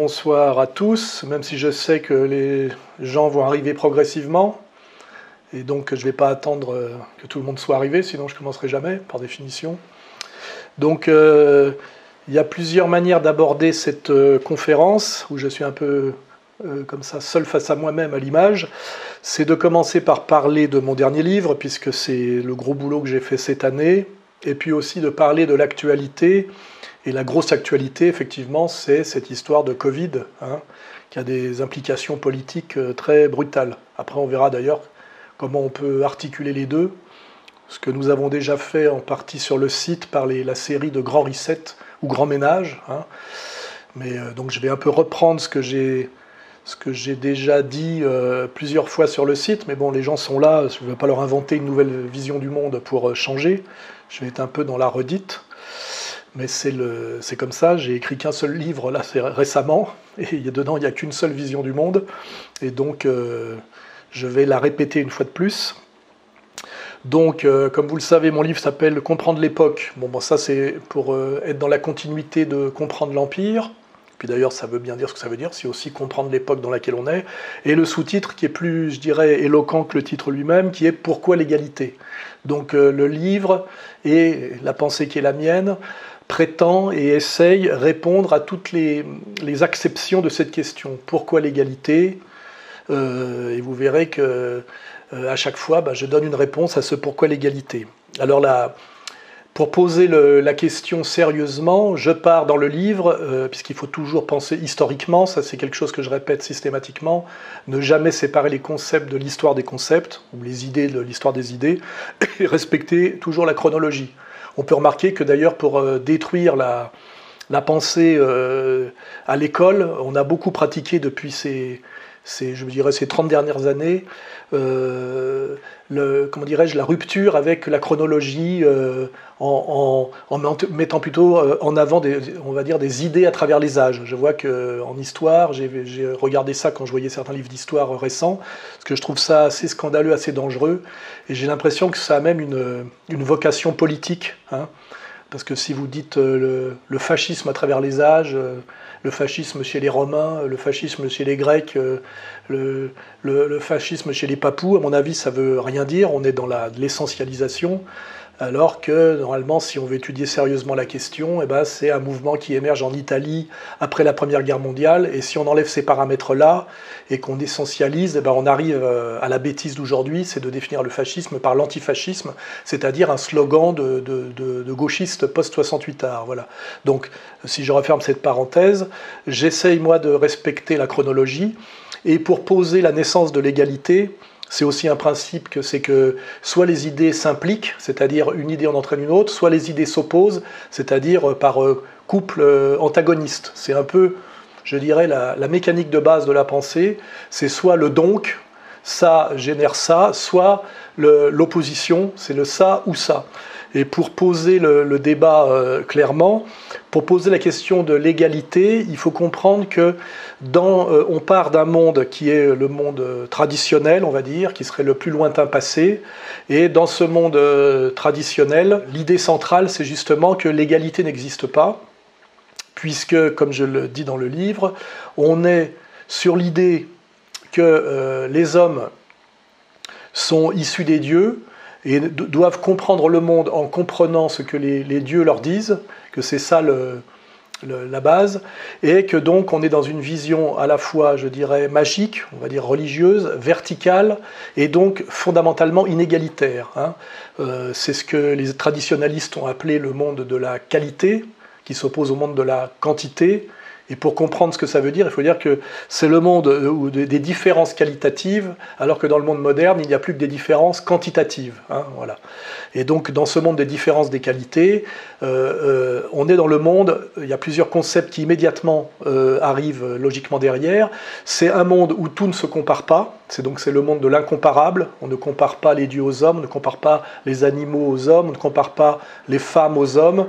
bonsoir à tous, même si je sais que les gens vont arriver progressivement. Et donc je ne vais pas attendre euh, que tout le monde soit arrivé, sinon je ne commencerai jamais, par définition. Donc euh, il y a plusieurs manières d'aborder cette euh, conférence, où je suis un peu comme ça, seul face à moi-même à l'image. C'est de commencer par parler de mon dernier livre, puisque c'est le gros boulot que j'ai fait cette année, et puis aussi de parler de l'actualité et la grosse actualité, effectivement, c'est cette histoire de Covid, hein, qui a des implications politiques euh, très brutales. Après, on verra d'ailleurs comment on peut articuler les deux, ce que nous avons déjà fait en partie sur le site par la série de Grand Reset ou Grand Ménage. Hein. Mais euh, donc je vais un peu reprendre ce que j'ai ce que j'ai déjà dit euh, plusieurs fois sur le site, mais bon, les gens sont là, je ne vais pas leur inventer une nouvelle vision du monde pour changer. Je vais être un peu dans la redite. Mais c'est comme ça, j'ai écrit qu'un seul livre là récemment, et dedans il n'y a qu'une seule vision du monde, et donc euh, je vais la répéter une fois de plus. Donc, euh, comme vous le savez, mon livre s'appelle Comprendre l'époque. Bon, ça c'est pour euh, être dans la continuité de comprendre l'Empire. Puis d'ailleurs, ça veut bien dire ce que ça veut dire, c'est aussi comprendre l'époque dans laquelle on est. Et le sous-titre qui est plus, je dirais, éloquent que le titre lui-même, qui est Pourquoi l'égalité Donc le livre et la pensée qui est la mienne prétend et essaye répondre à toutes les, les acceptions de cette question. Pourquoi l'égalité? Euh, Et vous verrez que euh, à chaque fois, bah, je donne une réponse à ce pourquoi l'égalité. Alors là, pour poser la question sérieusement, je pars dans le livre, euh, puisqu'il faut toujours penser historiquement, ça c'est quelque chose que je répète systématiquement, ne jamais séparer les concepts de l'histoire des concepts, ou les idées de l'histoire des idées, et respecter toujours la chronologie. On peut remarquer que d'ailleurs pour euh, détruire la, pensée euh, à l'école, on a beaucoup pratiqué depuis ces, ces 30 dernières années, euh, comment dirais-je, la rupture avec la chronologie en, mettant plutôt en avant des, on va dire, des idées à travers les âges. Je vois qu'en histoire, j'ai regardé ça quand je voyais certains livres d'histoire récents, parce que je trouve ça assez scandaleux, assez dangereux, et j'ai l'impression que ça a même une, vocation politique. Hein. parce que si vous dites le, fascisme à travers les âges, le fascisme chez les Romains, le fascisme chez les Grecs, le, le fascisme chez les Papous, à mon avis, ça veut rien dire. On est dans l'essentialisation alors que normalement, si on veut étudier sérieusement la question, eh ben, c'est un mouvement qui émerge en Italie après la Première Guerre mondiale, et si on enlève ces paramètres-là et qu'on essentialise, eh ben, on arrive euh, à la bêtise d'aujourd'hui, c'est de définir le fascisme par l'antifascisme, c'est-à-dire un slogan de, de, gauchiste post-68 art. Voilà. Donc, si je referme cette parenthèse, j'essaye moi de respecter la chronologie, et pour poser la naissance de l'égalité, c'est aussi un principe que c'est que soit les idées s'impliquent, c'est-à-dire une idée en entraîne une autre, soit les idées s'opposent, c'est-à-dire par euh, couple euh, antagoniste. C'est un peu, je dirais, la, mécanique de base de la pensée. C'est soit le donc, ça génère ça, soit l'opposition, c'est le ça ou ça. Et pour poser le, débat euh, clairement, pour poser la question de l'égalité, il faut comprendre que euh, on part d'un monde qui est le monde traditionnel, on va dire, qui serait le plus lointain passé. Et dans ce monde euh, traditionnel, l'idée centrale, c'est justement que l'égalité n'existe pas, puisque, comme je le dis dans le livre, on est sur l'idée que les hommes sont issus des dieux, et doivent comprendre le monde en comprenant ce que les, dieux leur disent, que c'est ça la base, et que donc on est dans une vision à la fois, je dirais, magique, on va dire religieuse, verticale, et donc fondamentalement inégalitaire. Hein. Euh, c'est ce que les traditionalistes ont appelé le monde de la qualité, qui s'oppose au monde de la quantité, et pour comprendre ce que ça veut dire, il faut dire que c'est le monde euh, des différences qualitatives, alors que dans le monde moderne, il n'y a plus que des différences quantitatives. Hein. Et donc, dans ce monde des différences des qualités, euh, euh, on est dans le monde, il y a plusieurs concepts qui immédiatement arrivent logiquement derrière. C'est un monde où tout ne se compare pas, c'est donc c'est le monde de l'incomparable. On ne compare pas les dieux aux hommes, on ne compare pas les animaux aux hommes, on ne compare pas les femmes aux hommes.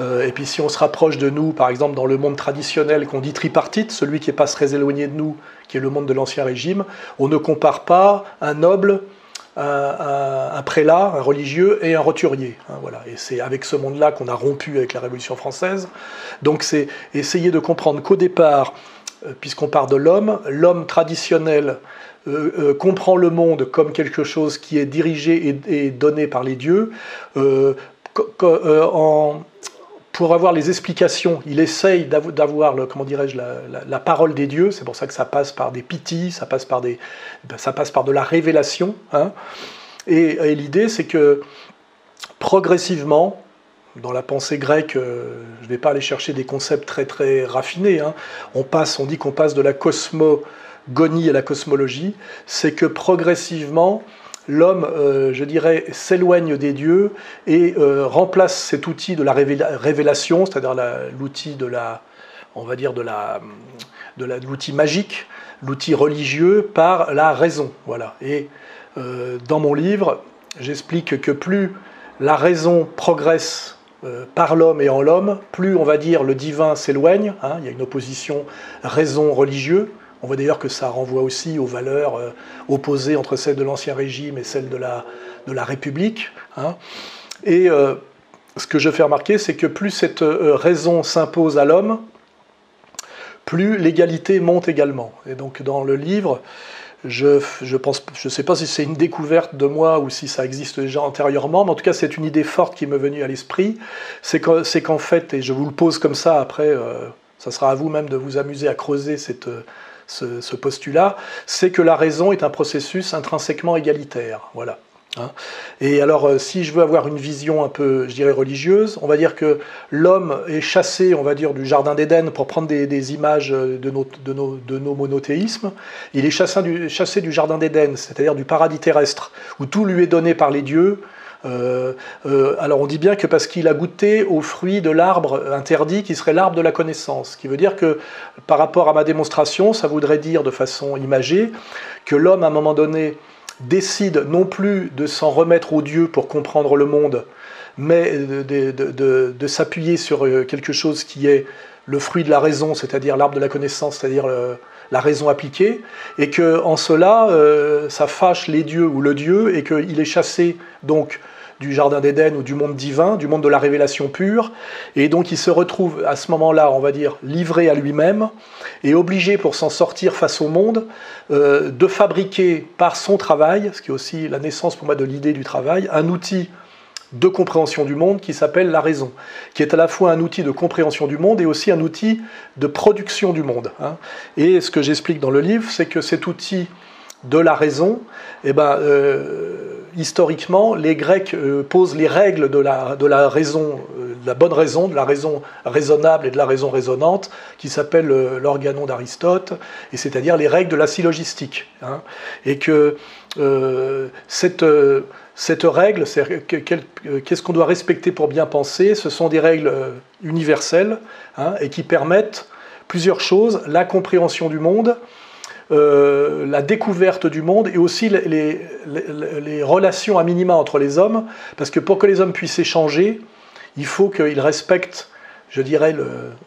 Euh, et puis si on se rapproche de nous, par exemple dans le monde traditionnel qu'on dit tripartite, celui qui n'est pas très éloigné de nous, qui est le monde de l'Ancien Régime, on ne compare pas un noble, un, prélat, un religieux et un roturier. Hein, voilà. Et c'est avec ce monde-là qu'on a rompu avec la Révolution française. Donc c'est essayer de comprendre qu'au départ, puisqu'on part de l'homme, l'homme traditionnel comprend le monde comme quelque chose qui est dirigé et, donné par les dieux. pour avoir les explications, il essaye d'avoir, comment dirais-je, la, parole des dieux. C'est pour ça que ça passe par des pitis, ça passe par, des, ça passe par de la révélation. Hein. Et, l'idée, c'est que progressivement, dans la pensée grecque, euh, je ne vais pas aller chercher des concepts très très raffinés. Hein. on passe, on dit qu'on passe de la cosmogonie à la cosmologie. C'est que progressivement, l'homme, euh, je dirais, s'éloigne des dieux et euh, remplace cet outil de la révélation, c'est-à-dire l'outil de la, on va dire de la, de l'outil magique, l'outil religieux, par la raison. Voilà. Et dans mon livre, j'explique que plus la raison progresse par l'homme et en l'homme, plus on va dire le divin s'éloigne. Hein, il y a une opposition raison-religieux. On voit d'ailleurs que ça renvoie aussi aux valeurs euh, opposées entre celles de l'Ancien Régime et celles de la, de la République. Hein. Et euh, ce que je fais remarquer, c'est que plus cette euh, raison s'impose à l'homme, plus l'égalité monte également. Et donc dans le livre, je ne pense, je sais pas si c'est une découverte de moi ou si ça existe déjà antérieurement, mais en tout cas c'est une idée forte qui m'est venue à l'esprit. C'est qu'en fait, et je vous le pose comme ça, après, ça sera à vous même de vous amuser à creuser cette, ce, postulat, c'est que la raison est un processus intrinsèquement égalitaire. Voilà. Hein. Et alors, euh, si je veux avoir une vision un peu, je dirais, religieuse, on va dire que l'homme est chassé, on va dire, du jardin d'Éden pour prendre des, images de nos, de, nos, monothéismes. Il est chassé du, jardin d'Éden, c'est-à-dire du paradis terrestre, où tout lui est donné par les dieux, euh, euh, alors on dit bien que parce qu'il a goûté au fruit de l'arbre interdit qui serait l'arbre de la connaissance, ce qui veut dire que par rapport à ma démonstration, ça voudrait dire de façon imagée que l'homme à un moment donné décide non plus de s'en remettre au Dieu pour comprendre le monde, mais de, s'appuyer sur euh, quelque chose qui est le fruit de la raison, c'est-à-dire l'arbre de la connaissance, c'est-à-dire la raison appliquée, et que en cela, ça fâche les dieux ou le Dieu, et qu'il est chassé donc du Jardin d'Éden ou du monde divin, du monde de la révélation pure. Et donc il se retrouve à ce moment-là, on va dire, livré à lui-même et obligé pour s'en sortir face au monde euh, de fabriquer par son travail, ce qui est aussi la naissance pour moi de l'idée du travail, un outil de compréhension du monde qui s'appelle la raison, qui est à la fois un outil de compréhension du monde et aussi un outil de production du monde. Hein. Et ce que j'explique dans le livre, c'est que cet outil de la raison, eh ben, euh, historiquement, les Grecs euh, posent les règles de la, de la raison, euh, de la bonne raison, de la raison raisonnable et de la raison raisonnante, qui s'appelle l'organon d'Aristote, et c'est-à-dire les règles de la syllogistique. Hein. et que cette, cette règle, qu'est-ce qu'on doit respecter pour bien penser Ce sont des règles universelles hein, et qui permettent plusieurs choses la compréhension du monde, euh, la découverte du monde et aussi les, relations à minima entre les hommes, parce que pour que les hommes puissent échanger, il faut qu'ils respectent, je dirais,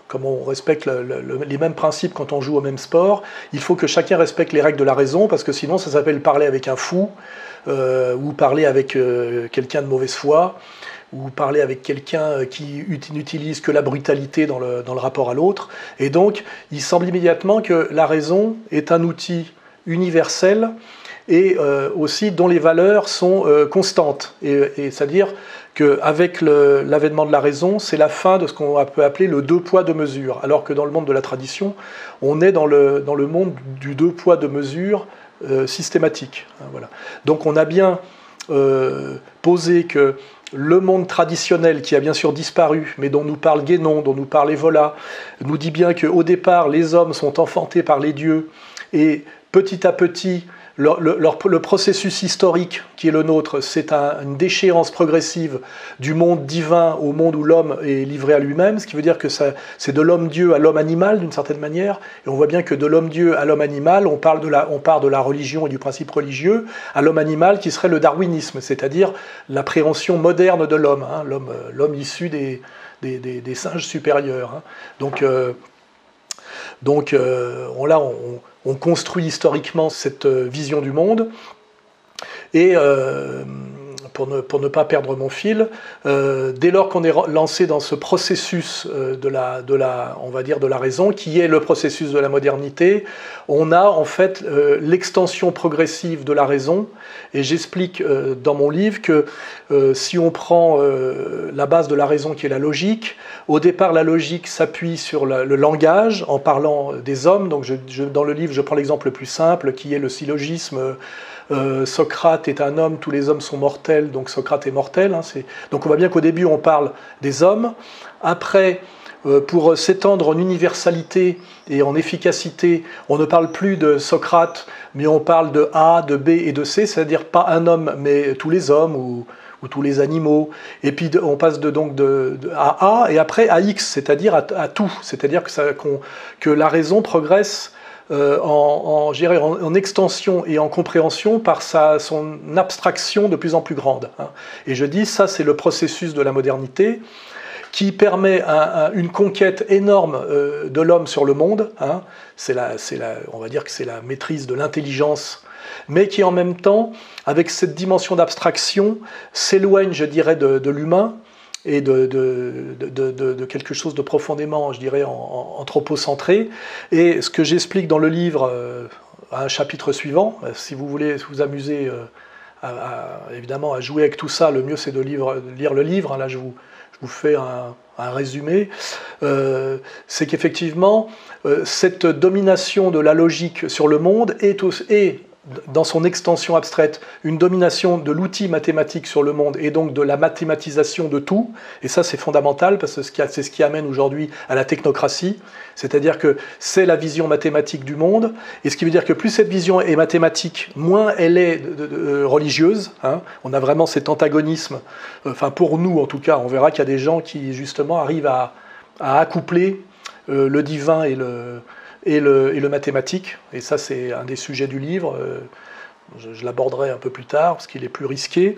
comme on respecte les mêmes principes quand on joue au même sport, il faut que chacun respecte les règles de la raison, parce que sinon ça s'appelle parler avec un fou euh, ou parler avec euh, quelqu'un de mauvaise foi ou parler avec quelqu'un euh, qui n'utilise que la brutalité dans le, dans le rapport à l'autre. Et donc, il semble immédiatement que la raison est un outil universel et euh, aussi dont les valeurs sont euh, constantes. Et, c'est-à-dire qu'avec l'avènement de la raison, c'est la fin de ce qu'on peut appeler le deux poids, deux mesures. Alors que dans le monde de la tradition, on est dans le, dans le monde du deux poids, deux mesures systématique. Hein, voilà. Donc on a bien posé que le monde traditionnel qui a bien sûr disparu, mais dont nous parle Guénon, dont nous parle Evola, nous dit bien qu'au départ, les hommes sont enfantés par les dieux, et petit à petit, le, processus historique qui est le nôtre, c'est une déchéance progressive du monde divin au monde où l'homme est livré à lui-même, ce qui veut dire que c'est de l'homme-dieu à l'homme-animal d'une certaine manière, et on voit bien que de l'homme-dieu à l'homme-animal, on, parle de la, on part de la religion et du principe religieux à l'homme-animal qui serait le darwinisme, c'est-à-dire l'appréhension moderne de l'homme, hein, l'homme issu des, des, singes supérieurs. Hein. Donc, euh, donc euh, on, là, on, construit historiquement cette euh, vision du monde. Et pour, ne, pas perdre mon fil, dès lors qu'on est lancé dans ce processus de la, de la, on va dire, de la raison, qui est le processus de la modernité, on a en fait l'extension progressive de la raison. Et j'explique dans mon livre que si on prend la base de la raison qui est la logique, au départ la logique s'appuie sur le langage en parlant des hommes. Donc dans le livre, je prends l'exemple le plus simple qui est le syllogisme. Euh, Socrate est un homme, tous les hommes sont mortels, donc Socrate est mortel. Hein, donc on voit bien qu'au début on parle des hommes. Après, euh, pour s'étendre en universalité et en efficacité, on ne parle plus de Socrate, mais on parle de A, de B et de C, c'est-à-dire pas un homme, mais tous les hommes ou ou tous les animaux. Et puis on passe de, donc de, à A et après à X, c'est-à-dire à, tout. C'est-à-dire que, la raison progresse euh, en, en, en, extension et en compréhension par sa, son abstraction de plus en plus grande. Hein. Et je dis, ça c'est le processus de la modernité qui permet une conquête énorme euh, de l'homme sur le monde. Hein. C'est la, on va dire que c'est la maîtrise de l'intelligence mais qui en même temps, avec cette dimension d'abstraction, s'éloigne, je dirais, de, l'humain et de, quelque chose de profondément, je dirais, anthropocentré. Et ce que j'explique dans le livre, euh, à un chapitre suivant, euh, si vous voulez vous amuser euh, évidemment à jouer avec tout ça, le mieux c'est de lire, le livre. Là, je vous, fais un, résumé. c'est qu'effectivement, cette domination de la logique sur le monde est dans son extension abstraite, une domination de l'outil mathématique sur le monde et donc de la mathématisation de tout. Et ça, c'est fondamental parce que c'est ce qui amène aujourd'hui à la technocratie. C'est-à-dire que c'est la vision mathématique du monde. Et ce qui veut dire que plus cette vision est mathématique, moins elle est religieuse. Hein. On a vraiment cet antagonisme. Enfin, pour nous, en tout cas, on verra qu'il y a des gens qui, justement, arrivent à, accoupler euh, le divin et le, et le, mathématique. Et ça, c'est un des sujets du livre. Euh, je, l'aborderai un peu plus tard parce qu'il est plus risqué.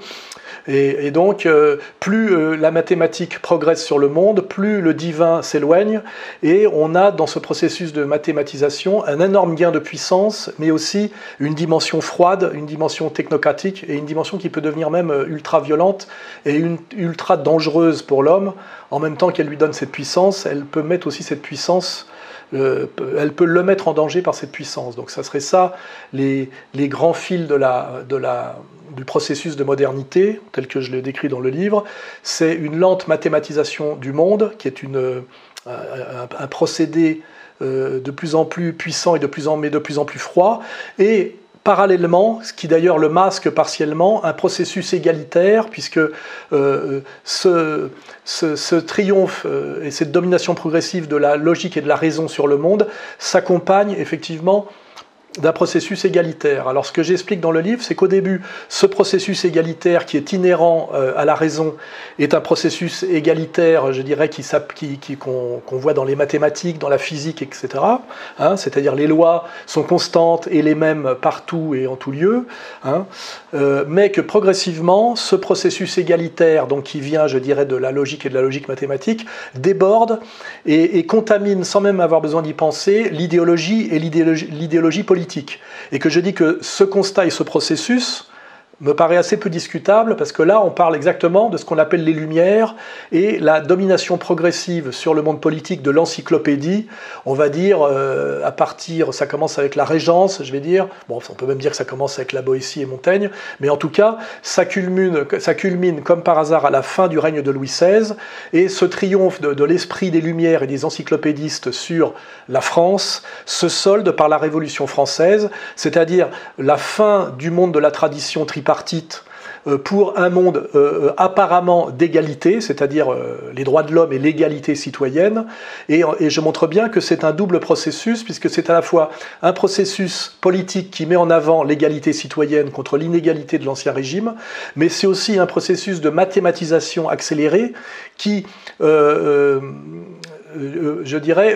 Et, donc, euh, plus euh, la mathématique progresse sur le monde, plus le divin s'éloigne. Et on a dans ce processus de mathématisation un énorme gain de puissance, mais aussi une dimension froide, une dimension technocratique et une dimension qui peut devenir même ultra violente et ultra dangereuse pour l'homme. En même temps qu'elle lui donne cette puissance, elle peut mettre aussi cette puissance euh, elle peut le mettre en danger par cette puissance. Donc ça serait ça les, grands fils de la, du processus de modernité, tel que je l'ai décrit dans le livre. C'est une lente mathématisation du monde, qui est une, un, procédé euh, de plus en plus puissant et de plus en, mais de plus en plus froid, et parallèlement, ce qui d'ailleurs le masque partiellement, un processus égalitaire, puisque euh, ce, ce, triomphe euh, et cette domination progressive de la logique et de la raison sur le monde s'accompagne effectivement d'un processus égalitaire. Alors ce que j'explique dans le livre, c'est qu'au début, ce processus égalitaire qui est inhérent euh, à la raison est un processus égalitaire, je dirais, qu'on qui, qui, voit dans les mathématiques, dans la physique, etc. Hein, C'est-à-dire les lois sont constantes et les mêmes partout et en tout lieu, hein, euh, mais que progressivement, ce processus égalitaire, donc qui vient, je dirais, de la logique et de la logique mathématique, déborde et, et contamine, sans même avoir besoin d'y penser, l'idéologie et l'idéologie politique et que je dis que ce constat et ce processus me paraît assez peu discutable parce que là, on parle exactement de ce qu'on appelle les Lumières et la domination progressive sur le monde politique de l'encyclopédie. On va dire, euh, à partir, ça commence avec la Régence, je vais dire, bon, on peut même dire que ça commence avec la Boétie et Montaigne, mais en tout cas, ça culmine, ça culmine comme par hasard à la fin du règne de Louis XVI et ce triomphe de, de l'esprit des Lumières et des encyclopédistes sur la France se solde par la Révolution française, c'est-à-dire la fin du monde de la tradition tripartite euh, pour un monde euh, euh, apparemment d'égalité, c'est-à-dire les droits de l'homme et l'égalité citoyenne. Et, je montre bien que c'est un double processus, puisque c'est à la fois un processus politique qui met en avant l'égalité citoyenne contre l'inégalité de l'Ancien Régime, mais c'est aussi un processus de mathématisation accélérée qui, je dirais,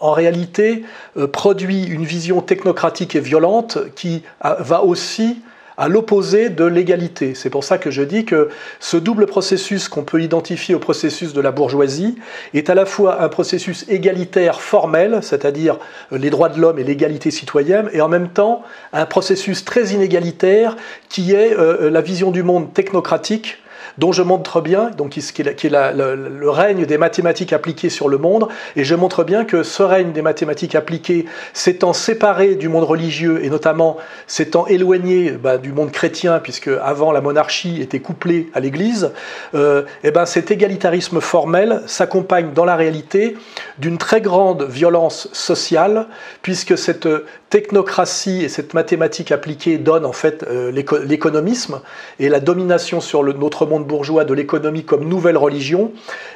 en réalité, produit une vision technocratique et violente qui va aussi à l'opposé de l'égalité. C'est pour ça que je dis que ce double processus qu'on peut identifier au processus de la bourgeoisie est à la fois un processus égalitaire formel, c'est-à-dire les droits de l'homme et l'égalité citoyenne, et en même temps un processus très inégalitaire qui est euh, la vision du monde technocratique dont je montre bien, donc qui, est, qui est le, règne des mathématiques appliquées sur le monde, et je montre bien que ce règne des mathématiques appliquées s'étant séparé du monde religieux, et notamment s'étant éloigné bah, du monde chrétien, puisque avant la monarchie était couplée à l'Église, euh, et ben cet égalitarisme formel s'accompagne dans la réalité d'une très grande violence sociale, puisque cette technocratie et cette mathématique appliquée donnent en fait euh, l'économisme et la domination sur notre monde bourgeois de l'économie comme nouvelle religion,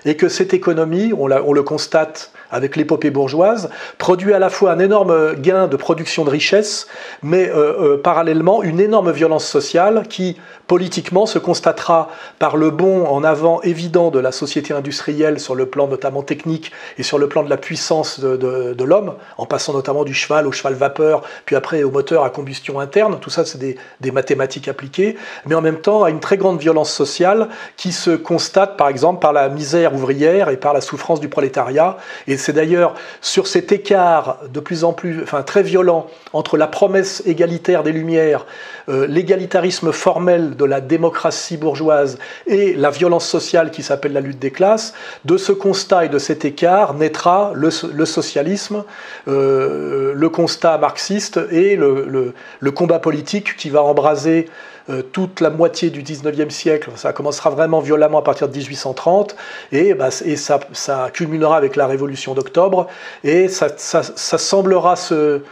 et que cette économie, on, le constate avec l'épopée bourgeoise, produit à la fois un énorme gain de production de richesse, mais euh, euh, parallèlement une énorme violence sociale qui, politiquement, se constatera par le bond en avant évident de la société industrielle sur le plan notamment technique et sur le plan de la puissance de, l'homme, en passant notamment du cheval au cheval vapeur, puis après au moteur à combustion interne, tout ça c'est des, mathématiques appliquées, mais en même temps à une très grande violence sociale qui se constate par exemple par la misère ouvrière et par la souffrance du prolétariat, c'est d'ailleurs sur cet écart de plus en plus, enfin très violent, entre la promesse égalitaire des Lumières, euh, l'égalitarisme formel de la démocratie bourgeoise et la violence sociale qui s'appelle la lutte des classes, de ce constat et de cet écart naîtra le, socialisme, euh, le constat marxiste et le, le combat politique qui va embraser euh, toute la moitié du 19e siècle. Ça commencera vraiment violemment à partir de 1830 et, bah, ça, culminera avec la Révolution d'octobre et ça semblera se,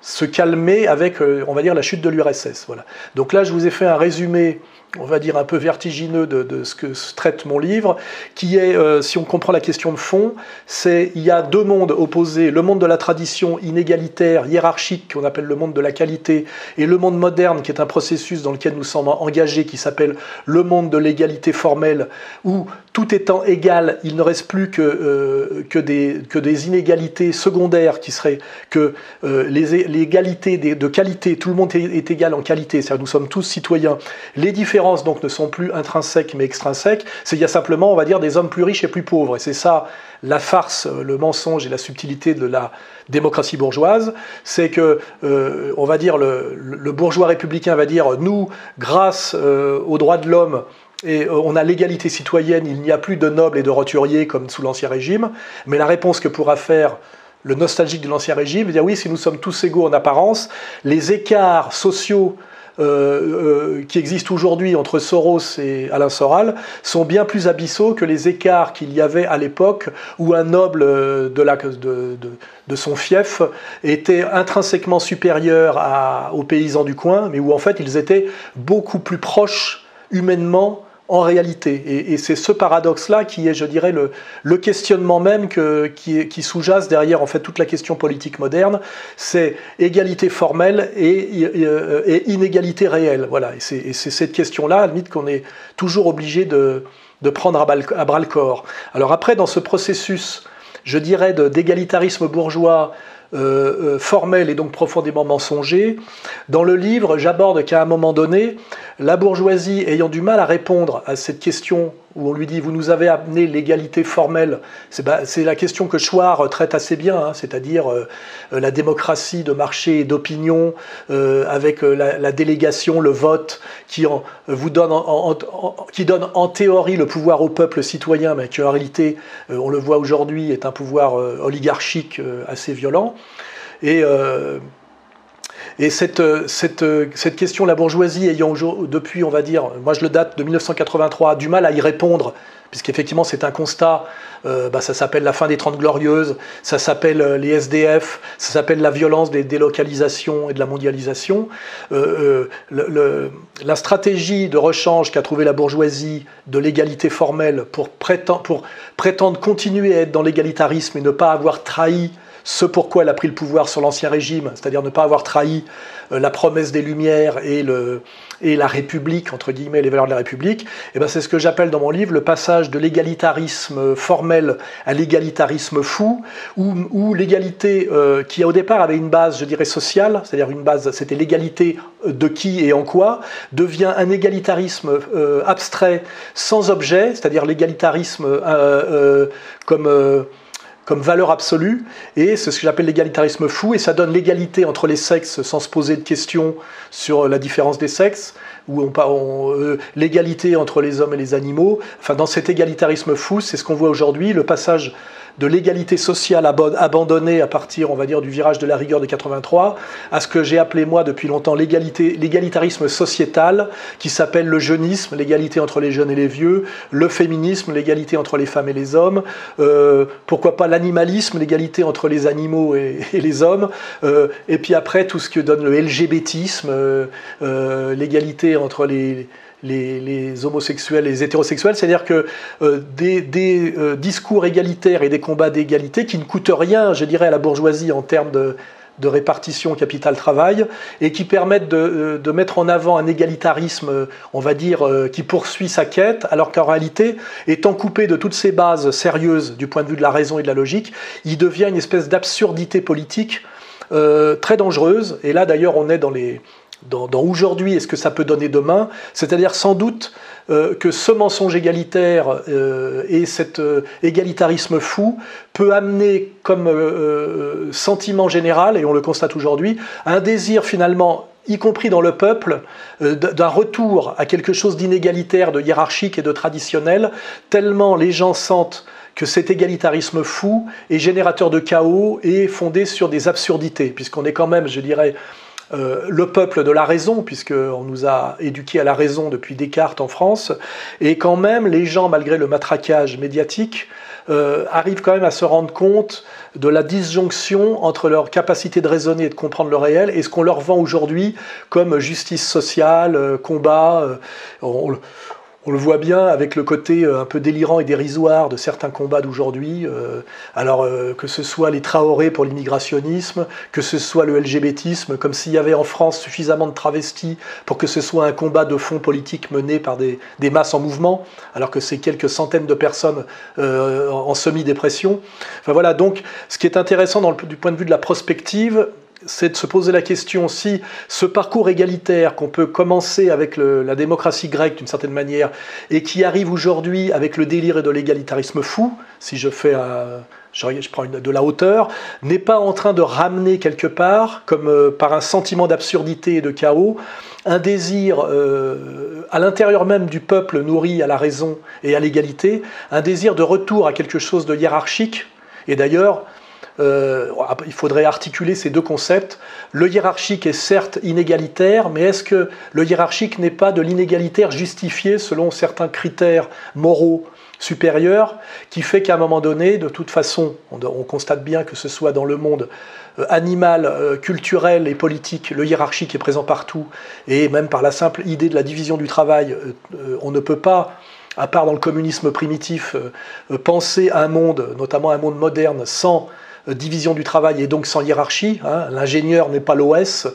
se calmer avec, euh, on va dire, la chute de l'URSS. Voilà. Donc là, je vous ai fait un résumé on va dire, un peu vertigineux de, ce que traite mon livre, qui est, euh, si on comprend la question de fond, c'est il y a deux mondes opposés, le monde de la tradition inégalitaire, hiérarchique, qu'on appelle le monde de la qualité, et le monde moderne, qui est un processus dans lequel nous sommes engagés, qui s'appelle le monde de l'égalité formelle, où tout étant égal, il ne reste plus que, euh, que, des, que des inégalités secondaires qui seraient que euh, de qualité, tout le monde est, égal en qualité, c'est-à-dire nous sommes tous citoyens. Les différences donc ne sont plus intrinsèques mais extrinsèques, c'est il y a simplement, on va dire, des hommes plus riches et plus pauvres. Et c'est ça la farce, le mensonge et la subtilité de la démocratie bourgeoise, c'est que, euh, on va dire, le, bourgeois républicain va dire, nous, grâce aux droits de l'homme, et euh, on a l'égalité citoyenne, il n'y a plus de nobles et de roturiers comme sous l'Ancien Régime, mais la réponse que pourra faire le nostalgique de l'Ancien Régime, c'est dire oui, si nous sommes tous égaux en apparence, les écarts sociaux euh, euh, qui existent aujourd'hui entre Soros et Alain Soral sont bien plus abyssaux que les écarts qu'il y avait à l'époque où un noble de, son fief était intrinsèquement supérieur aux paysans du coin, mais où en fait ils étaient beaucoup plus proches humainement en réalité. Et, c'est ce paradoxe-là qui est, je dirais, le, questionnement même qui, qui sous-jace derrière en fait toute la question politique moderne. C'est égalité formelle et, et, inégalité réelle. Voilà. Et c'est cette question-là, à limite, qu'on est toujours obligé de, prendre à bras le corps. Alors après, dans ce processus, je dirais, d'égalitarisme bourgeois euh, euh, formel et donc profondément mensonger. Dans le livre, j'aborde qu'à un moment donné, la bourgeoisie ayant du mal à répondre à cette question où on lui dit vous nous avez amené l'égalité formelle, c'est bah, la question que Chouard traite assez bien, hein, c'est-à-dire euh, la démocratie de marché et d'opinion avec la, délégation, le vote, qui donne en, théorie le pouvoir au peuple citoyen, mais qui en réalité, on le voit aujourd'hui, est un pouvoir oligarchique assez violent. Et, euh, et cette, cette, cette, question, la bourgeoisie ayant depuis, on va dire, moi je le date de 1983, du mal à y répondre, puisqu'effectivement c'est un constat, euh, bah, ça s'appelle la fin des Trente Glorieuses, ça s'appelle euh, les SDF, ça s'appelle la violence des délocalisations et de la mondialisation. la stratégie de rechange qu'a trouvé la bourgeoisie de l'égalité formelle pour prétendre continuer à être dans l'égalitarisme et ne pas avoir trahi ce pourquoi elle a pris le pouvoir sur l'Ancien Régime, c'est-à-dire ne pas avoir trahi euh, la promesse des Lumières et, la République, entre guillemets, les valeurs de la République, et eh ben c'est ce que j'appelle dans mon livre le passage de l'égalitarisme formel à l'égalitarisme fou, où, l'égalité, euh, qui au départ avait une base, je dirais, sociale, c'est-à-dire une base, c'était l'égalité de qui et en quoi, devient un égalitarisme euh, abstrait sans objet, c'est-à-dire l'égalitarisme comme comme valeur absolue, et c'est ce que j'appelle l'égalitarisme fou, et ça donne l'égalité entre les sexes sans se poser de questions sur la différence des sexes, ou euh, l'égalité entre les hommes et les animaux. Enfin, dans cet égalitarisme fou, c'est ce qu'on voit aujourd'hui, le passage de l'égalité sociale abandonnée à partir, on va dire, du virage de la rigueur de 83, à ce que j'ai appelé moi depuis longtemps l'égalitarisme sociétal, qui s'appelle le jeunisme, l'égalité entre les jeunes et les vieux, le féminisme, l'égalité entre les femmes et les hommes, euh, pourquoi pas l'animalisme, l'égalité entre les animaux et, les hommes, euh, et puis après tout ce que donne le LGBTisme, euh, l'égalité entre les les, homosexuels et les hétérosexuels, c'est-à-dire que euh, des, euh, discours égalitaires et des combats d'égalité qui ne coûtent rien, je dirais, à la bourgeoisie en termes de, répartition capital-travail et qui permettent euh, de, mettre en avant un égalitarisme, on va dire, qui poursuit sa quête, alors qu'en réalité, étant coupé de toutes ces bases sérieuses du point de vue de la raison et de la logique, il devient une espèce d'absurdité politique très dangereuse. Et là, d'ailleurs, on est dans les, dans, aujourd'hui et ce que ça peut donner demain, c'est-à-dire sans doute euh, que ce mensonge égalitaire euh, et cet euh, égalitarisme fou peut amener comme sentiment général, et on le constate aujourd'hui, un désir finalement y compris dans le peuple, d'un retour à quelque chose d'inégalitaire, de hiérarchique et de traditionnel, tellement les gens sentent que cet égalitarisme fou est générateur de chaos et fondé sur des absurdités, puisqu'on est quand même, je dirais, euh, le peuple de la raison, puisqu'on nous a éduqués à la raison depuis Descartes en France, et quand même les gens, malgré le matraquage médiatique, euh, arrivent quand même à se rendre compte de la disjonction entre leur capacité de raisonner et de comprendre le réel et ce qu'on leur vend aujourd'hui comme justice sociale, euh, combat. Le voit bien avec le côté euh, un peu délirant et dérisoire de certains combats d'aujourd'hui. Euh, alors euh, que ce soit les Traoré pour l'immigrationnisme, que ce soit le LGBTisme, comme s'il y avait en France suffisamment de travestis pour que ce soit un combat de fond politique mené par des, masses en mouvement, alors que c'est quelques centaines de personnes en semi-dépression. Enfin voilà, donc ce qui est intéressant du point de vue de la prospective, c'est de se poser la question si ce parcours égalitaire qu'on peut commencer avec la démocratie grecque d'une certaine manière et qui arrive aujourd'hui avec le délire et de l'égalitarisme fou, si je fais je, prends de la hauteur, n'est pas en train de ramener quelque part, comme euh, par un sentiment d'absurdité et de chaos, un désir euh, à l'intérieur même du peuple nourri à la raison et à l'égalité, un désir de retour à quelque chose de hiérarchique. Et d'ailleurs, euh, il faudrait articuler ces deux concepts. Le hiérarchique est certes inégalitaire, mais est-ce que le hiérarchique n'est pas de l'inégalitaire justifié selon certains critères moraux supérieurs, qui fait qu'à un moment donné, de toute façon, on, constate bien que ce soit dans le monde euh, animal, euh, culturel et politique, le hiérarchique est présent partout, et même par la simple idée de la division du travail, on ne peut pas à part dans le communisme primitif, penser à un monde, notamment un monde moderne, sans division du travail et donc sans hiérarchie. Hein. L'ingénieur n'est pas l'OS.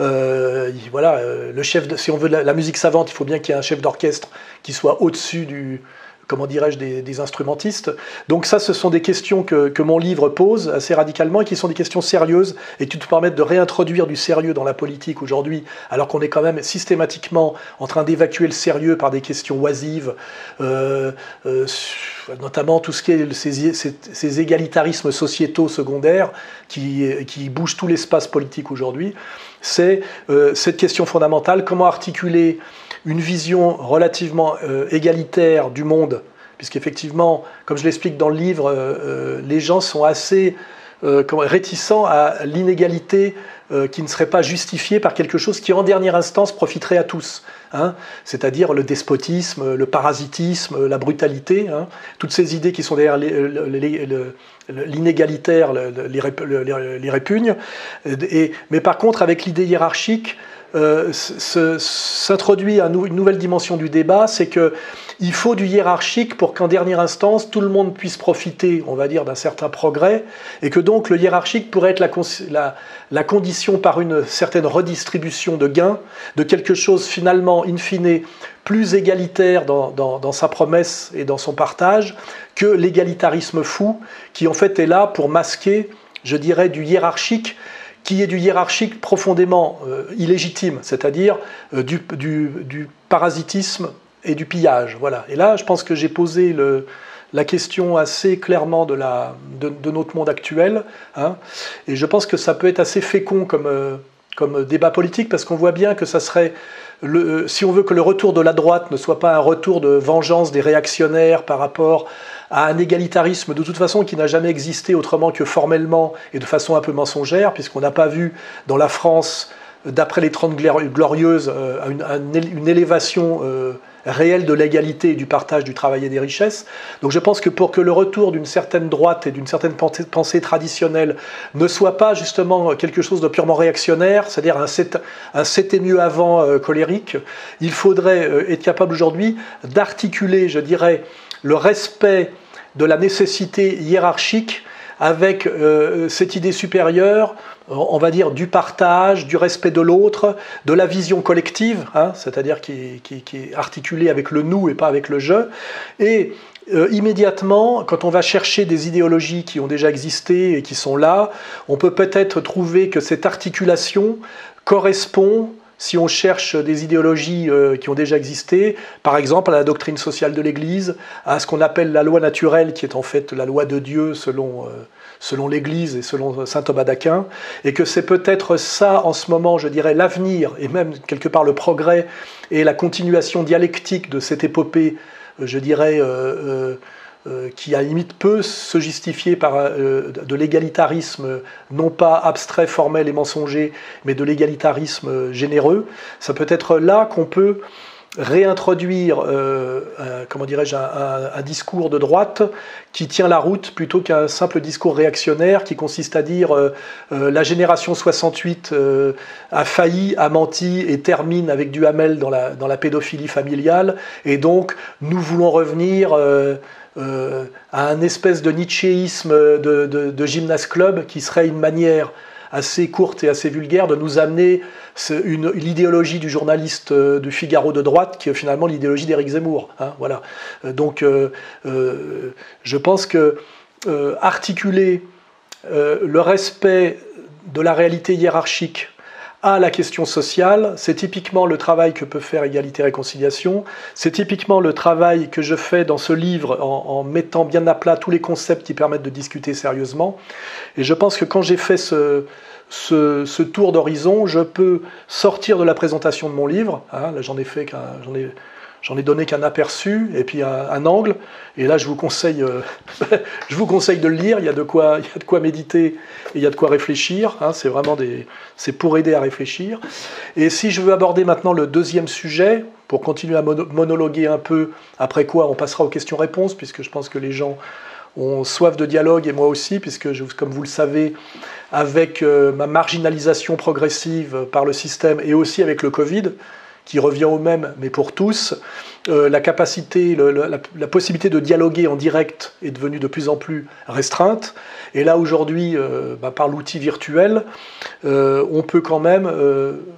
Euh, voilà, euh, si on veut la musique savante, il faut bien qu'il y ait un chef d'orchestre qui soit au-dessus du, comment dirais-je, des, instrumentistes. Donc ça, ce sont des questions que, mon livre pose assez radicalement et qui sont des questions sérieuses et qui te permettent de réintroduire du sérieux dans la politique aujourd'hui, alors qu'on est quand même systématiquement en train d'évacuer le sérieux par des questions oisives, euh, euh, notamment tout ce qui est ces, égalitarismes sociétaux secondaires qui, qui bougent tout l'espace politique aujourd'hui. C'est euh, cette question fondamentale, comment articuler une vision relativement euh, égalitaire du monde, puisqu'effectivement, comme je l'explique dans le livre, euh, euh, les gens sont assez réticents à l'inégalité qui ne serait pas justifiée par quelque chose qui, en dernière instance, profiterait à tous. Hein. c'est-à-dire le despotisme, le parasitisme, la brutalité, hein. toutes ces idées qui sont derrière l'inégalitaire les, répugnent. mais par contre, avec l'idée hiérarchique, euh, s'introduit une nouvelle dimension du débat, c'est que il faut du hiérarchique pour qu'en dernière instance, tout le monde puisse profiter, on va dire, d'un certain progrès, et que donc le hiérarchique pourrait être la, condition par une certaine redistribution de gains, de quelque chose finalement, in fine, plus égalitaire dans sa promesse et dans son partage, que l'égalitarisme fou, qui en fait est là pour masquer, je dirais, du hiérarchique, qui est du hiérarchique profondément euh, illégitime, c'est-à-dire euh, du, parasitisme et du pillage. Voilà. Et là, je pense que j'ai posé la question assez clairement de, notre monde actuel, hein, et je pense que ça peut être assez fécond comme, euh, comme débat politique, parce qu'on voit bien que ça serait si on veut que le retour de la droite ne soit pas un retour de vengeance des réactionnaires par rapport à un égalitarisme de toute façon qui n'a jamais existé autrement que formellement et de façon un peu mensongère, puisqu'on n'a pas vu dans la France, d'après les Trente Glorieuses, euh, une, élévation euh, réelle de l'égalité et du partage du travail et des richesses. Donc je pense que pour que le retour d'une certaine droite et d'une certaine pensée traditionnelle ne soit pas justement quelque chose de purement réactionnaire, c'est-à-dire un c'était mieux avant euh, colérique, il faudrait être capable aujourd'hui d'articuler, je dirais, le respect de la nécessité hiérarchique avec euh, cette idée supérieure, on va dire, du partage, du respect de l'autre, de la vision collective, hein, c'est-à-dire qui, est articulée avec le nous et pas avec le je. Et euh, immédiatement, quand on va chercher des idéologies qui ont déjà existé et qui sont là, on peut peut-être trouver que cette articulation correspond si on cherche des idéologies euh, qui ont déjà existé, par exemple à la doctrine sociale de l'Église, à ce qu'on appelle la loi naturelle, qui est en fait la loi de Dieu selon, euh, selon l'Église et selon saint Thomas d'Aquin, et que c'est peut-être ça en ce moment, je dirais, l'avenir, et même quelque part le progrès et la continuation dialectique de cette épopée, euh, je dirais, euh, qui à limite peut se justifier par euh, de l'égalitarisme non pas abstrait, formel et mensonger, mais de l'égalitarisme généreux, ça peut être là qu'on peut réintroduire, euh, comment dirais-je, un, discours de droite qui tient la route plutôt qu'un simple discours réactionnaire qui consiste à dire la génération 68 a failli, a menti et termine avec du Hamel dans la, pédophilie familiale, et donc nous voulons revenir euh, à un espèce de nietzschéisme de, de, gymnase club qui serait une manière assez courte et assez vulgaire de nous amener l'idéologie du journaliste euh, du Figaro de droite, qui est finalement l'idéologie d'Éric Zemmour. Hein, voilà. Euh, donc, je pense que articuler le respect de la réalité hiérarchique à la question sociale. C'est typiquement le travail que peut faire Égalité Réconciliation. C'est typiquement le travail que je fais dans ce livre en, mettant bien à plat tous les concepts qui permettent de discuter sérieusement. Et je pense que quand j'ai fait ce, tour d'horizon, je peux sortir de la présentation de mon livre. Hein, là, j'en ai fait j'en ai J'en ai donné qu'un aperçu et puis un, angle. Et là, je vous conseille, euh, je vous conseille de le lire. Il y a de quoi, il y a de quoi méditer et il y a de quoi réfléchir. Hein. c'est vraiment des, c'est pour aider à réfléchir. Et si je veux aborder maintenant le deuxième sujet, pour continuer à monologuer un peu, après quoi on passera aux questions-réponses, puisque je pense que les gens ont soif de dialogue et moi aussi, puisque comme vous le savez, avec euh, ma marginalisation progressive par le système et aussi avec le Covid, qui revient au même, mais pour tous, euh, la capacité, la, possibilité de dialoguer en direct est devenue de plus en plus restreinte. Et là, aujourd'hui, euh, bah, par l'outil virtuel, euh, on peut quand même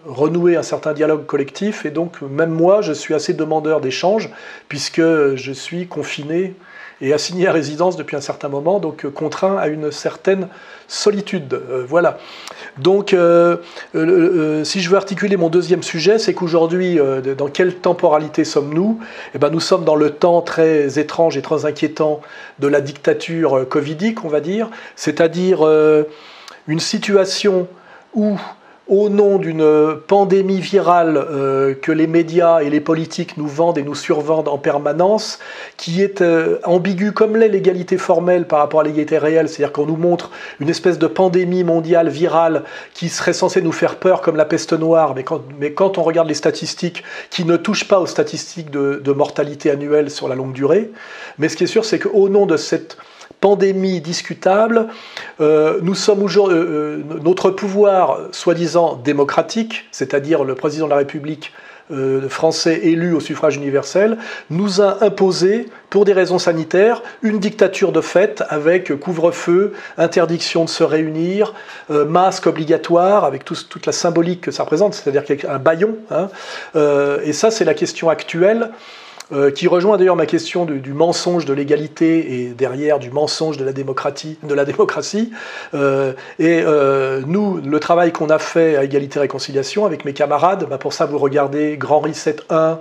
renouer un certain dialogue collectif. Et donc, même moi, je suis assez demandeur d'échanges, puisque je suis confiné et assigné à résidence depuis un certain moment, donc contraint à une certaine solitude. Euh, voilà. Donc, euh, si je veux articuler mon deuxième sujet, c'est qu'aujourd'hui, dans quelle temporalité sommes-nous? Eh ben, Nous sommes dans le temps très étrange et très inquiétant de la dictature covidique, on va dire, c'est-à-dire une situation où au nom d'une pandémie virale euh, que les médias et les politiques nous vendent et nous survendent en permanence, qui est euh, ambiguë comme l'est l'égalité formelle par rapport à l'égalité réelle, c'est-à-dire qu'on nous montre une espèce de pandémie mondiale virale qui serait censée nous faire peur comme la peste noire, mais quand, mais quand on regarde les statistiques qui ne touchent pas aux statistiques de, de mortalité annuelle sur la longue durée, mais ce qui est sûr, c'est qu'au nom de cette pandémie discutable. nous sommes aujourd'hui, notre pouvoir soi-disant démocratique, c'est-à-dire le président de la République euh, français élus au suffrage universel, nous a imposé, pour des raisons sanitaires, une dictature de fait avec couvre-feu, interdiction de se réunir, euh, masque obligatoire, avec toute la symbolique que ça représente, c'est-à-dire un baillon. Hein. Euh, et ça, c'est la question actuelle. Euh, qui rejoint d'ailleurs ma question du, mensonge de l'égalité et derrière du mensonge de la démocratie. De la démocratie. Euh, et euh, nous, le travail qu'on a fait à Égalité Réconciliation avec mes camarades, bah pour ça vous regardez Grand Reset 1,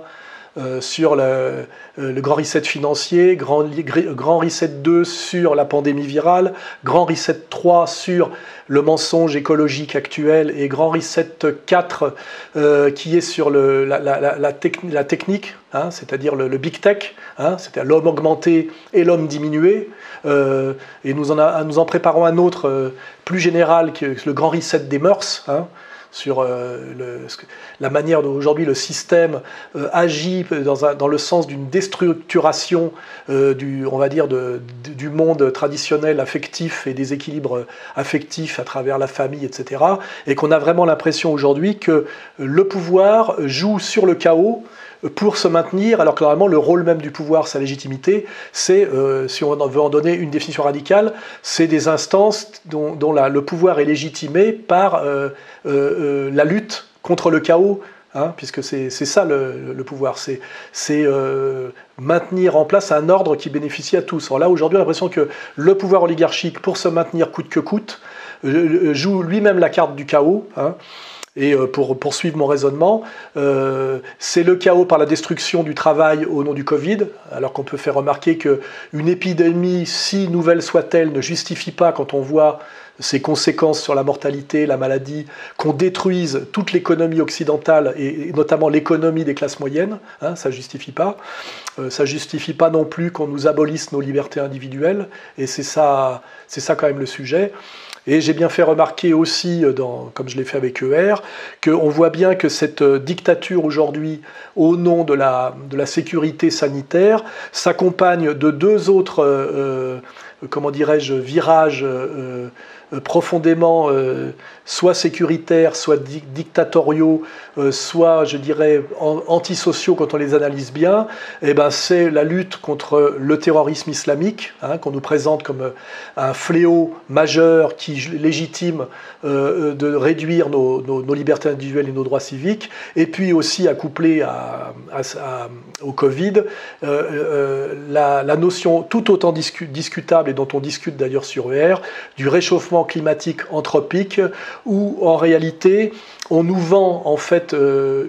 euh, sur le, le, grand reset financier, grand, grand reset 2 sur la pandémie virale, grand reset 3 sur le mensonge écologique actuel et grand reset 4 euh, qui est sur la, la, technique, hein, c'est-à-dire le, big tech, hein, c'est-à-dire l'homme augmenté et l'homme diminué. Euh, et nous en, nous en préparons un autre euh, plus général, qui le grand reset des mœurs. Hein, sur euh, la manière dont aujourd'hui le système euh, agit dans, le sens d'une déstructuration euh, du, on va dire du monde traditionnel affectif et des équilibres affectifs à travers la famille, etc. Et qu'on a vraiment l'impression aujourd'hui que le pouvoir joue sur le chaos pour se maintenir, alors que normalement le rôle même du pouvoir, sa légitimité, c'est, euh, si on veut en donner une définition radicale, c'est des instances dont, le pouvoir est légitimé par euh, euh, la lutte contre le chaos, hein, puisque c'est ça le, pouvoir, c'est maintenir en place un ordre qui bénéficie à tous. Alors là, aujourd'hui, on a l'impression que le pouvoir oligarchique, pour se maintenir coûte que coûte, joue lui-même la carte du chaos. Hein, et euh, pour poursuivre mon raisonnement, euh, c'est le chaos par la destruction du travail au nom du Covid, alors qu'on peut faire remarquer qu'une épidémie, si nouvelle soit-elle, ne justifie pas, quand on voit ses conséquences sur la mortalité, la maladie, qu'on détruise toute l'économie occidentale et, notamment l'économie des classes moyennes, hein, ça ne justifie pas. Euh, ça ne justifie pas non plus qu'on nous abolisse nos libertés individuelles, et c'est ça, c'est ça quand même le sujet. Et j'ai bien fait remarquer aussi, euh, comme je l'ai fait avec ER, qu'on voit bien que cette euh, dictature aujourd'hui, au nom de la, sécurité sanitaire, s'accompagne de deux autres, euh, comment dirais-je, virages profondément soit sécuritaires, soit dictatoriaux, euh, soit, je dirais, antisociaux quand on les analyse bien, eh ben, c'est la lutte contre le terrorisme islamique, hein, qu'on nous présente comme un fléau majeur qui légitime de réduire nos, libertés individuelles et nos droits civiques, et puis aussi accouplé à, au Covid, la, la, notion tout autant discutable et dont on discute d'ailleurs sur ER, du réchauffement climatique anthropique, où en réalité on nous vend en fait euh,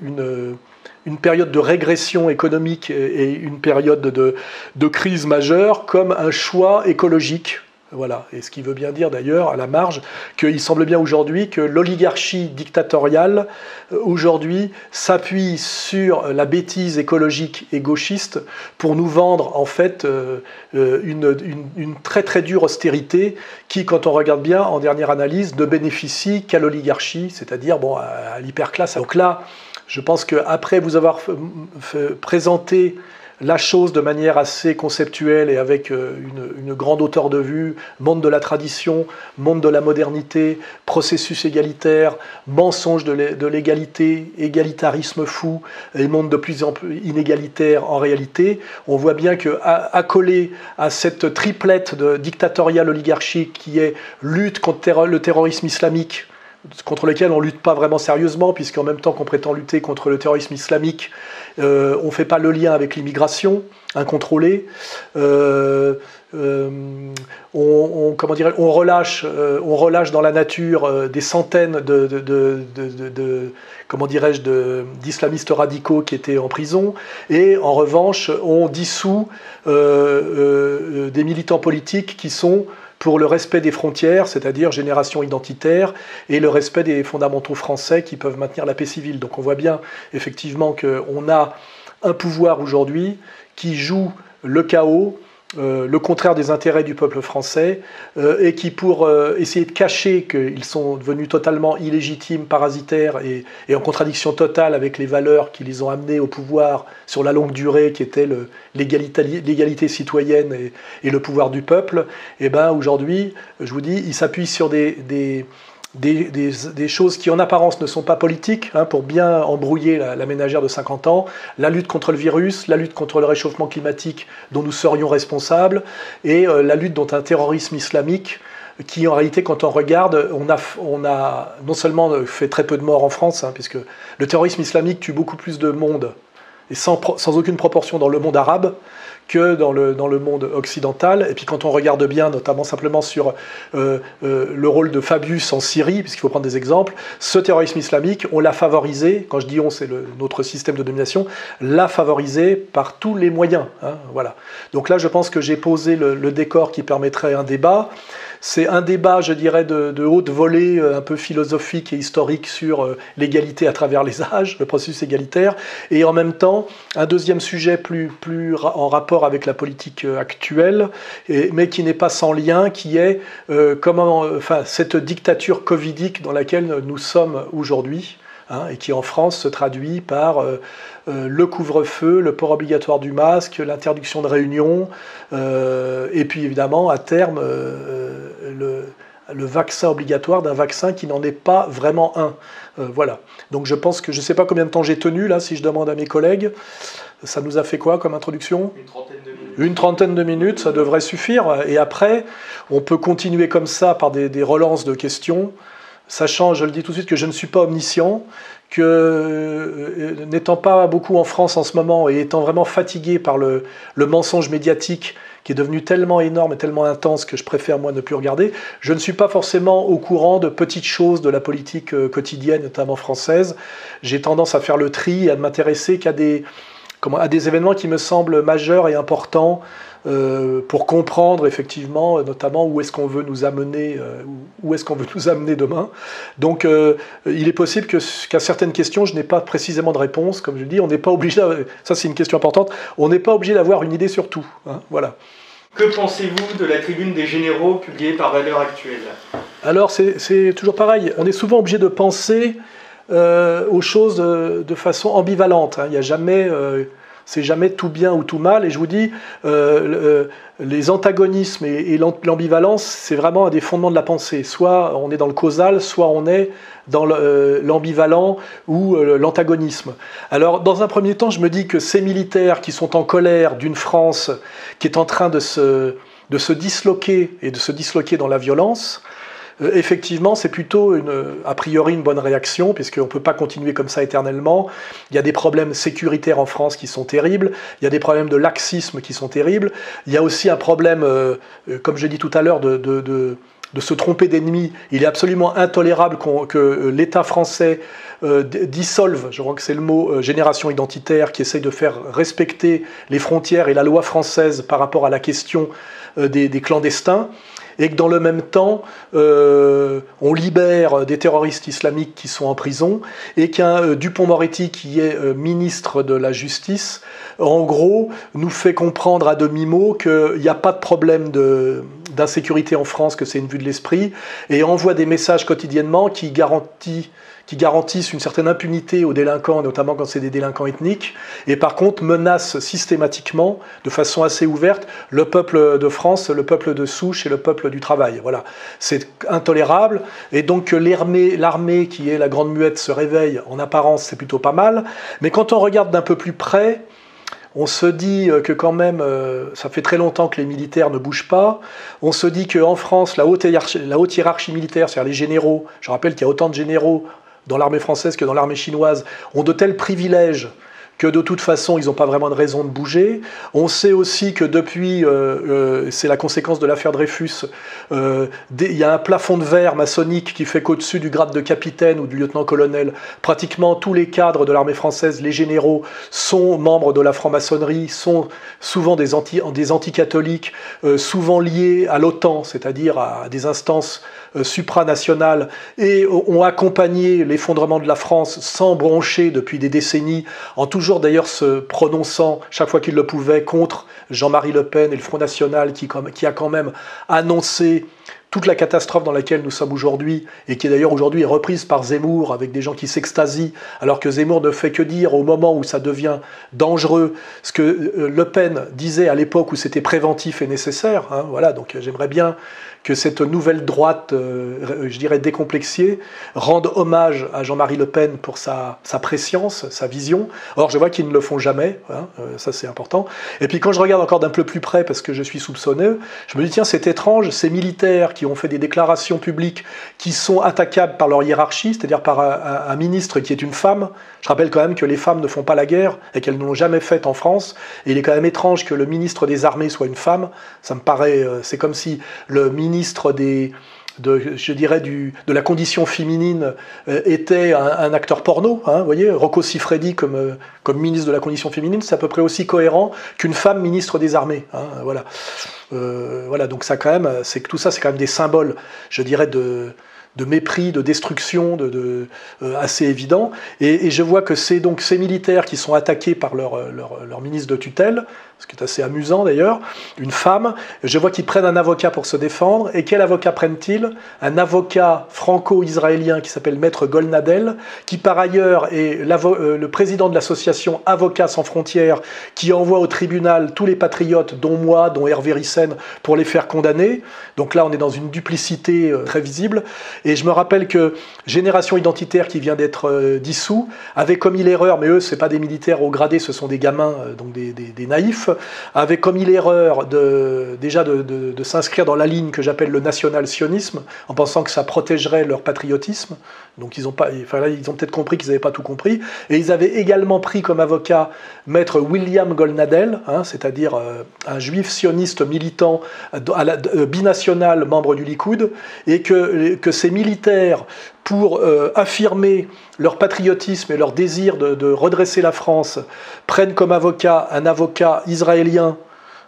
une, période de régression économique et une période de, de crise majeure comme un choix écologique voilà, et ce qui veut bien dire d'ailleurs, à la marge, qu'il semble bien aujourd'hui que l'oligarchie dictatoriale, euh, aujourd'hui, s'appuie sur la bêtise écologique et gauchiste pour nous vendre en fait euh, euh, une, très très dure austérité qui, quand on regarde bien, en dernière analyse, ne bénéficie qu'à l'oligarchie, c'est-à-dire bon, à, l'hyperclasse. Donc là, je pense qu'après vous avoir présenté la chose de manière assez conceptuelle et avec euh, une, grande hauteur de vue, monde de la tradition, monde de la modernité, processus égalitaire, mensonge de l'égalité, égalitarisme fou et monde de plus en plus inégalitaire en réalité, on voit bien que accolé à cette triplette de dictatoriale oligarchique qui est lutte contre le terrorisme islamique, contre lequel on lutte pas vraiment sérieusement, puisqu'en même temps qu'on prétend lutter contre le terrorisme islamique, euh, on ne fait pas le lien avec l'immigration incontrôlée. Euh, euh, on, relâche dans la nature des centaines de, comment dirais-je, d'islamistes radicaux qui étaient en prison, et en revanche, on dissout des militants politiques qui sont pour le respect des frontières, c'est-à-dire génération identitaire, et le respect des fondamentaux français qui peuvent maintenir la paix civile. Donc on voit bien effectivement qu'on a un pouvoir aujourd'hui qui joue le chaos euh, le contraire des intérêts du peuple français euh, et qui, pour euh, essayer de cacher qu'ils sont devenus totalement illégitimes, parasitaires et, en contradiction totale avec les valeurs qui les ont amenés au pouvoir sur la longue durée, qui étaient l'égalité citoyenne et, le pouvoir du peuple, et eh ben aujourd'hui, je vous dis, ils s'appuient sur des des, choses qui en apparence ne sont pas politiques, hein, pour bien embrouiller la, ménagère de 50 ans, la lutte contre le virus, la lutte contre le réchauffement climatique dont nous serions responsables, et euh, la lutte contre un terrorisme islamique qui en réalité, quand on regarde, on a, on a non seulement fait très peu de morts en France, hein, puisque le terrorisme islamique tue beaucoup plus de monde, et sans, sans aucune proportion dans le monde arabe, que dans le, dans le monde occidental. Et puis quand on regarde bien, notamment simplement sur euh, euh, le rôle de Fabius en Syrie, puisqu'il faut prendre des exemples, ce terrorisme islamique, on l'a favorisé, quand je dis on, c'est notre système de domination, l'a favorisé par tous les moyens. Hein, voilà. Donc là, je pense que j'ai posé le, le décor qui permettrait un débat. C'est un débat, je dirais, de, haute volée, euh, un peu philosophique et historique sur euh, l'égalité à travers les âges, le processus égalitaire, et en même temps un deuxième sujet plus, en rapport avec la politique euh, actuelle, mais qui n'est pas sans lien, qui est comment, enfin, cette dictature covidique dans laquelle nous sommes aujourd'hui. Hein, et qui en France se traduit par euh, euh, le couvre-feu, le port obligatoire du masque, l'interdiction de réunion, euh, et puis évidemment à terme le, vaccin obligatoire d'un vaccin qui n'en est pas vraiment un. voilà. Donc je pense que je ne sais pas combien de temps j'ai tenu là, si je demande à mes collègues. Ça nous a fait quoi comme introduction? Une trentaine de minutes. Une trentaine de minutes, ça devrait suffire. Et après, on peut continuer comme ça par des relances de questions sachant, je le dis tout de suite, que je ne suis pas omniscient, que euh, n'étant pas beaucoup en France en ce moment et étant vraiment fatigué par le, mensonge médiatique qui est devenu tellement énorme et tellement intense que je préfère moi ne plus regarder, je ne suis pas forcément au courant de petites choses de la politique euh, quotidienne, notamment française. J'ai tendance à faire le tri et à ne m'intéresser qu'à des, à des événements qui me semblent majeurs et importants euh, pour comprendre effectivement, notamment où est-ce qu'on veut nous amener, euh, où est-ce qu'on veut nous amener demain. Donc, euh, il est possible que qu'à certaines questions, je n'ai pas précisément de réponse. Comme je dis, on n'est pas obligé. Ça, c'est une question importante. On n'est pas obligé d'avoir une idée sur tout. Hein, voilà. Que pensez-vous de la tribune des généraux publiée par Valeurs Actuelles? Alors, c'est toujours pareil. On est souvent obligé de penser aux choses de, façon ambivalente. Hein. Il n'y a jamais c'est jamais tout bien ou tout mal. Et je vous dis, euh, euh, les antagonismes et, l'ambivalence, c'est vraiment un des fondements de la pensée. Soit on est dans le causal, soit on est dans euh, l'ambivalent ou l'antagonisme. Alors, dans un premier temps, je me dis que ces militaires qui sont en colère d'une France qui est en train de se, de se disloquer et de se disloquer dans la violence, euh, effectivement, c'est plutôt une, a priori une bonne réaction, puisqu'on ne peut pas continuer comme ça éternellement. Il y a des problèmes sécuritaires en France qui sont terribles, il y a des problèmes de laxisme qui sont terribles, il y a aussi un problème, euh, euh, comme je dit tout à l'heure, de, de, de, se tromper d'ennemis. Il est absolument intolérable que l'État français dissolve, je crois que c'est le mot, génération identitaire, qui essaye de faire respecter les frontières et la loi française par rapport à la question des clandestins et que dans le même temps, euh, on libère des terroristes islamiques qui sont en prison, et qu'un euh, Dupont-Moretti, qui est euh, ministre de la Justice, en gros, nous fait comprendre à demi-mot qu'il n'y a pas de problème d'insécurité en France, que c'est une vue de l'esprit, et envoie des messages quotidiennement qui garantissent qui garantissent une certaine impunité aux délinquants, notamment quand c'est des délinquants ethniques, et par contre menacent systématiquement, de façon assez ouverte, le peuple de France, le peuple de souche et le peuple du travail. Voilà, c'est intolérable, et donc l'armée, l'armée qui est la grande muette se réveille, en apparence c'est plutôt pas mal, mais quand on regarde d'un peu plus près, on se dit que quand même, euh, ça fait très longtemps que les militaires ne bougent pas. On se dit qu'en France, la haute hiérarchie militaire, c'est-à-dire les généraux, je rappelle qu'il y a autant de généraux dans l'armée française que dans l'armée chinoise, ont de tels privilèges que de toute façon, ils n'ont pas vraiment de raison de bouger. On sait aussi que depuis, euh, euh, c'est la conséquence de l'affaire Dreyfus, euh, il y a un plafond de verre maçonnique qui fait qu'au-dessus du grade de capitaine ou du lieutenant-colonel, pratiquement tous les cadres de l'armée française, les généraux, sont membres de la franc-maçonnerie, sont souvent des, anti, des anticatholiques, souvent liés à l'OTAN, c'est-à-dire à des instances supranationales et ont accompagné l'effondrement de la France sans broncher depuis des décennies, en toujours d'ailleurs se prononçant chaque fois qu'ils le pouvaient contre Jean-Marie Le Pen et le Front National qui, a quand même annoncé toute la catastrophe dans laquelle nous sommes aujourd'hui, et qui est d'ailleurs aujourd'hui reprise par Zemmour, avec des gens qui s'extasient, alors que Zemmour ne fait que dire au moment où ça devient dangereux ce que euh, Le Pen disait à l'époque où c'était préventif et nécessaire. Hein, voilà, donc euh, j'aimerais bien que cette nouvelle droite, euh, je dirais décomplexée, rende hommage à Jean-Marie Le Pen pour sa, sa, préscience, sa vision. Or, je vois qu'ils ne le font jamais, hein, euh, ça c'est important. Et puis quand je regarde encore d'un peu plus près, parce que je suis soupçonneux, je me dis, tiens, c'est étrange, ces militaires qui ont fait des déclarations publiques qui sont attaquables par leur hiérarchie, c'est-à-dire par un, ministre qui est une femme. Je rappelle quand même que les femmes ne font pas la guerre et qu'elles ne l'ont jamais faite en France. Et il est quand même étrange que le ministre des Armées soit une femme. Ça me paraît, euh, c'est comme si le ministre des, de, je dirais, du, de la condition féminine euh, était un, acteur porno. Hein, vous voyez, Rocco Siffredi comme, euh, comme ministre de la condition féminine, c'est à peu près aussi cohérent qu'une femme ministre des armées. Hein, voilà. Voilà, donc ça quand même, c'est que tout ça, c'est quand même des symboles, je dirais, de, de mépris, de destruction, de, assez évident. Et, je vois que c'est donc ces militaires qui sont attaqués par leur, leur, leur ministre de tutelle, ce qui est assez amusant d'ailleurs, une femme. Je vois qu'ils prennent un avocat pour se défendre. Et quel avocat prennent-ils? Un avocat franco-israélien qui s'appelle Maître Golnadel, qui par ailleurs est euh, le président de l'association Avocats sans frontières, qui envoie au tribunal tous les patriotes, dont moi, dont Hervé Rissen, pour les faire condamner. Donc là, on est dans une duplicité euh, très visible. Et je me rappelle que Génération Identitaire, qui vient d'être euh, dissous, avait commis l'erreur, mais eux, ce pas des militaires au gradé, ce sont des gamins, donc des, des naïfs avait commis l'erreur de, déjà de, s'inscrire dans la ligne que j'appelle le national-sionisme, en pensant que ça protégerait leur patriotisme. Donc ils ont, pas, enfin là, ils ont peut-être compris qu'ils n'avaient pas tout compris. Et ils avaient également pris comme avocat maître William Golnadel, hein, c'est-à-dire euh, un juif sioniste militant euh, binational, membre du Likoud, et que, que ces militaires pour euh, affirmer leur patriotisme et leur désir de, redresser la France, prennent comme avocat un avocat israélien.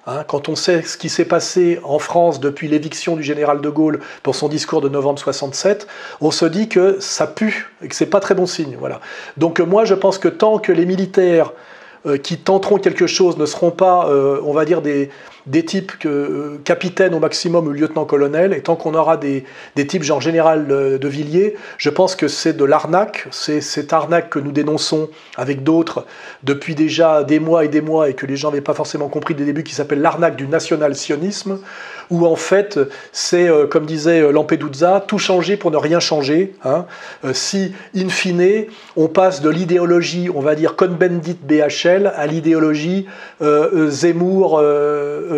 Hein, quand on sait ce qui s'est passé en France depuis l'éviction du général de Gaulle pour son discours de novembre 67, on se dit que ça pue et que c'est pas très bon signe. Voilà. Donc moi je pense que tant que les militaires euh, qui tenteront quelque chose ne seront pas, euh, on va dire, des, des types que, euh, capitaines au maximum ou lieutenant-colonel, et tant qu'on aura des, des, types genre général de Villiers, je pense que c'est de l'arnaque, c'est cette arnaque que nous dénonçons avec d'autres depuis déjà des mois et des mois et que les gens n'avaient pas forcément compris dès le début, qui s'appelle l'arnaque du national-sionisme, où en fait c'est, euh, comme disait euh, Lampedusa, tout changer pour ne rien changer. Hein. si, in fine, on passe de l'idéologie, on va dire, Cohn-Bendit BHL à l'idéologie Zemmour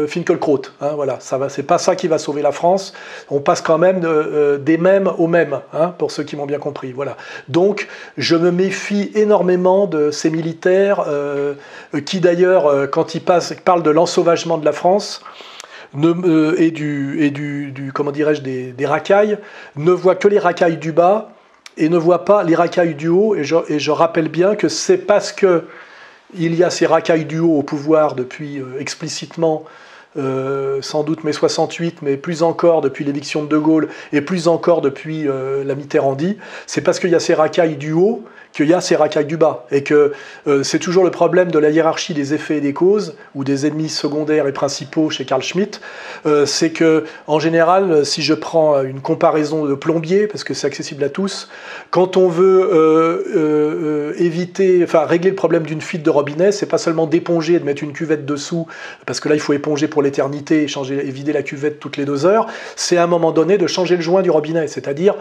euh, Finkelkraut. Hein, voilà, ça va, c'est pas ça qui va sauver la France. On passe quand même euh, des mêmes aux mêmes, hein, pour ceux qui m'ont bien compris. Voilà. Donc, je me méfie énormément de ces militaires euh, qui, d'ailleurs, quand ils, parlent de l'ensauvagement de la France, et du, et du, comment dirais-je des, racailles, ne voient que les racailles du bas et ne voient pas les racailles du haut. Et je, et je rappelle bien que c'est parce que il y a ces racailles du haut au pouvoir depuis explicitement euh, sans doute mai 68, mais plus encore depuis l'éviction de De Gaulle et plus encore depuis euh, la Mitterrandie, c'est parce qu'il y a ces racailles du haut qu'il y a ces racailles du bas et que euh, c'est toujours le problème de la hiérarchie des effets et des causes ou des ennemis secondaires et principaux chez Carl Schmitt. c'est que en général, si je prends une comparaison de plombier, parce que c'est accessible à tous, quand on veut éviter, enfin régler le problème d'une fuite de robinet, c'est pas seulement d'éponger et de mettre une cuvette dessous, parce que là il faut éponger pour l'éternité et, changer, vider la cuvette toutes les deux heures, c'est à un moment donné de changer le joint du robinet, c'est-à-dire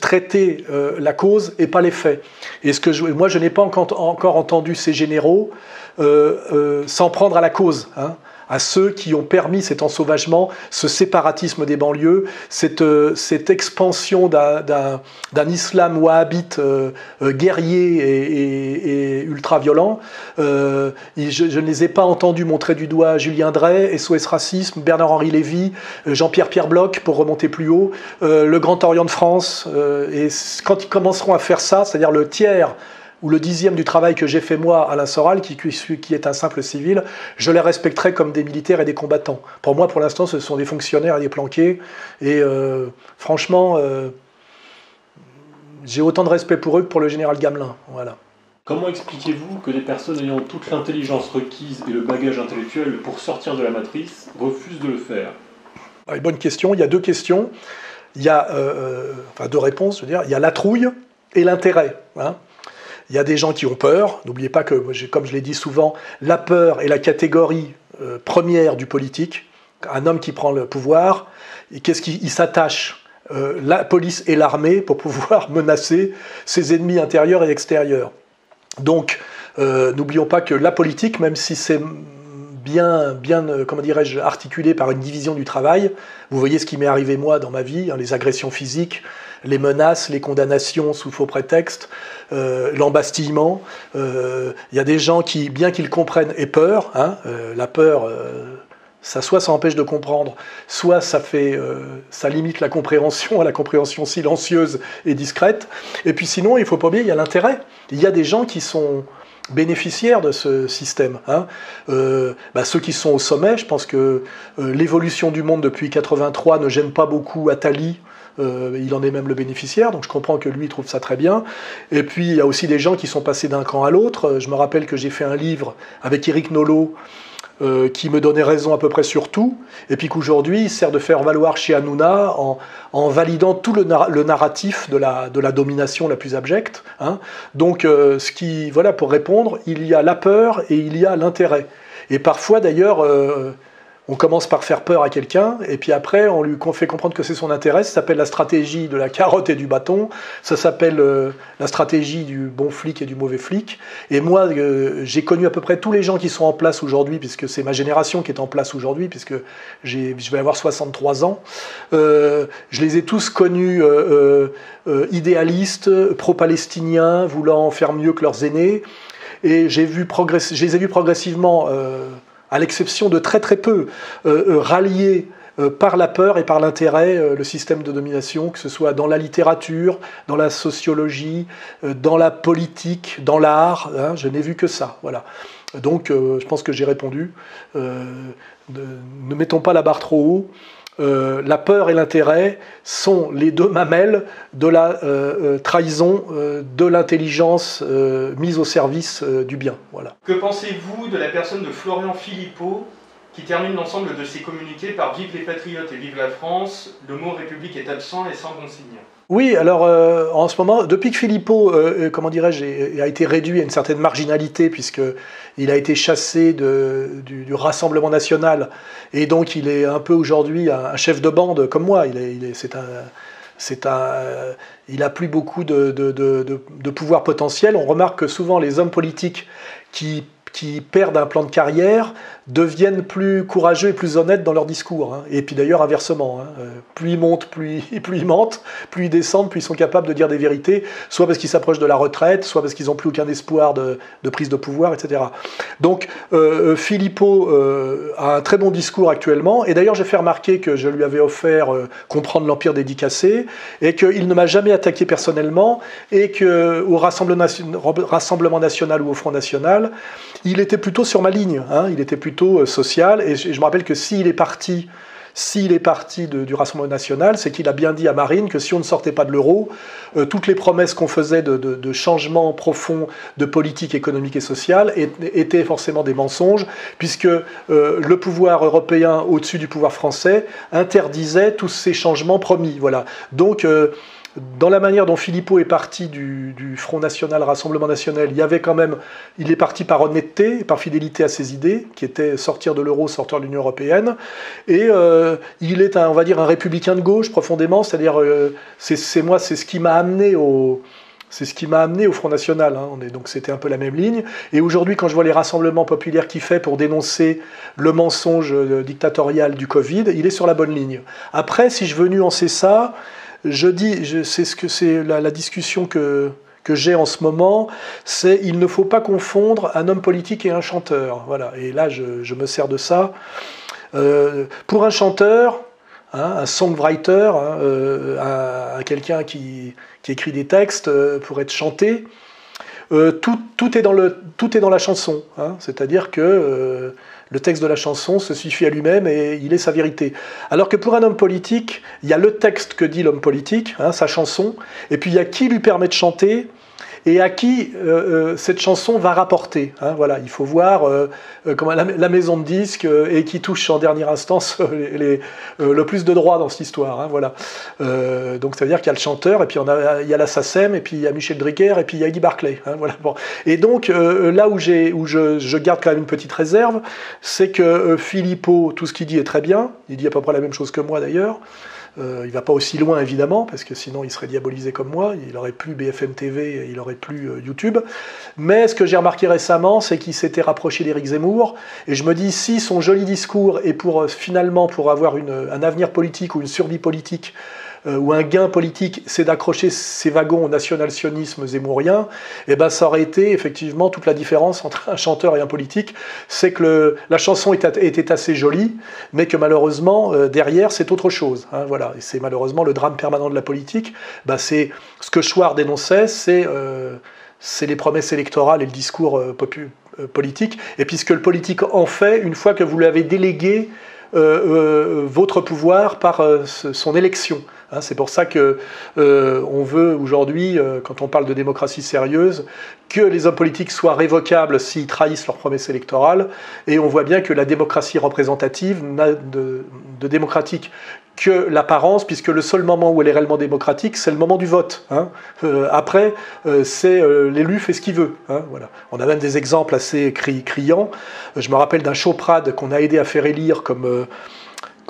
traiter euh, la cause et pas l'effet. Et ce que moi, je n'ai pas encore entendu ces généraux euh, euh, s'en prendre à la cause. Hein à ceux qui ont permis cet ensauvagement, ce séparatisme des banlieues, cette, euh, expansion d'un islam wahhabite euh, euh, guerrier et, ultra-violent. je, ne les ai pas entendus montrer du doigt Julien Drey, SOS Racisme, Bernard-Henri Lévy, Jean-Pierre Pierre Bloch, pour remonter plus haut, le Grand Orient de France. et quand ils commenceront à faire ça, c'est-à-dire le tiers ou le dixième du travail que j'ai fait moi, Alain Soral, qui, qui est un simple civil, je les respecterai comme des militaires et des combattants. Pour moi, pour l'instant, ce sont des fonctionnaires et des planqués. Et euh, franchement, euh, j'ai autant de respect pour eux que pour le général Gamelin. Voilà. Comment expliquez-vous que des personnes ayant toute l'intelligence requise et le bagage intellectuel pour sortir de la matrice refusent de le faire? Ah, Bonne question. Il y a deux questions. Il y a enfin deux réponses. Je veux dire. Il y a la trouille et l'intérêt. Hein. Il y a des gens qui ont peur. N'oubliez pas que, comme je l'ai dit souvent, la peur est la catégorie euh, première du politique. Un homme qui prend le pouvoir, qu'est-ce qu'il s'attache euh, La police et l'armée pour pouvoir menacer ses ennemis intérieurs et extérieurs. Donc, euh, n'oublions pas que la politique, même si c'est bien, bien comment dirais-je, articulé par une division du travail, vous voyez ce qui m'est arrivé moi dans ma vie, hein, les agressions physiques, les menaces, les condamnations sous faux prétexte, euh, l'embastillement. Euh, il y a des gens qui, bien qu'ils comprennent, aient peur. Hein, euh, la peur, ça soit ça empêche de comprendre, soit ça fait, ça limite la compréhension à la compréhension silencieuse et discrète. Et puis sinon, il faut pas oublier, il y a l'intérêt. Il y a des gens qui sont bénéficiaires de ce système. Hein. Bah, ceux qui sont au sommet, je pense que l'évolution du monde depuis 83 ne gêne pas beaucoup Attali euh, il en est même le bénéficiaire, donc je comprends que lui trouve ça très bien. Et puis il y a aussi des gens qui sont passés d'un camp à l'autre. Je me rappelle que j'ai fait un livre avec Eric Nolot. Euh, qui me donnait raison à peu près sur tout, et puis qu'aujourd'hui il sert de faire valoir chez Hanouna en, validant tout le, narratif de la, domination la plus abjecte. Hein. Donc, euh, ce qui, voilà, pour répondre, il y a la peur et il y a l'intérêt. Et parfois d'ailleurs, on commence par faire peur à quelqu'un, et puis après, on lui fait comprendre que c'est son intérêt. Ça s'appelle la stratégie de la carotte et du bâton. Ça s'appelle euh, la stratégie du bon flic et du mauvais flic. Et moi, euh, j'ai connu à peu près tous les gens qui sont en place aujourd'hui, puisque c'est ma génération qui est en place aujourd'hui, puisque je vais avoir 63 ans. Euh, je les ai tous connus idéalistes, pro-palestiniens, voulant faire mieux que leurs aînés. Et j'ai vu je les ai vus progressivement à l'exception de très très peu, euh, euh, rallier euh, par la peur et par l'intérêt le système de domination, que ce soit dans la littérature, dans la sociologie, dans la politique, dans l'art. Hein, je n'ai vu que ça. Voilà. Donc, je pense que j'ai répondu. ne mettons pas la barre trop haut. Euh, la peur et l'intérêt sont les deux mamelles de la euh, euh, trahison de l'intelligence mise au service du bien. Voilà. Que pensez-vous de la personne de Florian Philippot qui termine l'ensemble de ses communiqués par Vive les patriotes et vive la France, le mot République est absent et sans consigne oui, alors euh, en ce moment, depuis que Philippot, euh, comment dirais-je, a été réduit à une certaine marginalité, puisqu'il a été chassé du, Rassemblement national, et donc il est un peu aujourd'hui un, chef de bande comme moi. Il est, il c'est un, c'est un, il a plus beaucoup de, pouvoir potentiel. On remarque que souvent les hommes politiques qui perdent un plan de carrière deviennent plus courageux et plus honnêtes dans leur discours. Hein. Et puis d'ailleurs inversement, hein. euh, plus ils montent, plus, ils mentent, plus ils descendent, plus ils sont capables de dire des vérités, soit parce qu'ils s'approchent de la retraite, soit parce qu'ils n'ont plus aucun espoir de, prise de pouvoir, etc. Donc euh, euh Philippot euh, a un très bon discours actuellement, et d'ailleurs j'ai fait remarquer que je lui avais offert Comprendre l'Empire dédicacé, et qu'il ne m'a jamais attaqué personnellement, et qu'au Rassemblement, Rassemblement national ou au Front national, il était plutôt sur ma ligne, hein. il était plutôt euh, social, et je, me rappelle que s'il est parti, est parti du Rassemblement national, c'est qu'il a bien dit à Marine que si on ne sortait pas de l'euro, euh, toutes les promesses qu'on faisait de, de, changements profonds de politique économique et sociale étaient forcément des mensonges, puisque euh, le pouvoir européen au-dessus du pouvoir français interdisait tous ces changements promis. Voilà. Donc dans la manière dont Philippot est parti du, Front National, Rassemblement National, il y avait quand même, il est parti par honnêteté, par fidélité à ses idées, qui étaient sortir de l'euro, sortir de l'Union européenne, et euh, il est, un, on va dire, un républicain de gauche profondément, c'est-à-dire, euh, c'est moi, c'est ce qui m'a amené au, c'est ce qui m'a amené au Front National. Hein. Donc c'était un peu la même ligne. Et aujourd'hui, quand je vois les rassemblements populaires qu'il fait pour dénoncer le mensonge euh, dictatorial du Covid, il est sur la bonne ligne. Après, si je veux nuancer ça, je dis, c'est ce que c'est la, discussion que, que j'ai en ce moment, c'est il ne faut pas confondre un homme politique et un chanteur. Voilà. Et là, je, je me sers de ça. Euh, pour un chanteur, hein, un songwriter, hein, euh, quelqu'un qui, qui, écrit des textes euh, pour être chanté, tout, est dans le, tout est dans la chanson. Hein. C'est-à-dire que le texte de la chanson se suffit à lui-même et il est sa vérité. Alors que pour un homme politique, il y a le texte que dit l'homme politique, hein, sa chanson, et puis il y a qui lui permet de chanter, et à qui euh, euh, cette chanson va rapporter. Hein, voilà, il faut voir euh, comment la, maison de disques et qui touche en dernière instance le plus de droits dans cette histoire. Hein, voilà. donc ça veut dire qu'il y a le chanteur, et puis il y a la SACEM, et puis il y a Michel Drucker, et puis il y a Guy Barclay. Hein, voilà. Et donc là où, où je, je, garde quand même une petite réserve, c'est que Philippot, tout ce qu'il dit est très bien, il dit à peu près la même chose que moi d'ailleurs, euh, il ne va pas aussi loin évidemment, parce que sinon il serait diabolisé comme moi, il aurait plus BFM TV, il aurait plus euh, YouTube. Mais ce que j'ai remarqué récemment, c'est qu'il s'était rapproché d'Éric Zemmour, et je me dis si son joli discours est pour euh, finalement pour avoir un avenir politique ou une survie politique euh, ou un gain politique, c'est d'accrocher ces wagons au national-sionisme zémourien, eh ben ça aurait été effectivement toute la différence entre un chanteur et un politique. C'est que la chanson était, assez jolie, mais que malheureusement, euh, derrière, c'est autre chose. Hein, voilà. C'est malheureusement le drame permanent de la politique. Ben, c'est ce que Chouard dénonçait, c'est euh, c'est les promesses électorales et le discours politique. Et puisque le politique en fait, une fois que vous l'avez délégué votre pouvoir par son élection. Hein, c'est pour ça que euh, on veut aujourd'hui, euh, quand on parle de démocratie sérieuse, que les hommes politiques soient révocables s'ils trahissent leurs promesses électorales. Et on voit bien que la démocratie représentative n'a de, démocratique que l'apparence, puisque le seul moment où elle est réellement démocratique, c'est le moment du vote. Hein. Euh, après, c'est l'élu fait ce qu'il veut. Hein. On a même des exemples assez criants. Je me rappelle d'un Choprade qu'on a aidé à faire élire comme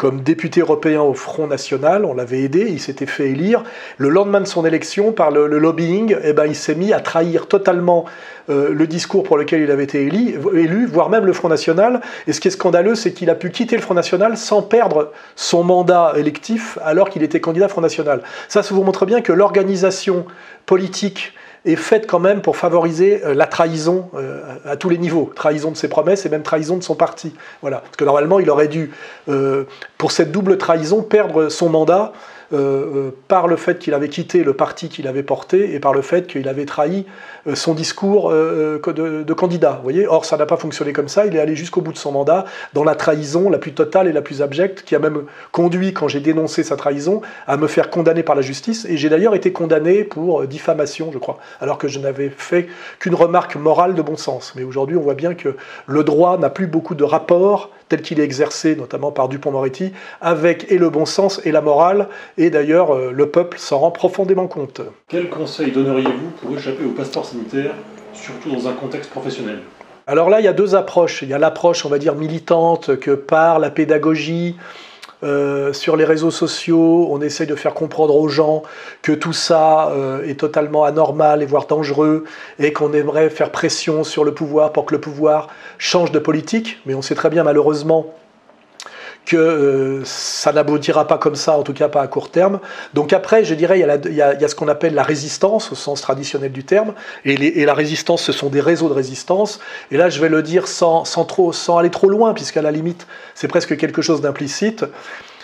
comme député européen au Front National, on l'avait aidé, il s'était fait élire. Le lendemain de son élection, par le, lobbying, eh ben, il s'est mis à trahir totalement euh, le discours pour lequel il avait été élu, voire même le Front National. Et ce qui est scandaleux, c'est qu'il a pu quitter le Front National sans perdre son mandat électif alors qu'il était candidat Front National. Ça, ça vous montre bien que l'organisation politique est faite quand même pour favoriser euh, la trahison euh, à tous les niveaux, trahison de ses promesses et même trahison de son parti. Voilà. Parce que normalement, il aurait dû, euh, pour cette double trahison, perdre son mandat euh, euh, par le fait qu'il avait quitté le parti qu'il avait porté et par le fait qu'il avait trahi euh, son discours de, candidat. Voyez Or, ça n'a pas fonctionné comme ça. Il est allé jusqu'au bout de son mandat dans la trahison la plus totale et la plus abjecte, qui a même conduit, quand j'ai dénoncé sa trahison, à me faire condamner par la justice. Et j'ai d'ailleurs été condamné pour diffamation, je crois, alors que je n'avais fait qu'une remarque morale de bon sens. Mais aujourd'hui, on voit bien que le droit n'a plus beaucoup de rapport tel qu'il est exercé, notamment par Dupont-Moretti, avec et le bon sens et la morale, et d'ailleurs euh, le peuple s'en rend profondément compte. Quel conseil donneriez-vous pour échapper au passeport sanitaire, surtout dans un contexte professionnel? Alors là, il y a deux approches. Il y a l'approche, on va dire, militante que par la pédagogie, euh, sur les réseaux sociaux, on essaye de faire comprendre aux gens que tout ça euh, est totalement anormal et voire dangereux, et qu'on aimerait faire pression sur le pouvoir pour que le pouvoir change de politique. Mais on sait très bien malheureusement que euh, ça n'aboutira pas comme ça, en tout cas pas à court terme. Donc après, je dirais, il y a, ce qu'on appelle la résistance, au sens traditionnel du terme, et, la résistance, ce sont des réseaux de résistance. Et là, je vais le dire sans, trop, sans aller trop loin, puisqu'à la limite, c'est presque quelque chose d'implicite.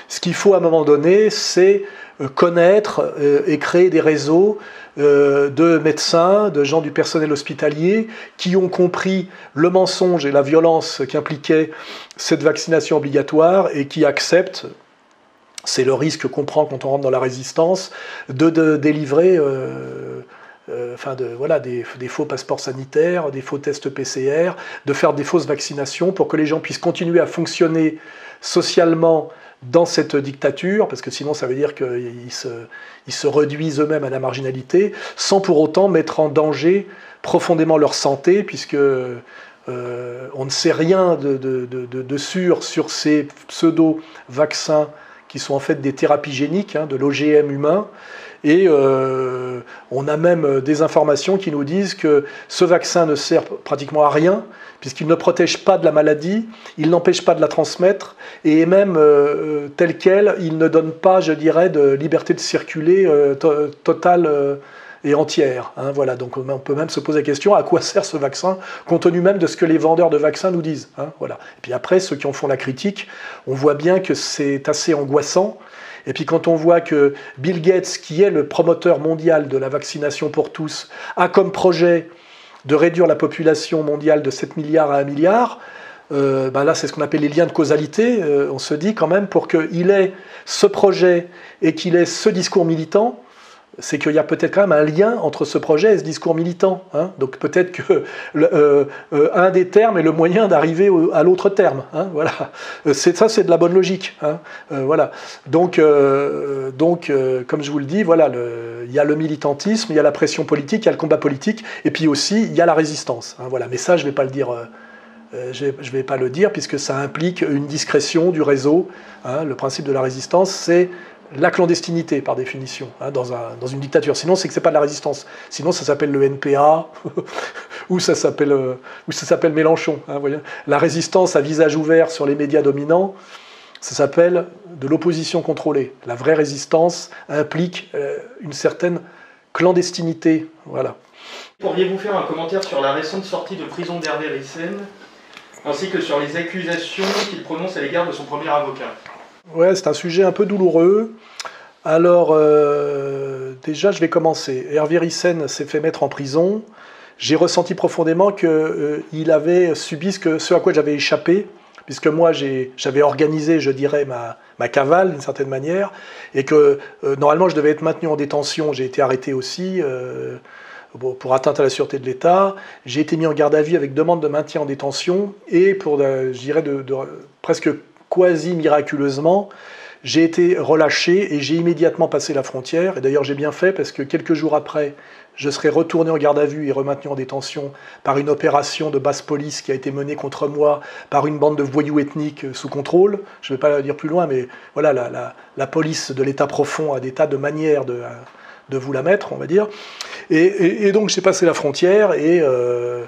Ce qu'il faut à un moment donné, c'est euh, connaître euh, et créer des réseaux euh, de médecins, de gens du personnel hospitalier qui ont compris le mensonge et la violence qu'impliquait cette vaccination obligatoire et qui acceptent, c'est le risque qu'on prend quand on rentre dans la résistance, de, délivrer enfin des, faux passeports sanitaires, des faux tests PCR, de faire des fausses vaccinations pour que les gens puissent continuer à fonctionner socialement dans cette dictature, parce que sinon ça veut dire qu'ils se, ils se réduisent eux-mêmes à la marginalité, sans pour autant mettre en danger profondément leur santé, puisque euh, on ne sait rien de, sûr sur ces pseudo-vaccins qui sont en fait des thérapies géniques, hein, de l'OGM humain. Et euh, on a même des informations qui nous disent que ce vaccin ne sert pratiquement à rien, puisqu'il ne protège pas de la maladie, il n'empêche pas de la transmettre, et même euh, tel quel, il ne donne pas, je dirais, de liberté de circuler euh, totale euh, et entière. Hein, voilà, donc on peut même se poser la question à quoi sert ce vaccin, compte tenu même de ce que les vendeurs de vaccins nous disent. Hein, voilà. Et puis après, ceux qui en font la critique, on voit bien que c'est assez angoissant. Et puis quand on voit que Bill Gates, qui est le promoteur mondial de la vaccination pour tous, a comme projet de réduire la population mondiale de 7 milliards à 1 milliard, euh, ben là, c'est ce qu'on appelle les liens de causalité. Euh, on se dit quand même, pour qu'il ait ce projet et qu'il ait ce discours militant, c'est qu'il y a peut-être quand même un lien entre ce projet et ce discours militant. Hein. Donc peut-être que euh, un des termes est le moyen d'arriver à l'autre terme. Hein. Voilà. C'est ça, c'est de la bonne logique. Hein. voilà. Donc, donc comme je vous le dis, voilà, il y a le militantisme, il y a la pression politique, il y a le combat politique, et puis aussi il y a la résistance. voilà. Mais ça, je ne vais pas le dire euh, je ne vais pas le dire puisque ça implique une discrétion du réseau. Le principe de la résistance, c'est la clandestinité par définition hein, dans, une dictature. Sinon, c'est que c'est pas de la résistance. Sinon, ça s'appelle le NPA ou ça s'appelle euh, ou ça s'appelle Mélenchon. Hein, la résistance à visage ouvert sur les médias dominants, ça s'appelle de l'opposition contrôlée. La vraie résistance implique euh, une certaine clandestinité. Voilà. Pourriez-vous faire un commentaire sur la récente sortie de prison d'Hervé Rissen ainsi que sur les accusations qu'il prononce à l'égard de son premier avocat? Ouais, c'est un sujet un peu douloureux. Alors, euh, déjà, je vais commencer. Hervé Rissen s'est fait mettre en prison. J'ai ressenti profondément qu'il euh, avait subi ce, à quoi j'avais échappé, puisque moi, j'avais organisé, je dirais, ma, cavale d'une certaine manière, et que euh, normalement, je devais être maintenu en détention. J'ai été arrêté aussi pour atteinte à la sûreté de l'État. J'ai été mis en garde à vue avec demande de maintien en détention et pour, je dirais, de, presque quasi miraculeusement, j'ai été relâché et j'ai immédiatement passé la frontière. Et d'ailleurs, j'ai bien fait parce que quelques jours après, je serai retourné en garde à vue et remaintenu en détention par une opération de basse police qui a été menée contre moi par une bande de voyous ethniques sous contrôle. Je ne vais pas dire plus loin, mais voilà, la, la police de l'État profond a des tas de manières de, de vous la mettre, on va dire. Et, donc j'ai passé la frontière et, euh,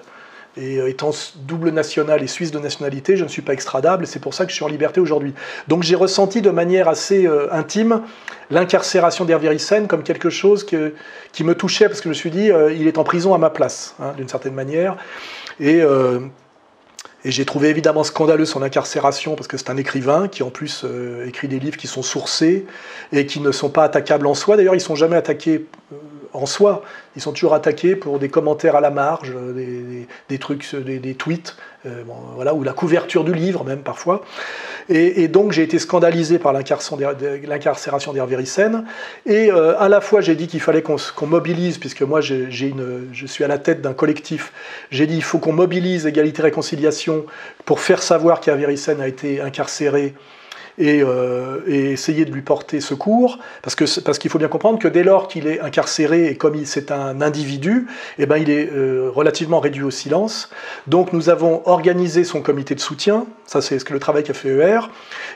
et, euh, étant double national et suisse de nationalité, je ne suis pas extradable. C'est pour ça que je suis en liberté aujourd'hui. Donc j'ai ressenti de manière assez euh, intime l'incarcération d'Hervé Rissen comme quelque chose qui me touchait parce que je me suis dit, il est en prison à ma place, hein, d'une certaine manière. Et et j'ai trouvé évidemment scandaleux son incarcération parce que c'est un écrivain qui en plus euh, écrit des livres qui sont sourcés et qui ne sont pas attaquables en soi. D'ailleurs, ils sont jamais attaqués euh, en soi. Ils sont toujours attaqués pour des commentaires à la marge, euh, des, trucs, des, tweets, voilà, ou la couverture du livre même parfois. Et, donc j'ai été scandalisé par l'incarcération d'Hervé Rissen. Et à la fois j'ai dit qu'il fallait qu'on mobilise, puisque moi je suis à la tête d'un collectif, j'ai dit il faut qu'on mobilise égalité réconciliation pour faire savoir qu'Hervé Rissen a été incarcéré euh, et, essayer de lui porter secours, parce qu'il parce qu'il faut bien comprendre que dès lors qu'il est incarcéré et comme c'est un individu, eh ben, il est euh, relativement réduit au silence. Donc nous avons organisé son comité de soutien, ça c'est ce que le travail qu'a fait ER,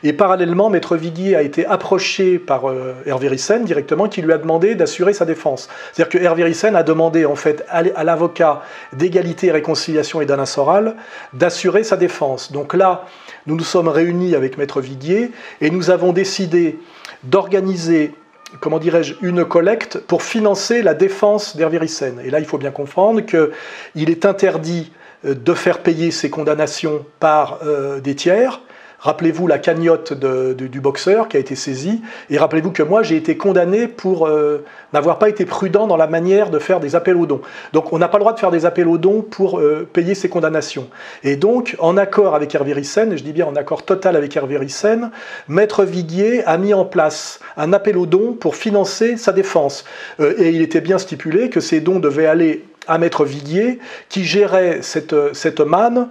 et parallèlement, Maître Viguier a été approché par euh, Hervé Rissen directement, qui lui a demandé d'assurer sa défense. C'est-à-dire que Hervé Rissen a demandé en fait à l'avocat d'égalité, réconciliation et d'Alain Soral d'assurer sa défense. Donc là, nous nous sommes réunis avec Maître Viguier et nous avons décidé d'organiser comment dirais-je, une collecte pour financer la défense d'Hervé. Et là, il faut bien comprendre qu'il est interdit euh, de faire payer ses condamnations par euh, des tiers, Rappelez-vous la cagnotte du boxeur qui a été saisie, et rappelez-vous que moi j'ai été condamné pour euh, n'avoir pas été prudent dans la manière de faire des appels aux dons. Donc on n'a pas le droit de faire des appels aux dons pour euh, payer ses condamnations. Et donc, en accord avec Hervé Rissen, je dis bien en accord total avec Hervé Rissen, Maître Viguier a mis en place un appel aux dons pour financer sa défense. Euh, et il était bien stipulé que ces dons devaient aller à Maître Viguier, qui gérait cette, cette manne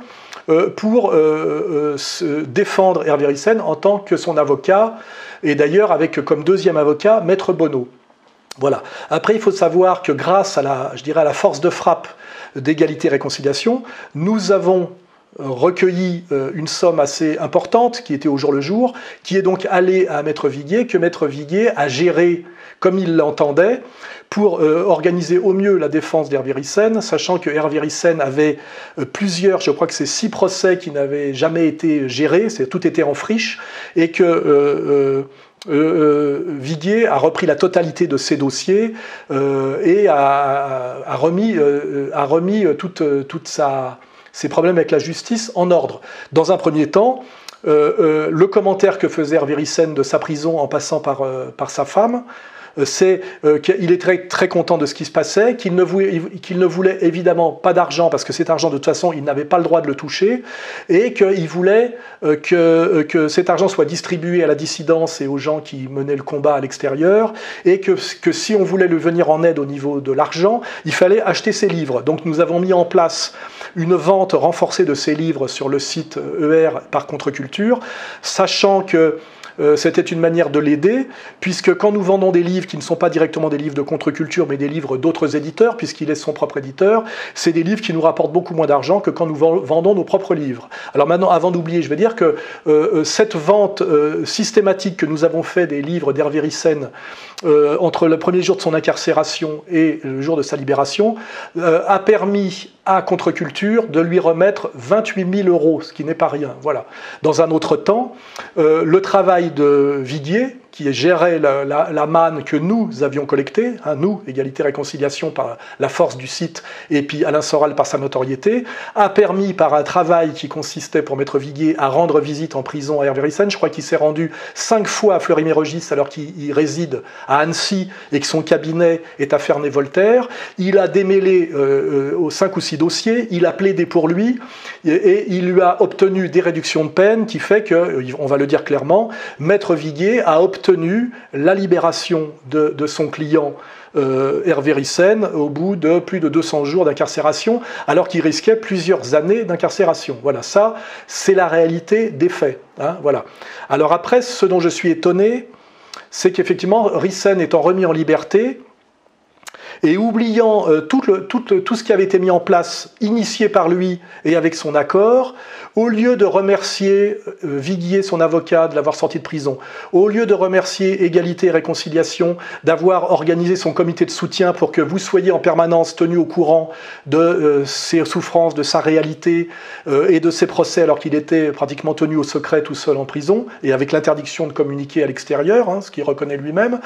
pour euh, euh, défendre Hervé Rissen en tant que son avocat, et d'ailleurs avec comme deuxième avocat Maître Bonneau. Voilà. Après, il faut savoir que grâce à la, à la force de frappe d'égalité et réconciliation, nous avons recueilli une somme assez importante qui était au jour le jour, qui est donc allée à Maître Viguier, que Maître Viguier a géré comme il l'entendait, pour euh, organiser au mieux la défense d'Hervé sachant que Hervé avait euh, plusieurs, je crois que c'est six procès qui n'avaient jamais été gérés, c'est tout était en friche, et que euh, Viguier a repris la totalité de ses dossiers et a, remis, a remis ses problèmes avec la justice en ordre. Dans un premier temps, le commentaire que faisait Hervé de sa prison en passant par sa femme, c'est qu'il est très, content de ce qui se passait, qu'il ne, voulait, évidemment pas d'argent, parce que cet argent, de toute façon, il n'avait pas le droit de le toucher, et qu'il voulait que, que cet argent soit distribué à la dissidence et aux gens qui menaient le combat à l'extérieur, et que, que si on voulait le venir en aide au niveau de l'argent, il fallait acheter ses livres. Donc nous avons mis en place une vente renforcée de ces livres sur le site ER par Contre-Culture, sachant que euh, c'était une manière de l'aider, puisque quand nous vendons des livres qui ne sont pas directement des livres de contre-culture, mais des livres d'autres éditeurs, puisqu'il est son propre éditeur, c'est des livres qui nous rapportent beaucoup moins d'argent que quand nous vendons nos propres livres. Alors maintenant, avant d'oublier, je vais dire que euh, euh, cette vente systématique que nous avons fait des livres d'Hervé Ryssen entre le premier jour de son incarcération et le jour de sa libération a permis à Contre-Culture de lui remettre 28 000 euros, ce qui n'est pas rien. Voilà. Dans un autre temps, le travail de Viguier, qui gérait la, manne que nous avions collectée, hein, nous, Égalité Réconciliation par la force du site, et puis Alain Soral par sa notoriété, a permis par un travail qui consistait pour Maître Viguier à rendre visite en prison à Hervé Ryssen, je crois qu'il s'est rendu cinq fois à Fleury-Mérogis alors qu'il réside à Annecy et que son cabinet est à Ferney-Voltaire. Il a démêlé euh, aux cinq ou six dossiers, il a plaidé pour lui et, et, il lui a obtenu des réductions de peine qui fait que, on va le dire clairement, Maître Viguier a obtenu obtenu la libération de, son client euh, Hervé Ryssen au bout de plus de 200 jours d'incarcération, alors qu'il risquait plusieurs années d'incarcération. Voilà, ça, c'est la réalité des faits. Hein, voilà. Alors après, ce dont je suis étonné, c'est qu'effectivement, Ryssen étant remis en liberté, et oubliant euh, tout, tout, ce qui avait été mis en place, initié par lui et avec son accord, au lieu de remercier euh, Viguier, son avocat, de l'avoir sorti de prison, au lieu de remercier Égalité et Réconciliation d'avoir organisé son comité de soutien pour que vous soyez en permanence tenu au courant de euh, ses souffrances, de sa réalité et de ses procès alors qu'il était pratiquement tenu au secret tout seul en prison et avec l'interdiction de communiquer à l'extérieur, hein, ce qu'il reconnaît lui-même,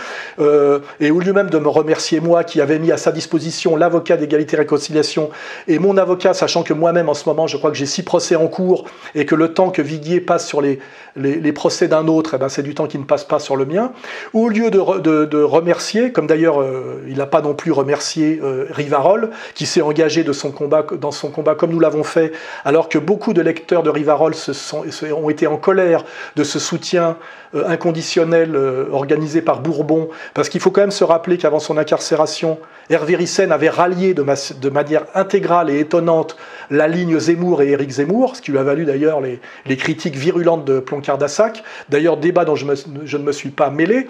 et au lieu même de me remercier moi qui avais mis à sa disposition l'avocat d'égalité et réconciliation et mon avocat, sachant que moi-même en ce moment, je crois que j'ai six procès en cours et que le temps que Viguier passe sur les, les, procès d'un autre, eh ben, c'est du temps qui ne passe pas sur le mien. Au lieu de, de, remercier, comme d'ailleurs euh, il n'a pas non plus remercié euh, Rivarol, qui s'est engagé de son combat, dans son combat comme nous l'avons fait, alors que beaucoup de lecteurs de Rivarol se sont, ont été en colère de ce soutien euh, inconditionnel organisé par Bourbon, parce qu'il faut quand même se rappeler qu'avant son incarcération, Hervé Ryssen avait rallié de, de, manière intégrale et étonnante la ligne Zemmour et Éric Zemmour, ce qui lui a valu d'ailleurs les, critiques virulentes de Ploncard-Dassac. D'ailleurs, débat dont je, ne me suis pas mêlé.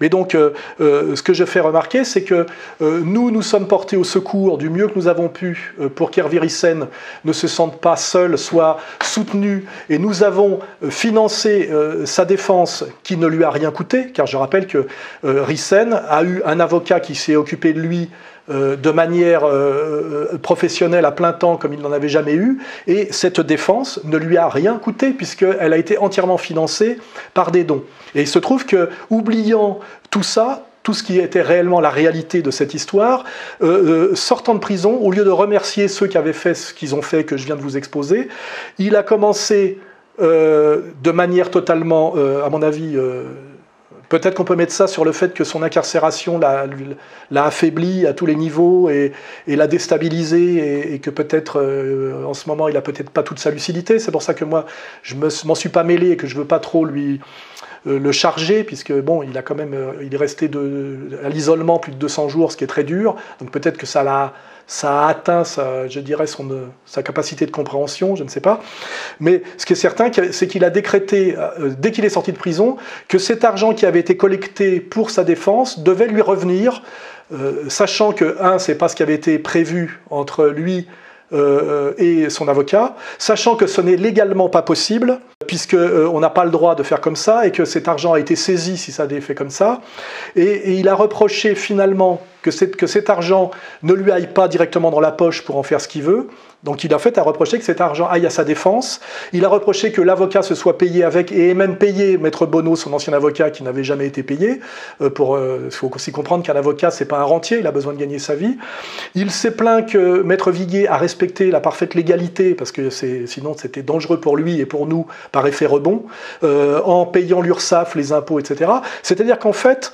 Mais donc, euh, euh, ce que je fais remarquer, c'est que euh, nous, nous sommes portés au secours du mieux que nous avons pu pour qu'Hervé Ryssen ne se sente pas seul, soit soutenu, et nous avons financé sa défense qui ne lui a rien coûté, car je rappelle que Ryssen a eu un avocat qui s'est occupé de lui de manière euh, euh, professionnelle à plein temps comme il n'en avait jamais eu, et cette défense ne lui a rien coûté puisqu'elle a été entièrement financée par des dons. Et il se trouve que, oubliant tout ça, tout ce qui était réellement la réalité de cette histoire, sortant de prison, au lieu de remercier ceux qui avaient fait ce qu'ils ont fait, que je viens de vous exposer, il a commencé de manière totalement, à mon avis, Peut-être qu'on peut mettre ça sur le fait que son incarcération l'a affaibli à tous les niveaux et, l'a déstabilisé et, que peut-être euh, en ce moment il a peut-être pas toute sa lucidité. C'est pour ça que moi je m'en suis pas mêlé et que je veux pas trop lui euh, le charger puisque bon il a quand même euh, il est resté à l'isolement plus de 200 jours, ce qui est très dur. Donc peut-être que ça l'a ça a atteint, sa, je dirais, son, sa capacité de compréhension, je ne sais pas. Mais ce qui est certain, c'est qu'il a décrété, euh, dès qu'il est sorti de prison, que cet argent qui avait été collecté pour sa défense devait lui revenir, euh, sachant que, un, c'est pas ce qui avait été prévu entre lui euh, et son avocat, sachant que ce n'est légalement pas possible, puisqu'on on n'a pas le droit de faire comme ça, et que cet argent a été saisi si ça a été fait comme ça. Et, il a reproché finalement que cet argent ne lui aille pas directement dans la poche pour en faire ce qu'il veut. Donc il a fait à reprocher que cet argent aille à sa défense. Il a reproché que l'avocat se soit payé avec, et même payé Maître Bonneau, son ancien avocat, qui n'avait jamais été payé. Euh, pour, euh, faut aussi comprendre qu'un avocat, c'est pas un rentier, il a besoin de gagner sa vie. Il s'est plaint que Maître Viguier a respecté la parfaite légalité, parce que sinon c'était dangereux pour lui et pour nous par effet rebond, euh, en payant l'URSSAF, les impôts, etc. C'est-à-dire qu'en fait,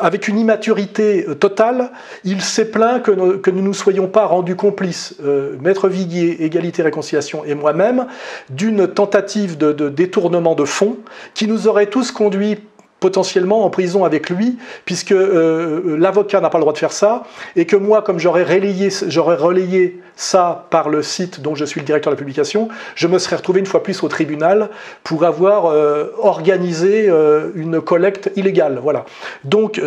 avec une immaturité totale, il s'est plaint que, nous ne nous soyons pas rendus complices, Maître Viguier, Égalité, Réconciliation et moi-même, d'une tentative de, de détournement de fonds qui nous aurait tous conduits potentiellement en prison avec lui, puisque euh, l'avocat n'a pas le droit de faire ça, et que moi, comme j'aurais relayé, ça par le site dont je suis le directeur de la publication, je me serais retrouvé une fois plus au tribunal pour avoir euh, organisé euh, une collecte illégale. Voilà. Donc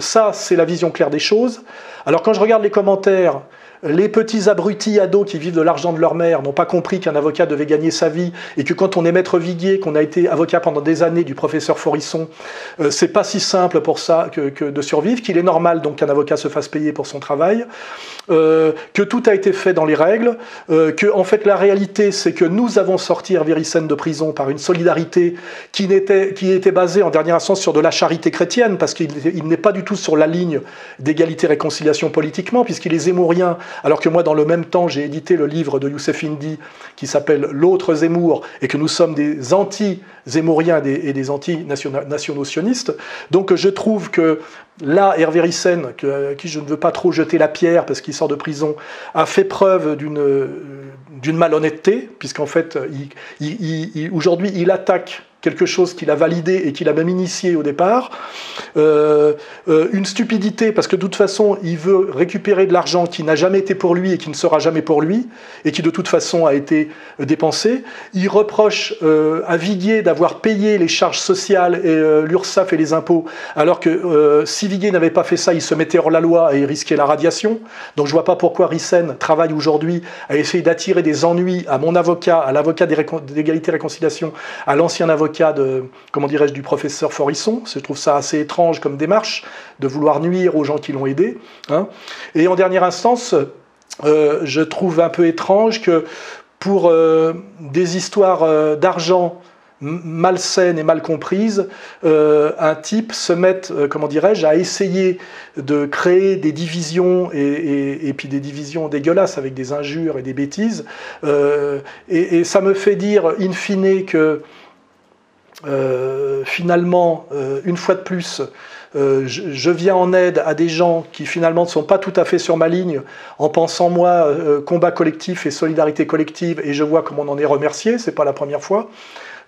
ça, c'est la vision claire des choses. Alors quand je regarde les commentaires, les petits abrutis ados qui vivent de l'argent de leur mère n'ont pas compris qu'un avocat devait gagner sa vie et que quand on est maître Viguier, qu'on a été avocat pendant des années du professeur Forisson, euh, c'est pas si simple pour ça que, de survivre, qu'il est normal donc qu'un avocat se fasse payer pour son travail, euh, que tout a été fait dans les règles, euh, que en fait la réalité c'est que nous avons sorti Hervé de prison par une solidarité qui, n'était, qui était basée en dernière instance sur de la charité chrétienne, parce qu'il n'est pas du tout sur la ligne d'égalité-réconciliation politiquement, puisqu'il est zémourien alors que moi, dans le même temps, j'ai édité le livre de Youssef Indy qui s'appelle L'autre Zemmour, et que nous sommes des anti-zémouriens et des anti-nationaux sionistes. Donc je trouve que là, Hervé Ryssen, à qui je ne veux pas trop jeter la pierre parce qu'il sort de prison, a fait preuve d'une malhonnêteté, puisqu'en fait, aujourd'hui, il attaque quelque chose qu'il a validé et qu'il a même initié au départ. Euh, euh, une stupidité, parce que de toute façon, il veut récupérer de l'argent qui n'a jamais été pour lui et qui ne sera jamais pour lui, et qui de toute façon a été dépensé. Il reproche euh, à Viguier d'avoir payé les charges sociales et l'URSSAF et les impôts, alors que si Viguier n'avait pas fait ça, il se mettait hors la loi et il risquait la radiation. Donc je vois pas pourquoi Rissen travaille aujourd'hui à essayer d'attirer des ennuis à mon avocat, à l'avocat d'égalité réconciliation, à l'ancien avocat cas de, comment dirais-je, du professeur Forisson. Je trouve ça assez étrange comme démarche de vouloir nuire aux gens qui l'ont aidé. Hein. Et en dernière instance, euh, je trouve un peu étrange que pour euh, des histoires euh, d'argent malsaines et mal comprises, un type se mette, comment dirais-je, à essayer de créer des divisions et, puis des divisions dégueulasses avec des injures et des bêtises. Et, et, ça me fait dire, in fine, que euh, finalement, euh, une fois de plus, euh, je, viens en aide à des gens qui finalement ne sont pas tout à fait sur ma ligne, en pensant moi combat collectif et solidarité collective, et je vois comme on en est remercié, c'est pas la première fois.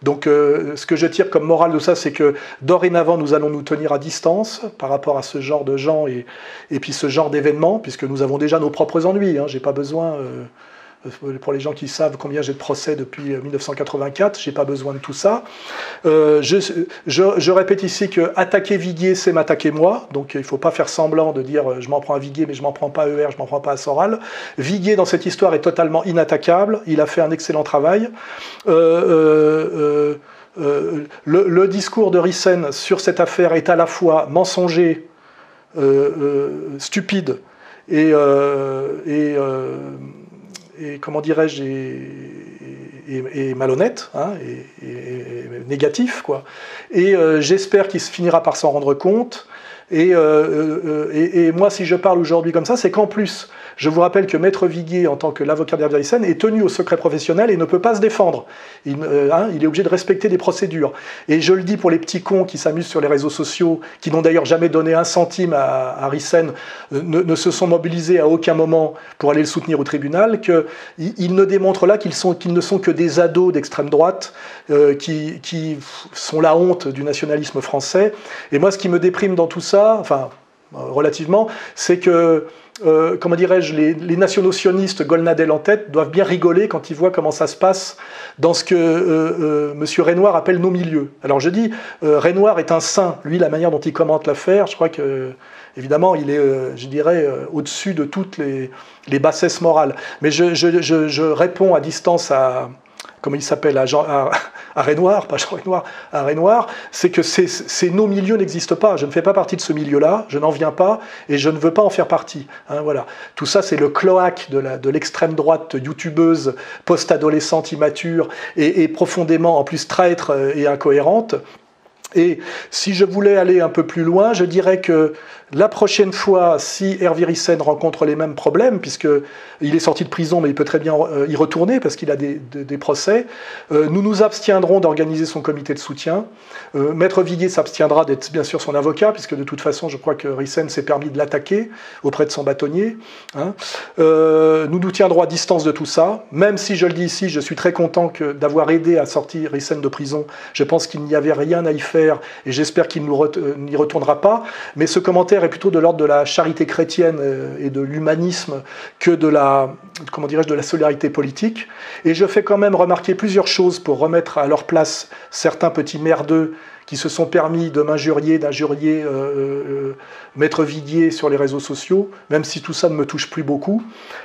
Donc ce que je tire comme morale de ça, c'est que dorénavant, nous allons nous tenir à distance par rapport à ce genre de gens et, et puis ce genre d'événements, puisque nous avons déjà nos propres ennuis. Hein, J'ai pas besoin pour les gens qui savent combien j'ai de procès depuis 1984, j'ai pas besoin de tout ça. Euh, je, répète ici que attaquer Viguier, c'est m'attaquer moi, donc il faut pas faire semblant de dire euh, je m'en prends à Viguier, mais je m'en prends pas à ER, je m'en prends pas à Soral. Viguier, dans cette histoire, est totalement inattaquable, il a fait un excellent travail. le, discours de Rissen sur cette affaire est à la fois mensonger, stupide et comment dirais-je, et, malhonnête, hein, et, négatif, quoi. Et euh, j'espère qu'il finira par s'en rendre compte. Et, euh, euh, et, moi, si je parle aujourd'hui comme ça, c'est qu'en plus, je vous rappelle que Maître Viguier, en tant que l'avocat d'Hervé est tenu au secret professionnel et ne peut pas se défendre. Euh, hein, il, est obligé de respecter des procédures. Et je le dis pour les petits cons qui s'amusent sur les réseaux sociaux, qui n'ont d'ailleurs jamais donné un centime à, à euh, ne, se sont mobilisés à aucun moment pour aller le soutenir au tribunal, qu'ils ne démontrent là qu'ils ne sont que des ados d'extrême droite euh, qui, qui sont la honte du nationalisme français. Et moi, ce qui me déprime dans tout ça, enfin, relativement, c'est que euh, comment dirais-je, les, nationaux sionistes, Golnadel en tête, doivent bien rigoler quand ils voient comment ça se passe dans ce que euh, euh M. Renoir appelle nos milieux. Alors je dis, Renoir est un saint. Lui, la manière dont il commente l'affaire, je crois que, évidemment, il est, je dirais, au-dessus de toutes les, bassesses morales. Mais je réponds à distance à, comment il s'appelle, à, Jean, à, Renoir, pas Jean Renoir, à c'est que ces, nos milieux n'existent pas. Je ne fais pas partie de ce milieu-là, je n'en viens pas et je ne veux pas en faire partie. Hein, voilà. Tout ça, c'est le cloaque de l'extrême droite youtubeuse, post-adolescente immature et, et profondément, en plus, traître et incohérente. Et si je voulais aller un peu plus loin, je dirais que la prochaine fois, si Hervé Rissen rencontre les mêmes problèmes, puisqu'il est sorti de prison, mais il peut très bien euh, y retourner parce qu'il a des, procès, euh, nous nous abstiendrons d'organiser son comité de soutien. Euh, Maître Viguier s'abstiendra d'être bien sûr son avocat, puisque de toute façon, je crois que Rissen s'est permis de l'attaquer auprès de son bâtonnier. Hein. nous nous tiendrons à distance de tout ça, même si je le dis ici, je suis très content d'avoir aidé à sortir Rissen de prison. Je pense qu'il n'y avait rien à y faire et j'espère qu'il n'y retournera pas. Mais ce commentaire est plutôt de l'ordre de la charité chrétienne euh, et de l'humanisme que de la, comment dirais-je, de la solidarité politique. Et je fais quand même remarquer plusieurs choses pour remettre à leur place certains petits merdeux qui se sont permis de m'injurier, d'injurier euh, euh, Maître Viguier sur les réseaux sociaux, même si tout ça ne me touche plus beaucoup,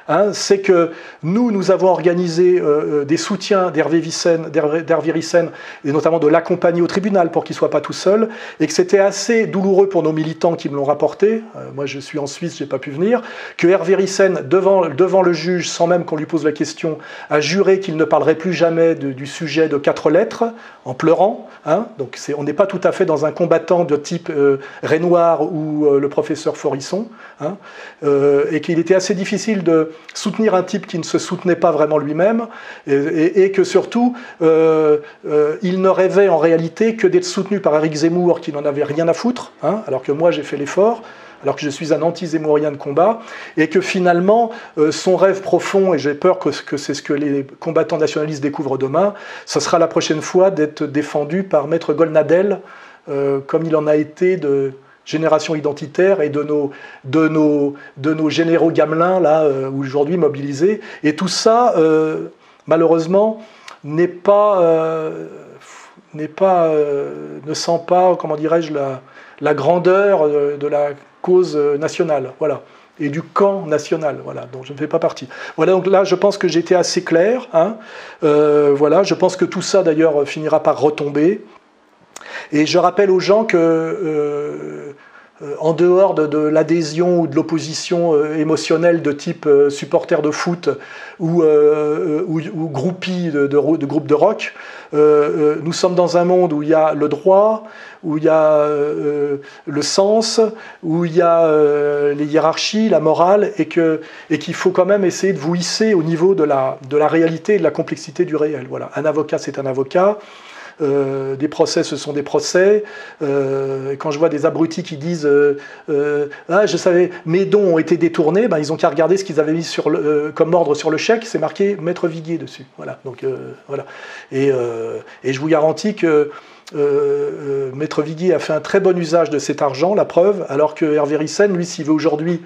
hein, c'est que nous, nous avons organisé euh, des soutiens d'Hervé Rissen, et notamment de l'accompagner au tribunal pour qu'il ne soit pas tout seul, et que c'était assez douloureux pour nos militants qui me l'ont rapporté, moi je suis en Suisse, je n'ai pas pu venir, que Hervé Rissen, devant, devant le juge, sans même qu'on lui pose la question, a juré qu'il ne parlerait plus jamais du sujet de quatre lettres, en pleurant, hein, donc on est pas tout à fait dans un combattant de type euh, Renoir ou euh, le professeur Forisson, hein, euh, et qu'il était assez difficile de soutenir un type qui ne se soutenait pas vraiment lui-même, et, que surtout, il ne rêvait en réalité que d'être soutenu par Eric Zemmour, qui n'en avait rien à foutre, hein, alors que moi j'ai fait l'effort alors que je suis un anti-zémourien de combat, et que finalement, euh, son rêve profond, et j'ai peur que, c'est ce que les combattants nationalistes découvrent demain, ce sera la prochaine fois d'être défendu par Maître Golnadel, euh, comme il en a été de génération identitaire et de nos, de nos, de nos généraux gamelins, là, euh, aujourd'hui mobilisés. Et tout ça, malheureusement, n'est pas, n'est pas ne sent pas, comment dirais-je, la, la grandeur de la cause euh, nationale, voilà, et du camp national, voilà, dont je ne fais pas partie. Voilà, donc là, je pense que j'étais assez clair, hein, euh, voilà, je pense que tout ça, d'ailleurs, finira par retomber, et je rappelle aux gens que... Euh, en dehors de, l'adhésion ou de l'opposition émotionnelle de type supporter de foot ou, ou, groupie de, groupes de rock, nous sommes dans un monde où il y a le droit, où il y a euh, le sens, où il y a euh, les hiérarchies, la morale, et qu'il et qu'il faut quand même essayer de vous hisser au niveau de la, de la réalité et de la complexité du réel. Voilà. Un avocat, c'est un avocat. Euh, des procès, ce sont des procès. quand je vois des abrutis qui disent Ah, je savais, mes dons ont été détournés, ben, ils ont qu'à regarder ce qu'ils avaient mis comme ordre sur le chèque, c'est marqué Maître Viguier dessus. Voilà. Donc, voilà. Et, je vous garantis que euh, euh, Maître Viguier a fait un très bon usage de cet argent, la preuve, alors que Hervé Rissen, lui, s'il veut aujourd'hui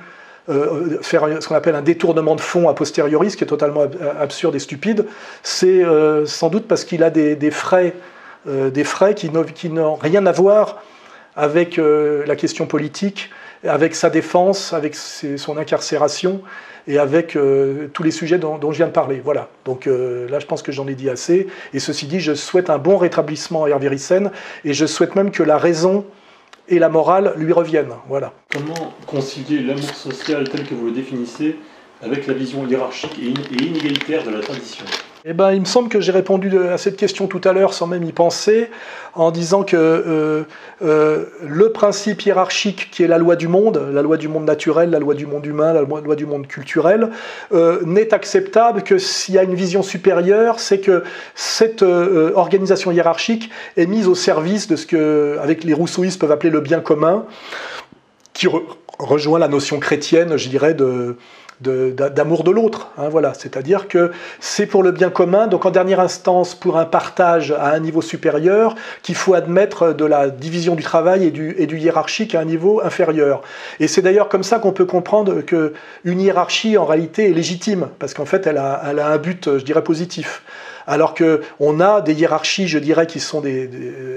euh, faire ce qu'on appelle un détournement de fonds a posteriori, ce qui est totalement absurde et stupide, c'est sans doute parce qu'il a des, frais, des frais qui n'ont rien à voir avec la question politique, avec sa défense, avec son incarcération et avec euh, tous les sujets dont, je viens de parler. Voilà. Donc euh, là, je pense que j'en ai dit assez. Et ceci dit, je souhaite un bon rétablissement à Hervé Rissen, et je souhaite même que la raison et la morale lui reviennent. Voilà. Comment concilier l'amour social tel que vous le définissez avec la vision hiérarchique et inégalitaire de la tradition? Eh ben, il me semble que j'ai répondu à cette question tout à l'heure sans même y penser, en disant que euh, euh, le principe hiérarchique qui est la loi du monde, la loi du monde naturel, la loi du monde humain, la loi du monde culturel, euh, n'est acceptable que s'il y a une vision supérieure, c'est que cette organisation hiérarchique est mise au service de ce que, avec les rousseauistes, peuvent appeler le bien commun, qui rejoint la notion chrétienne, je dirais, de d'amour de, l'autre. Hein, voilà. C'est-à-dire que c'est pour le bien commun, donc en dernière instance pour un partage à un niveau supérieur, qu'il faut admettre de la division du travail et du, et du hiérarchique à un niveau inférieur. Et c'est d'ailleurs comme ça qu'on peut comprendre qu'une hiérarchie en réalité est légitime, parce qu'en fait elle a, elle a, un but, je dirais, positif. Alors qu'on a des hiérarchies, je dirais, qui sont des,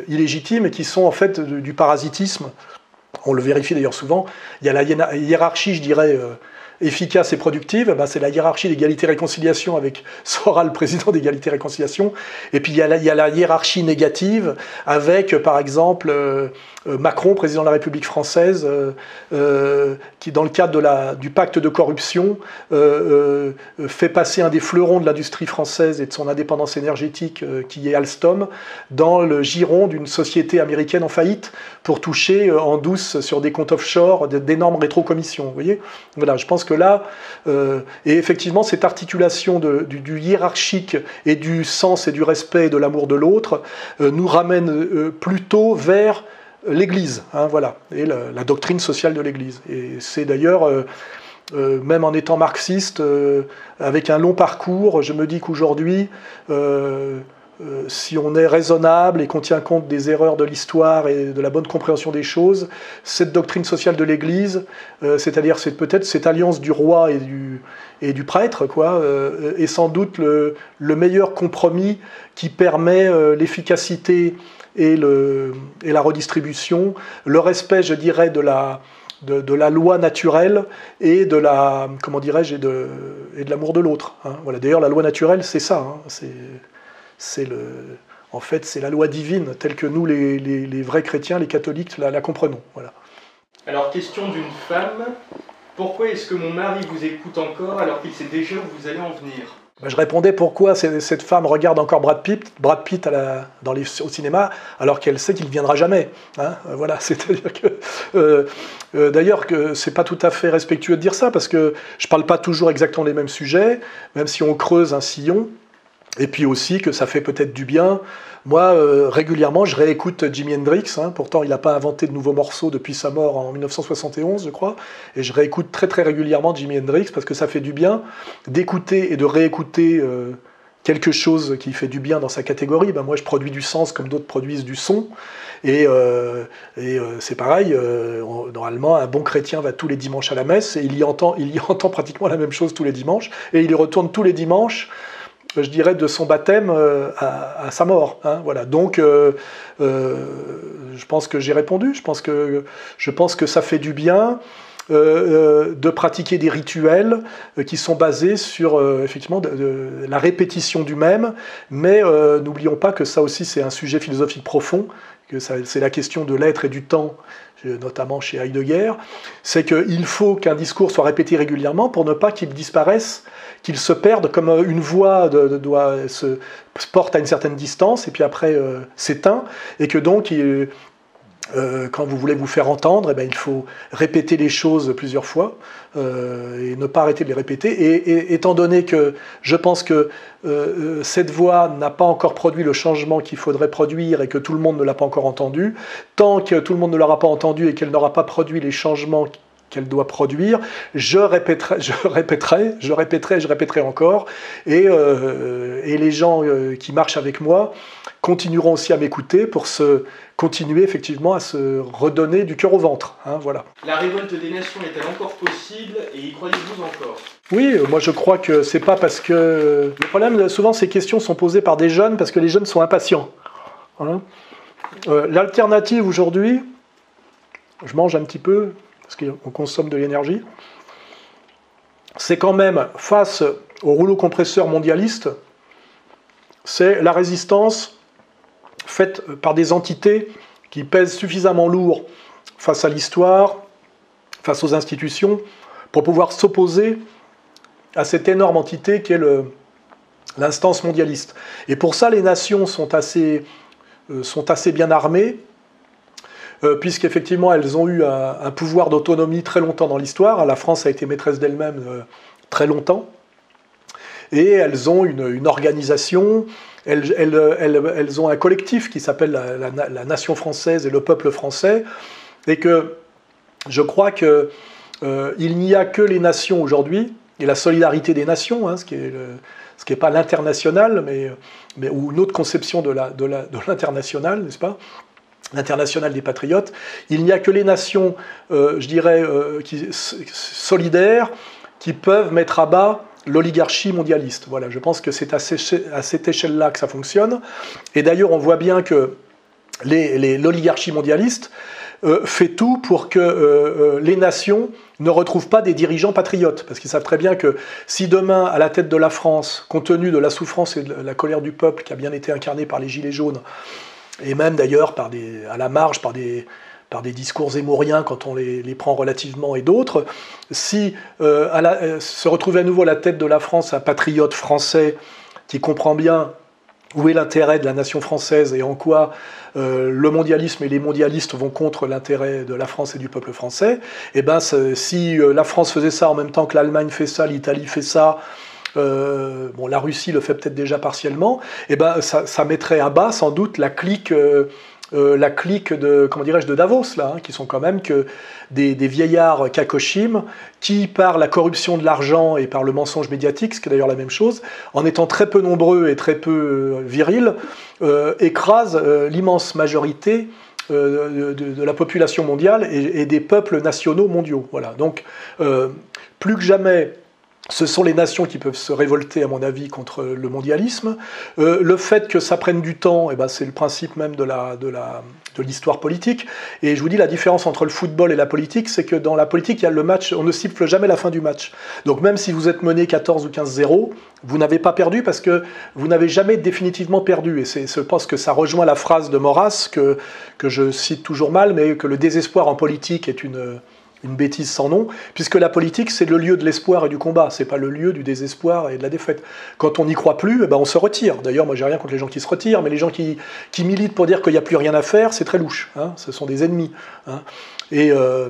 illégitimes et qui sont en fait du, parasitisme. On le vérifie d'ailleurs souvent. Il y a la hiérarchie, je dirais, euh, efficace et productive, ben, c'est la hiérarchie d'égalité-réconciliation avec Sora, le président d'égalité-réconciliation. Et puis il y, a la, il y, a la, hiérarchie négative avec, par exemple, euh, Macron, président de la République française, euh, euh, qui, dans le cadre du pacte de corruption, euh, fait passer un des fleurons de l'industrie française et de son indépendance énergétique, qui est Alstom, dans le giron d'une société américaine en faillite pour toucher en douce sur des comptes offshore d'énormes rétrocommissions. Vous voyez? Voilà, je pense que là, et effectivement, cette articulation du, hiérarchique et du sens et du respect et de l'amour de l'autre nous ramène plutôt vers l'Église, hein, voilà, et la, doctrine sociale de l'Église. Et c'est d'ailleurs, euh, euh, même en étant marxiste, euh, avec un long parcours, je me dis qu'aujourd'hui, si on est raisonnable et qu'on tient compte des erreurs de l'histoire et de la bonne compréhension des choses, cette doctrine sociale de l'Église, c'est-à-dire peut-être cette alliance du roi et du, et du prêtre, quoi, est sans doute le, meilleur compromis qui permet l'efficacité et, le, et la redistribution, le respect, je dirais, de la, de, la loi naturelle et de la comment dirais-je de, et de l'amour de l'autre. Hein. Voilà. D'ailleurs, la loi naturelle, c'est ça. Hein. C'est, c'est le, en fait, c'est la loi divine telle que nous, les, les, vrais chrétiens, les catholiques, la, la, comprenons. Voilà. Alors, question d'une femme. Pourquoi est-ce que mon mari vous écoute encore alors qu'il sait déjà où vous allez en venir? Je répondais pourquoi cette femme regarde encore Brad Pitt, Brad Pitt les, au cinéma, alors qu'elle sait qu'il ne viendra jamais. Hein euh, voilà, c'est-à-dire que. Euh, euh, D'ailleurs, que c'est pas tout à fait respectueux de dire ça, parce que je parle pas toujours exactement des mêmes sujets, même si on creuse un sillon, et puis aussi que ça fait peut-être du bien moi, euh, régulièrement, je réécoute Jimi Hendrix. Hein. pourtant, il n'a pas inventé de nouveaux morceaux depuis sa mort en 1971, je crois. Et je réécoute très très régulièrement Jimi Hendrix parce que ça fait du bien d'écouter et de réécouter euh, quelque chose qui fait du bien dans sa catégorie. Ben, moi, je produis du sens comme d'autres produisent du son. Et, euh, c'est pareil, normalement, un bon chrétien va tous les dimanches à la messe et il y, entend, il y entend pratiquement la même chose tous les dimanches. Et il y retourne tous les dimanches je dirais, de son baptême euh, à, sa mort. Hein, voilà. Donc, euh, euh, je pense que j'ai répondu. Je pense que, ça fait du bien. de pratiquer des rituels qui sont basés sur effectivement la répétition du même, mais n'oublions pas que ça aussi c'est un sujet philosophique profond, que c'est la question de l'être et du temps notamment chez Heidegger, c'est qu'il faut qu'un discours soit répété régulièrement pour ne pas qu'il disparaisse, qu'il se perde comme une voix de, doit, se porte à une certaine distance et puis après euh, s'éteint, et que donc il, euh, quand vous voulez vous faire entendre, eh bien, il faut répéter les choses plusieurs fois euh, et ne pas arrêter de les répéter. Et, étant donné que je pense que euh, cette voix n'a pas encore produit le changement qu'il faudrait produire et que tout le monde ne l'a pas encore entendu, tant que tout le monde ne l'aura pas entendu et qu'elle n'aura pas produit les changements qu'elle doit produire, je répéterai, je répéterai, je répéterai, je répéterai encore, et, les gens qui marchent avec moi continueront aussi à m'écouter pour se continuer effectivement à se redonner du cœur au ventre. Hein, voilà. La révolte des nations est-elle encore possible et y croyez-vous encore? Oui, euh, moi je crois que c'est pas parce que le problème souvent ces questions sont posées par des jeunes parce que les jeunes sont impatients. Hein. L'alternative aujourd'hui, je mange un petit peu, parce qu'on consomme de l'énergie, c'est quand même, face au rouleau compresseur mondialiste, c'est la résistance faite par des entités qui pèsent suffisamment lourd face à l'histoire, face aux institutions, pour pouvoir s'opposer à cette énorme entité qui est l'instance mondialiste. Et pour ça, les nations sont assez, euh, sont assez bien armées, euh, puisqu'effectivement elles ont eu un, pouvoir d'autonomie très longtemps dans l'histoire. La France a été maîtresse d'elle-même euh, très longtemps. Et elles ont une, organisation, elles, ont un collectif qui s'appelle la, nation française et le peuple français. Et que je crois qu'il euh, n'y a que les nations aujourd'hui, et la solidarité des nations, hein, ce qui n'est pas l'international, mais, mais, ou une autre conception de l'international, n'est-ce pas? L'international des patriotes, il n'y a que les nations, euh, je dirais, euh, qui, solidaires qui peuvent mettre à bas l'oligarchie mondialiste. Voilà, je pense que c'est à, cette échelle-là que ça fonctionne. Et d'ailleurs, on voit bien que l'oligarchie mondialiste fait tout pour que les nations ne retrouvent pas des dirigeants patriotes. Parce qu'ils savent très bien que si demain, à la tête de la France, compte tenu de la souffrance et de la colère du peuple qui a bien été incarnée par les Gilets jaunes, et même d'ailleurs à la marge par des, par des discours émoriens quand on les, prend relativement et d'autres, si euh, se retrouve à nouveau à la tête de la France un patriote français qui comprend bien où est l'intérêt de la nation française et en quoi euh, le mondialisme et les mondialistes vont contre l'intérêt de la France et du peuple français, eh ben si euh, la France faisait ça en même temps que l'Allemagne fait ça, l'Italie fait ça, euh, la Russie le fait peut-être déjà partiellement, eh ben ça, mettrait à bas sans doute la clique. La clique de comment dirais-je de Davos là, hein, qui sont quand même que des, vieillards kakoshim qui, par la corruption de l'argent et par le mensonge médiatique, ce qui est d'ailleurs la même chose, en étant très peu nombreux et très peu euh, virils, euh, écrasent euh, l'immense majorité de, la population mondiale et, et, des peuples nationaux mondiaux. Voilà. Donc, plus que jamais, ce sont les nations qui peuvent se révolter, à mon avis, contre le mondialisme. Euh, le fait que ça prenne du temps, eh ben, c'est le principe même de, la, de, la, de l'histoire politique. Et je vous dis, la différence entre le football et la politique, c'est que dans la politique, il y a le match, on ne siffle jamais la fin du match. Donc même si vous êtes mené 14 ou 15-0, vous n'avez pas perdu parce que vous n'avez jamais définitivement perdu. Et c'est, je pense que ça rejoint la phrase de Maurras, que, que je cite toujours mal, mais que le désespoir en politique est une une bêtise sans nom, puisque la politique, c'est le lieu de l'espoir et du combat, c'est pas le lieu du désespoir et de la défaite. Quand on n'y croit plus, eh ben on se retire. D'ailleurs, moi j'ai rien contre les gens qui se retirent, mais les gens qui, qui militent pour dire qu'il n'y a plus rien à faire, c'est très louche. Hein. ce sont des ennemis. Hein. Et, euh,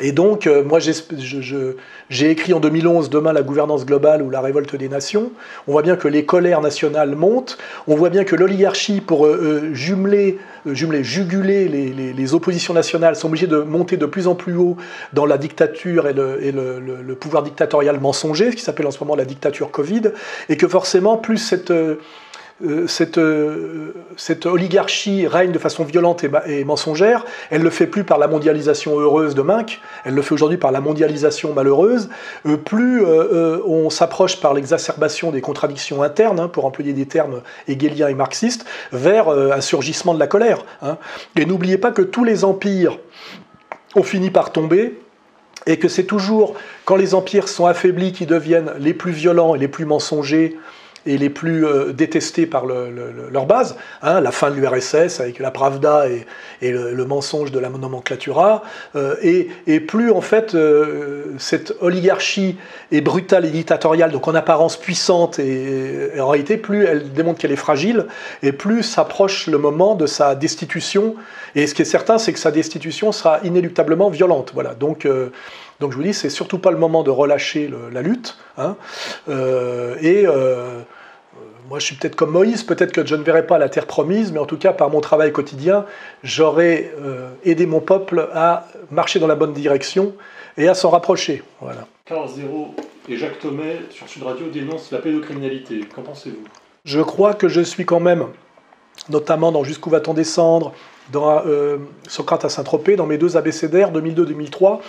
et donc, euh, moi, j'ai écrit en 2011 Demain la gouvernance globale ou la révolte des nations. On voit bien que les colères nationales montent. On voit bien que l'oligarchie, pour euh, euh, jumeler, jumeler, juguler les, oppositions nationales, sont obligées de monter de plus en plus haut dans la dictature et le, le pouvoir dictatorial mensonger, ce qui s'appelle en ce moment la dictature Covid. Et que forcément, plus cette euh, cette, euh, cette, oligarchie règne de façon violente et, mensongère, elle le fait plus par la mondialisation heureuse de Minck, elle le fait aujourd'hui par la mondialisation malheureuse. Euh, plus on s'approche par l'exacerbation des contradictions internes, hein, pour employer des termes hegeliens et marxistes, vers un surgissement de la colère. Hein. Et n'oubliez pas que tous les empires ont fini par tomber et que c'est toujours quand les empires sont affaiblis qu'ils deviennent les plus violents et les plus mensongers et les plus euh, détestés par leur base, hein, la fin de l'URSS avec la Pravda et, le, mensonge de la nomenclatura, euh, et, plus en fait euh, cette oligarchie est brutale et dictatoriale, donc en apparence puissante, et, en réalité plus elle démontre qu'elle est fragile, et plus s'approche le moment de sa destitution, et ce qui est certain c'est que sa destitution sera inéluctablement violente. Voilà, donc donc je vous dis, c'est surtout pas le moment de relâcher la lutte. Hein. Euh, et euh, moi, je suis peut-être comme Moïse, peut-être que je ne verrai pas la terre promise, mais en tout cas, par mon travail quotidien, j'aurai euh, aidé mon peuple à marcher dans la bonne direction et à s'en rapprocher. Voilà. Carl Zéro et Jacques Thomé sur Sud Radio dénoncent la pédocriminalité. Qu'en pensez-vous? Je crois que je suis quand même, notamment dans Jusqu'où va-t-on descendre, dans Socrate à Saint-Tropez, dans mes deux abécédaires 2002-2003,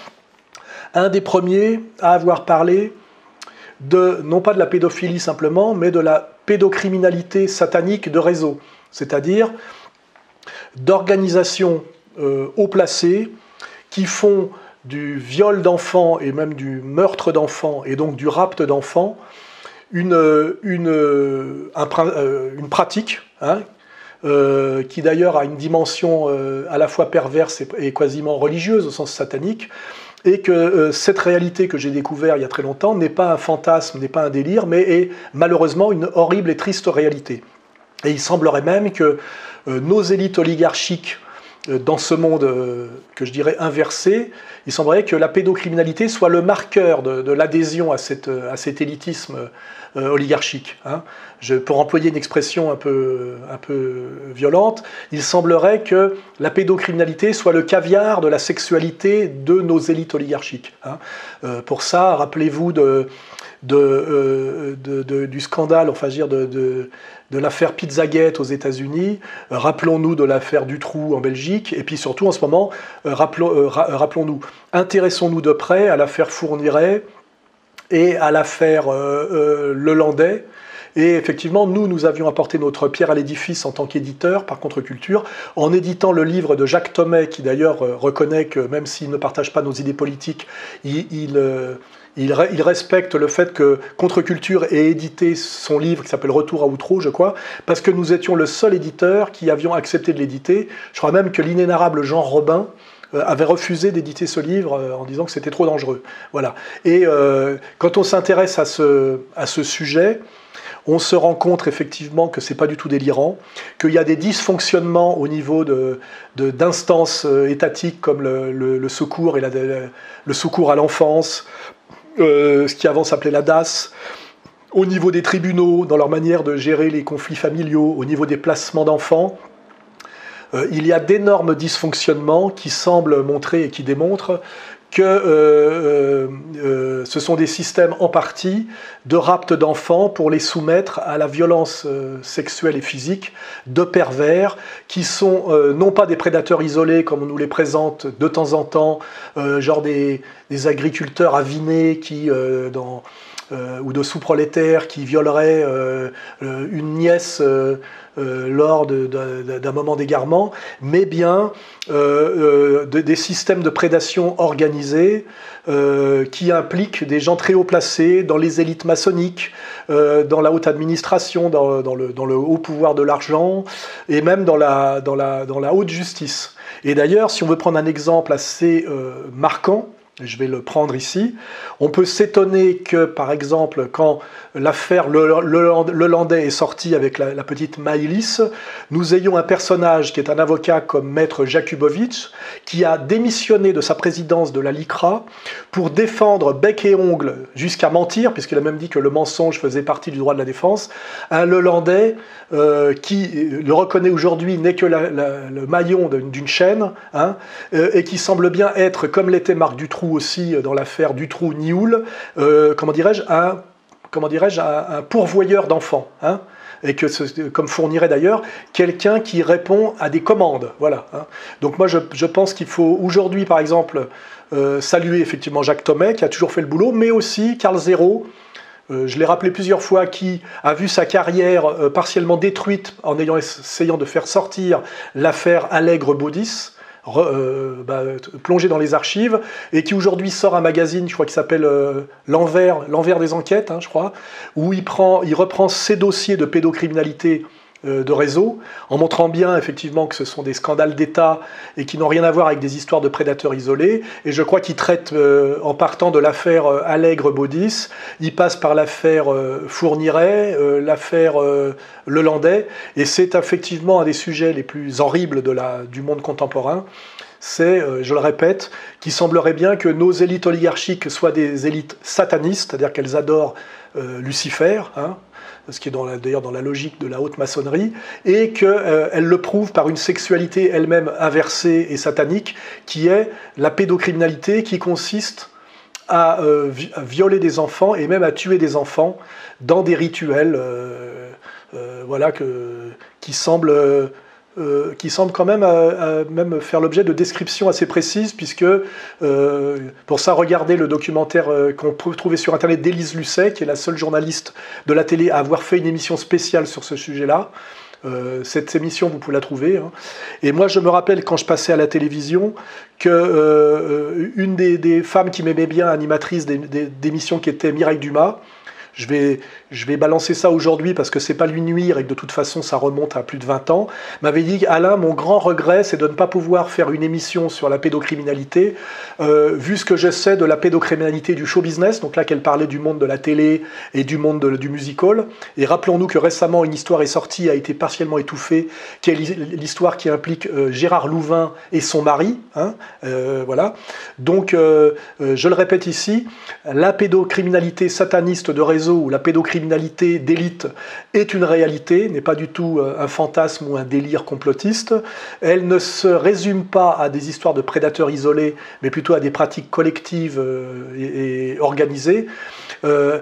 un des premiers à avoir parlé de, non pas de la pédophilie simplement, mais de la pédocriminalité satanique de réseau, c'est-à-dire d'organisations euh, haut placées qui font du viol d'enfants et même du meurtre d'enfants et donc du rapt d'enfants une, euh, une pratique hein, euh, qui d'ailleurs a une dimension à la fois perverse et, quasiment religieuse au sens satanique, et que euh, cette réalité que j'ai découverte il y a très longtemps n'est pas un fantasme, n'est pas un délire, mais est malheureusement une horrible et triste réalité. Et il semblerait même que euh, nos élites oligarchiques dans ce monde que je dirais inversé, il semblerait que la pédocriminalité soit le marqueur de, l'adhésion à, à, cet élitisme oligarchique. Hein pour employer une expression un peu, un peu violente, il semblerait que la pédocriminalité soit le caviar de la sexualité de nos élites oligarchiques. Hein. Euh, pour ça, rappelez-vous de, euh, de, du scandale, enfin dire de, de, l'affaire Pizzagate aux États-Unis, rappelons-nous de l'affaire Dutroux en Belgique, et puis surtout en ce moment, euh, rappelons, rappelons-nous, intéressons-nous de près à l'affaire Fourniret et à l'affaire Lelandais, Et effectivement, nous, nous avions apporté notre pierre à l'édifice en tant qu'éditeur par contre-culture, en éditant le livre de Jacques Thomet, qui d'ailleurs euh, reconnaît que même s'il ne partage pas nos idées politiques, il, il, respecte le fait que Contre-Culture ait édité son livre qui s'appelle Retour à Outreau, je crois, parce que nous étions le seul éditeur qui avions accepté de l'éditer. Je crois même que l'inénarrable Jean Robin euh, avait refusé d'éditer ce livre euh, en disant que c'était trop dangereux. Voilà. Et euh, quand on s'intéresse à ce, sujet, on se rend compte effectivement que c'est pas du tout délirant, qu'il y a des dysfonctionnements au niveau d'instances étatiques comme le, secours et le secours à l'enfance, euh, ce qui avant s'appelait la DAS, au niveau des tribunaux, dans leur manière de gérer les conflits familiaux, au niveau des placements d'enfants. Euh, il y a d'énormes dysfonctionnements qui semblent montrer et qui démontrent que euh, euh, ce sont des systèmes en partie de rapt d'enfants pour les soumettre à la violence euh, sexuelle et physique de pervers qui sont non pas des prédateurs isolés comme on nous les présente de temps en temps, genre des, des, agriculteurs avinés qui dans ou de sous-prolétaires qui violeraient une nièce euh, lors d'un moment d'égarement, mais bien euh, euh, des systèmes de prédation organisés qui impliquent des gens très haut placés dans les élites maçonniques, dans la haute administration, dans, le, haut pouvoir de l'argent et même dans la haute justice. Et d'ailleurs, si on veut prendre un exemple assez marquant, je vais le prendre ici. On peut s'étonner que, par exemple, quand l'affaire le, est sortie avec la, petite Maïlis, nous ayons un personnage qui est un avocat comme Maître Jakubovic, qui a démissionné de sa présidence de la LICRA pour défendre bec et ongle jusqu'à mentir, puisqu'il a même dit que le mensonge faisait partie du droit de la défense, un Lelandais euh, qui le reconnaît aujourd'hui n'est que le maillon d'une chaîne, hein, euh, et qui semble bien être, comme l'était Marc Dutroux, aussi euh, dans l'affaire Dutroux-Nioul, euh, comment dirais-je, un, comment dirais-je, un, pourvoyeur d'enfants. Hein, et que, comme fournirait d'ailleurs, quelqu'un qui répond à des commandes. Voilà. Hein. Donc moi, je, pense qu'il faut aujourd'hui, par exemple, euh, saluer effectivement Jacques Thomet, qui a toujours fait le boulot, mais aussi Carl Zéro, je l'ai rappelé plusieurs fois, qui a vu sa carrière partiellement détruite en ayant essayant de faire sortir l'affaire Allègre-Baudis, euh, bah, plongé dans les archives, et qui aujourd'hui sort un magazine, je crois, qui s'appelle euh, L'envers, l'envers des enquêtes, hein, je crois, où il, prend, il reprend ses dossiers de pédocriminalité de réseau, en montrant bien effectivement que ce sont des scandales d'État et qui n'ont rien à voir avec des histoires de prédateurs isolés. Et je crois qu'il traite, euh, en partant de l'affaire euh, Allègre-Baudis, il passe par l'affaire Fourniret, l'affaire Lelandais, et c'est effectivement un des sujets les plus horribles du monde contemporain. C'est, je le répète, qu'il semblerait bien que nos élites oligarchiques soient des élites satanistes, c'est-à-dire qu'elles adorent Lucifer, hein, ce qui est d'ailleurs dans la logique de la haute maçonnerie, et qu'elle euh, le prouve par une sexualité elle-même inversée et satanique, qui est la pédocriminalité, qui consiste à, euh, violer des enfants et même à tuer des enfants dans des rituels euh, voilà, qui semblent euh, qui semble quand même, euh, même faire l'objet de descriptions assez précises, puisque euh, pour ça, regardez le documentaire qu'on peut trouver sur Internet d'Élise Lucet, qui est la seule journaliste de la télé à avoir fait une émission spéciale sur ce sujet-là. cette émission, vous pouvez la trouver. Hein. Et moi, je me rappelle quand je passais à la télévision que une des, des, femmes qui m'aimait bien, animatrice d'émissions, qui était Mireille Dumas, je vais, je vais balancer ça aujourd'hui parce que c'est pas lui nuire et que de toute façon ça remonte à plus de 20 ans, m'avait dit Alain, mon grand regret c'est de ne pas pouvoir faire une émission sur la pédocriminalité, euh, vu ce que je sais de la pédocriminalité du show business, donc là qu'elle parlait du monde de la télé et du monde du musical. Et rappelons-nous que récemment une histoire est sortie, a été partiellement étouffée, qui est l'histoire qui implique euh, Gérard Louvain et son mari. Hein, euh, voilà. Donc je le répète ici, la pédocriminalité sataniste de réseau ou la pédocriminalité d'élite est une réalité, n'est pas du tout euh, un fantasme ou un délire complotiste. Elle ne se résume pas à des histoires de prédateurs isolés, mais plutôt à des pratiques collectives euh, et, organisées. Euh,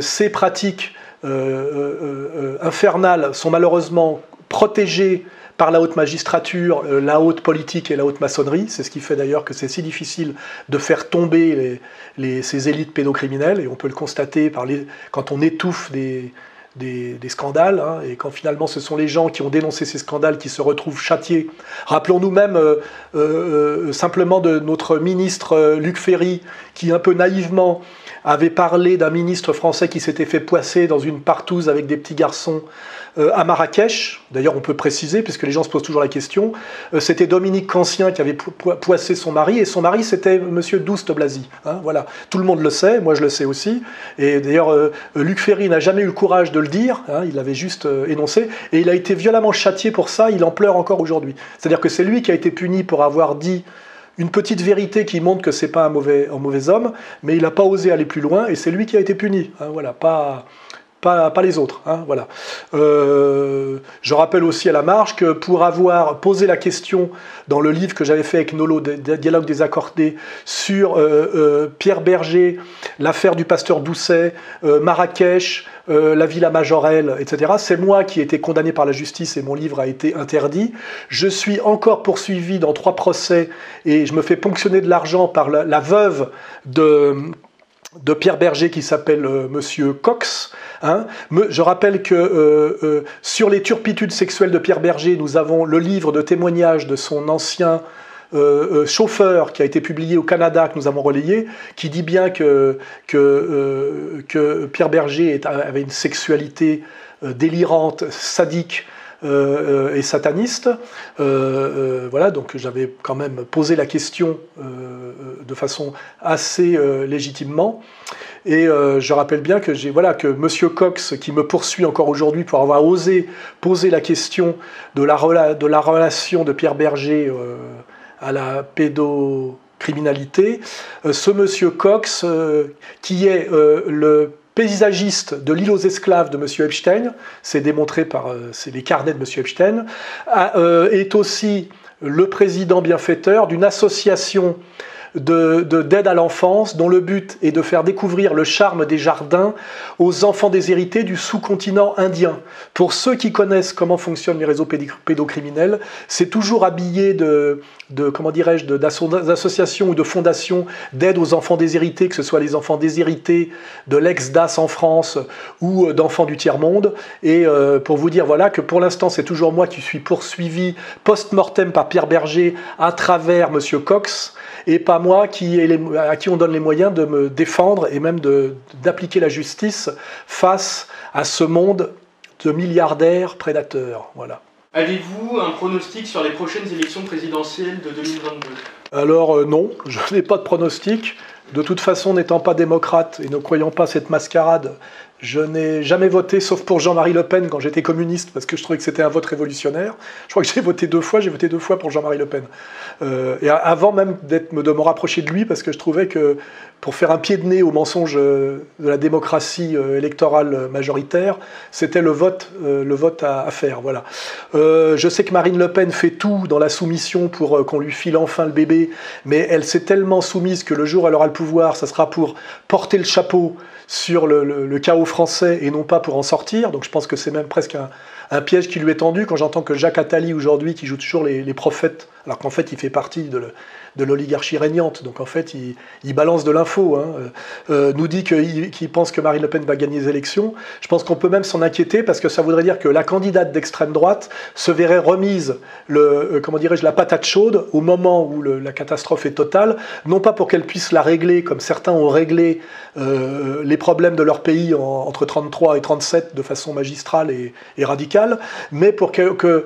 ces pratiques infernales sont malheureusement protégées par la haute magistrature, euh, la haute politique et la haute maçonnerie. C'est ce qui fait d'ailleurs que c'est si difficile de faire tomber ces élites pédocriminelles, et on peut le constater quand on étouffe des, scandales, hein, et quand finalement ce sont les gens qui ont dénoncé ces scandales qui se retrouvent châtiés. Rappelons-nous même euh, euh, simplement de notre ministre Luc Ferry, qui un peu naïvement avait parlé d'un ministre français qui s'était fait poisser dans une partouze avec des petits garçons à Marrakech. D'ailleurs, on peut préciser, puisque les gens se posent toujours la question, euh, c'était Dominique Cancien qui avait poissé son mari, et son mari, c'était Monsieur Douste Blasi. Hein, voilà. Tout le monde le sait, moi je le sais aussi. Et d'ailleurs, euh, Luc Ferry n'a jamais eu le courage de le dire, hein, il l'avait juste énoncé, et il a été violemment châtié pour ça, il en pleure encore aujourd'hui. C'est-à-dire que c'est lui qui a été puni pour avoir dit une petite vérité qui montre que c'est pas un mauvais, un mauvais homme, mais il n'a pas osé aller plus loin et c'est lui qui a été puni. Hein, voilà, pas, pas, les autres. Hein, voilà. Euh, je rappelle aussi à la marge que pour avoir posé la question dans le livre que j'avais fait avec Nolo, Dialogue des accordés, sur euh, euh, Pierre Berger, l'affaire du pasteur Doucet, Marrakech, la Villa Majorelle, etc., c'est moi qui ai été condamné par la justice et mon livre a été interdit. Je suis encore poursuivi dans trois procès et je me fais ponctionner de l'argent par la, veuve de de Pierre Berger qui s'appelle Monsieur Cox, Hein. je rappelle que euh, euh, sur les turpitudes sexuelles de Pierre Berger, nous avons le livre de témoignages de son ancien euh, chauffeur qui a été publié au Canada, que nous avons relayé, qui dit bien que, Pierre Berger avait une sexualité délirante, sadique, et sataniste. voilà, donc j'avais quand même posé la question de façon assez légitimement. Et euh, je rappelle bien que j'ai voilà que Monsieur Cox, qui me poursuit encore aujourd'hui pour avoir osé poser la question de la, relation de Pierre Berger euh, à la pédocriminalité, euh, ce Monsieur Cox, qui est le paysagiste de l'île aux esclaves de M. Epstein, c'est démontré par les carnets de M. Epstein, est aussi le président bienfaiteur d'une association d'aide à l'enfance dont le but est de faire découvrir le charme des jardins aux enfants déshérités du sous-continent indien. Pour ceux qui connaissent comment fonctionnent les réseaux pédocriminels, c'est toujours habillé de, de comment dirais-je, d'associations ou de fondations d'aide aux enfants déshérités, que ce soit les enfants déshérités de l'ex-DAS en France ou euh, d'enfants du tiers-monde. Et euh, pour vous dire voilà que pour l'instant c'est toujours moi qui suis poursuivi post-mortem par Pierre Berger à travers Monsieur Cox et pas moi qui à qui on donne les moyens de me défendre et même d'appliquer la justice face à ce monde de milliardaires prédateurs. Voilà. Avez-vous un pronostic sur les prochaines élections présidentielles de 2022 Alors euh, non, je n'ai pas de pronostic. De toute façon, n'étant pas démocrate et ne croyant pas cette mascarade je n'ai jamais voté, sauf pour Jean-Marie Le Pen quand j'étais communiste, parce que je trouvais que c'était un vote révolutionnaire. Je crois que j'ai voté deux fois, j'ai voté deux fois pour Jean-Marie Le Pen. Euh, et avant même d'être, de me rapprocher de lui, parce que je trouvais que pour faire un pied de nez au mensonge euh, de la démocratie euh, électorale majoritaire, c'était le vote, le vote à, faire. Voilà. je sais que Marine Le Pen fait tout dans la soumission pour qu'on lui file enfin le bébé, mais elle s'est tellement soumise que le jour où elle aura le pouvoir, ça sera pour porter le chapeau sur le, chaos français et non pas pour en sortir. Donc je pense que c'est même presque un, piège qui lui est tendu quand j'entends que Jacques Attali aujourd'hui, qui joue toujours les, prophètes, alors qu'en fait il fait partie de, de l'oligarchie régnante. Donc en fait, il, balance de l'info. Hein. Euh, nous dit qu'il pense que Marine Le Pen va gagner les élections. Je pense qu'on peut même s'en inquiéter parce que ça voudrait dire que la candidate d'extrême droite se verrait remise, le, euh, comment dirais-je, la patate chaude au moment où la catastrophe est totale, non pas pour qu'elle puisse la régler comme certains ont réglé euh, les problèmes de leur pays entre 33 et 37 de façon magistrale et, radicale, mais pour que,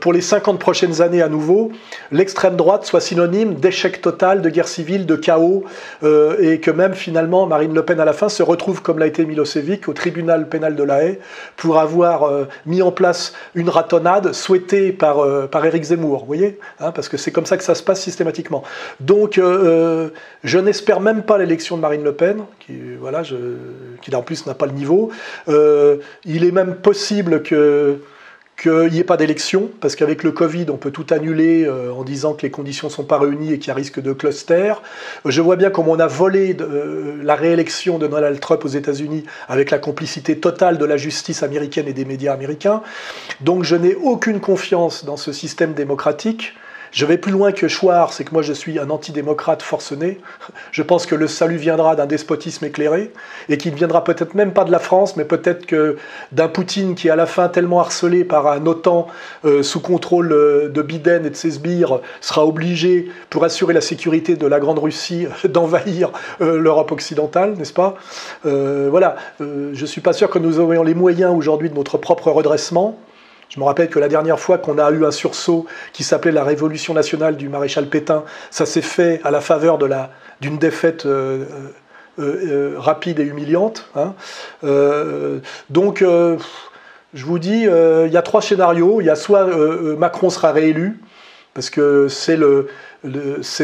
pour les 50 prochaines années à nouveau, l'extrême droite soit synonyme d'échec total, de guerre civile, de chaos, euh, et que même finalement Marine Le Pen à la fin se retrouve, comme l'a été Milosevic, au tribunal pénal de La Haye, pour avoir euh, mis en place une ratonnade souhaitée par, euh, par Éric Zemmour, vous voyez hein, Parce que c'est comme ça que ça se passe systématiquement. Donc je n'espère même pas l'élection de Marine Le Pen, qui, voilà, qui en plus n'a pas le niveau. il est même possible que qu'il n'y ait pas d'élection, parce qu'avec le Covid, on peut tout annuler euh, en disant que les conditions ne sont pas réunies et qu'il y a risque de cluster. Je vois bien comment on a volé euh, la réélection de Donald Trump aux États-Unis avec la complicité totale de la justice américaine et des médias américains. Donc je n'ai aucune confiance dans ce système démocratique Je vais plus loin que Chouard, c'est que moi je suis un antidémocrate forcené. Je pense que le salut viendra d'un despotisme éclairé et qui ne viendra peut-être même pas de la France, mais peut-être que d'un Poutine qui, à la fin, tellement harcelé par un OTAN euh, sous contrôle euh, de Biden et de ses sbires, sera obligé, pour assurer la sécurité de la Grande Russie, d'envahir euh, l'Europe occidentale, n'est-ce pas? Voilà, je ne suis pas sûr que nous ayons les moyens aujourd'hui de notre propre redressement. Je me rappelle que la dernière fois qu'on a eu un sursaut qui s'appelait la Révolution nationale du maréchal Pétain, ça s'est fait à la faveur d'une défaite euh, euh, euh, rapide et humiliante. Hein. donc, je vous dis, il y a trois scénarios. Il y a soit Macron sera réélu, parce que c'est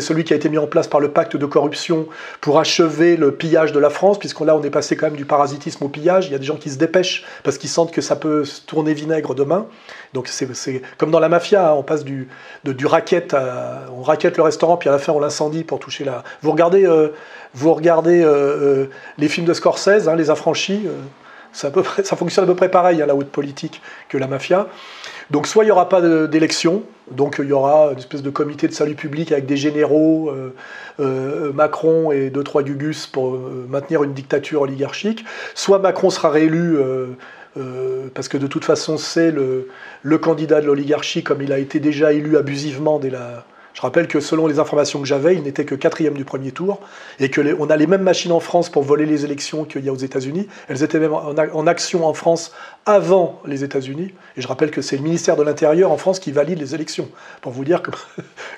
celui qui a été mis en place par le pacte de corruption pour achever le pillage de la France, puisqu'on là on est passé quand même du parasitisme au pillage. Il y a des gens qui se dépêchent parce qu'ils sentent que ça peut se tourner vinaigre demain. Donc c'est comme dans la mafia, hein, on passe du, racket on raquette le restaurant, puis à la fin on l'incendie pour toucher la. Vous regardez, euh, vous regardez euh, euh, les films de Scorsese, hein, les affranchis. ça, ça fonctionne à peu près pareil à hein, la haute politique que la mafia. Donc soit il n'y aura pas d'élection, donc il y aura une espèce de comité de salut public avec des généraux, euh, euh, Macron et deux trois gugus pour euh, maintenir une dictature oligarchique, soit Macron sera réélu parce que de toute façon c'est le, le, candidat de l'oligarchie comme il a été déjà élu abusivement dès la, je rappelle que selon les informations que j'avais, il n'était que quatrième du premier tour et que on a les mêmes machines en France pour voler les élections qu'il y a aux États-Unis. Elles étaient même en, action en France avant les États-Unis. Et je rappelle que c'est le ministère de l'Intérieur en France qui valide les élections. Pour vous dire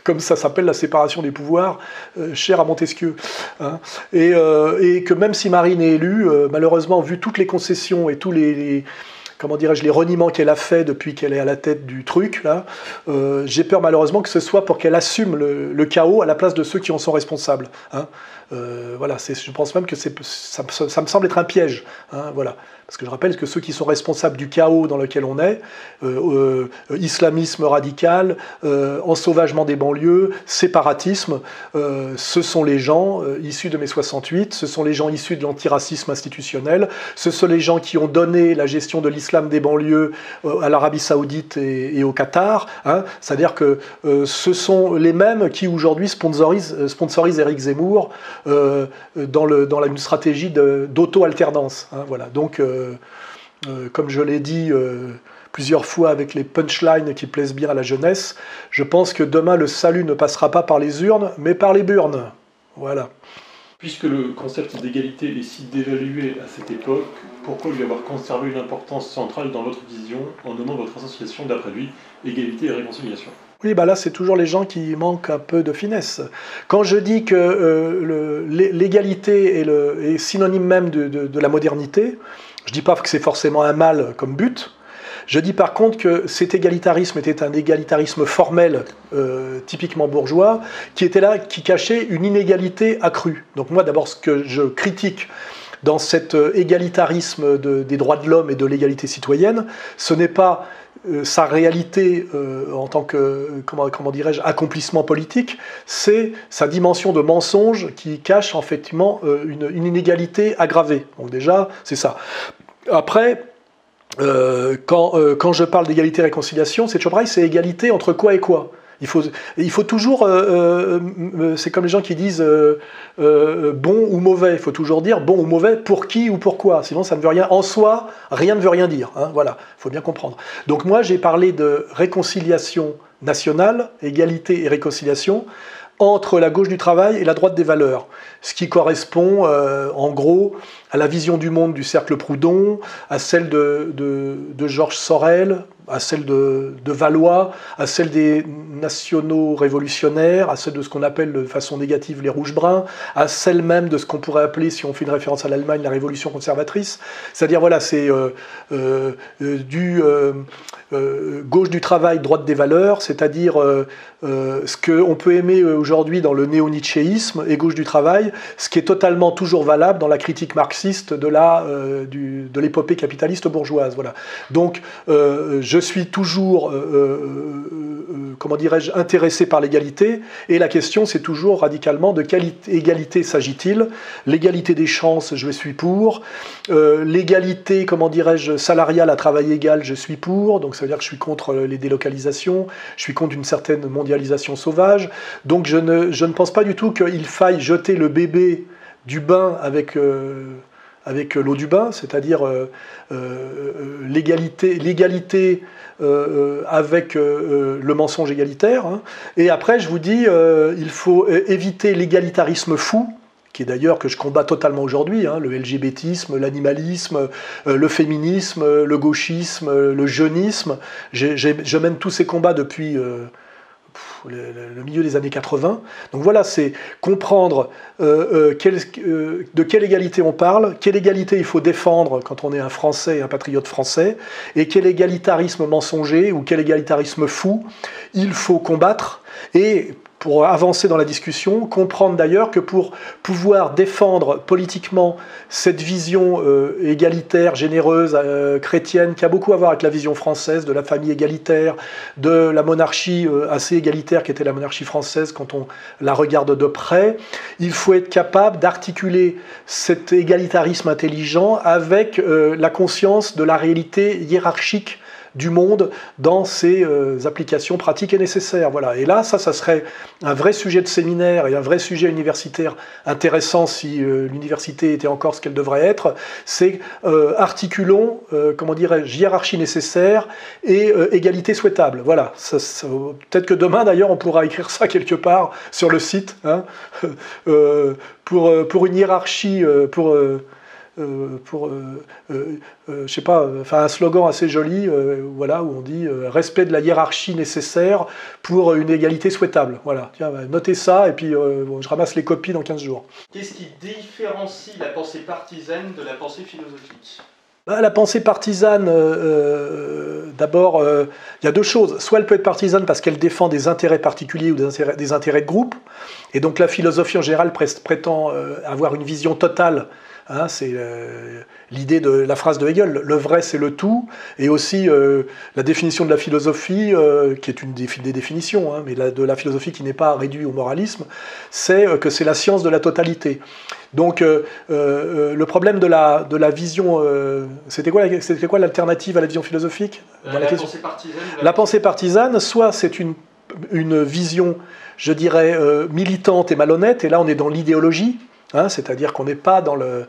comme ça s'appelle la séparation des pouvoirs, euh, cher à Montesquieu. Hein. Euh, et, que même si Marine est élue, euh, malheureusement, vu toutes les concessions et tous les comment dirais-je, les reniements qu'elle a fait depuis qu'elle est à la tête du truc, là, euh, j'ai peur malheureusement que ce soit pour qu'elle assume le, chaos à la place de ceux qui en sont responsables. Hein. Euh, voilà, je pense même que ça, me semble être un piège. Hein, voilà. Parce que je rappelle que ceux qui sont responsables du chaos dans lequel on est, euh, euh, islamisme radical, euh, ensauvagement des banlieues, séparatisme, ce sont les gens issus de mai 68, ce sont les gens issus de l'antiracisme institutionnel, ce sont les gens qui ont donné la gestion de l'islam des banlieues à l'Arabie saoudite et, au Qatar. Hein. C'est-à-dire que ce sont les mêmes qui aujourd'hui sponsorisent, Eric Zemmour dans, dans une stratégie d'auto-alternance. Hein. voilà. Donc, comme je l'ai dit euh, plusieurs fois avec les punchlines qui plaisent bien à la jeunesse, je pense que demain le salut ne passera pas par les urnes, mais par les burnes. Voilà. Puisque le concept d'égalité est si dévalué à cette époque, pourquoi lui avoir conservé une importance centrale dans votre vision en nommant votre association d'après lui Égalité et Réconciliation? Oui, bah là, c'est toujours les gens qui manquent un peu de finesse. Quand je dis que l'égalité est, synonyme même de, la modernité, je ne dis pas que c'est forcément un mal comme but. Je dis par contre que cet égalitarisme était un égalitarisme formel, euh, typiquement bourgeois, qui était là, qui cachait une inégalité accrue. Donc moi, d'abord, ce que je critique dans cet euh, égalitarisme des droits de l'homme et de l'égalité citoyenne, ce n'est pas sa réalité en tant que, comment, dirais-je, accomplissement politique, c'est sa dimension de mensonge qui cache effectivement une, une inégalité aggravée. Donc déjà, c'est ça. Après, euh, quand, euh, quand, je parle d'égalité-réconciliation, c'est toujours c'est égalité entre quoi et quoi il faut, il faut toujours, euh, c'est comme les gens qui disent bon ou mauvais, il faut toujours dire bon ou mauvais pour qui ou pourquoi, sinon ça ne veut rien, en soi, rien ne veut rien dire. Hein, voilà, il faut bien comprendre. Donc moi j'ai parlé de réconciliation nationale, égalité et réconciliation, entre la gauche du travail et la droite des valeurs, ce qui correspond euh, en gros à la vision du monde du cercle Proudhon, à celle de, de Georges Sorel, à celle de, Valois, à celle des nationaux révolutionnaires, à celle de ce qu'on appelle de façon négative les rouges-bruns, à celle même de ce qu'on pourrait appeler, si on fait une référence à l'Allemagne, la révolution conservatrice. C'est-à-dire, voilà, c'est euh, euh, euh, du gauche du travail, droite des valeurs, c'est-à-dire ce qu'on peut aimer aujourd'hui dans le néo-nietzschéisme et gauche du travail, ce qui est totalement toujours valable dans la critique marxiste de l'épopée capitaliste bourgeoise. Voilà. Donc, je je suis toujours, comment dirais-je, intéressé par l'égalité, et la question c'est toujours radicalement de quelle égalité s'agit-il L'égalité des chances, je suis pour. L'égalité, comment dirais-je, salariale à travail égal, je suis pour. Donc ça veut dire que je suis contre les délocalisations, je suis contre une certaine mondialisation sauvage. Donc je ne, je ne pense pas du tout qu'il faille jeter le bébé du bain avec, euh, avec l'eau du bain, c'est-à-dire euh, euh, l'égalité, avec le mensonge égalitaire. Hein. Et après, je vous dis, il faut éviter l'égalitarisme fou, qui est d'ailleurs que je combats totalement aujourd'hui, hein, le LGBTisme, l'animalisme, le féminisme, le gauchisme, le jeunisme. je mène tous ces combats depuis le, milieu des années 80. Donc voilà, c'est comprendre euh, euh, euh, de quelle égalité on parle, quelle égalité il faut défendre quand on est un Français un patriote français, et quel égalitarisme mensonger ou quel égalitarisme fou il faut combattre. Et pour avancer dans la discussion, comprendre d'ailleurs que pour pouvoir défendre politiquement cette vision euh, égalitaire, généreuse, euh, chrétienne, qui a beaucoup à voir avec la vision française de la famille égalitaire, de la monarchie euh, assez égalitaire qui était la monarchie française quand on la regarde de près, il faut être capable d'articuler cet égalitarisme intelligent avec la conscience de la réalité hiérarchique du monde dans ces euh, applications pratiques et nécessaires. Voilà. Et là, ça, ça serait un vrai sujet de séminaire et un vrai sujet universitaire intéressant si euh, l'université était encore ce qu'elle devrait être. C'est euh, articulons, comment dirais-je, hiérarchie nécessaire et égalité souhaitable. Voilà. Peut-être que demain, d'ailleurs, on pourra écrire ça quelque part sur le site hein, pour, pour une hiérarchie, pour pour, euh, euh, je sais pas, enfin un slogan assez joli, voilà, où on dit respect de la hiérarchie nécessaire pour une égalité souhaitable. Voilà, tiens, bah, notez ça et puis je ramasse les copies dans 15 jours. Qu'est-ce qui différencie la pensée partisane de la pensée philosophique? Bah, la pensée partisane, d'abord, il y a deux choses. Soit elle peut être partisane parce qu'elle défend des intérêts particuliers ou des intérêts, des intérêts de groupe, et donc la philosophie en général prétend avoir une vision totale Hein, c'est euh, l'idée de la phrase de Hegel, le vrai c'est le tout, et aussi euh, la définition de la philosophie, euh, qui est une des, définitions, hein, mais de la philosophie qui n'est pas réduite au moralisme, c'est que c'est la science de la totalité. Donc le problème de la, de la vision, c'était quoi, quoi l'alternative à la vision philosophique? La, pensée partisane, la pensée partisane, soit c'est une, une vision, je dirais, militante et malhonnête, et là on est dans l'idéologie, Hein, c'est-à-dire qu'on n'est pas dans le,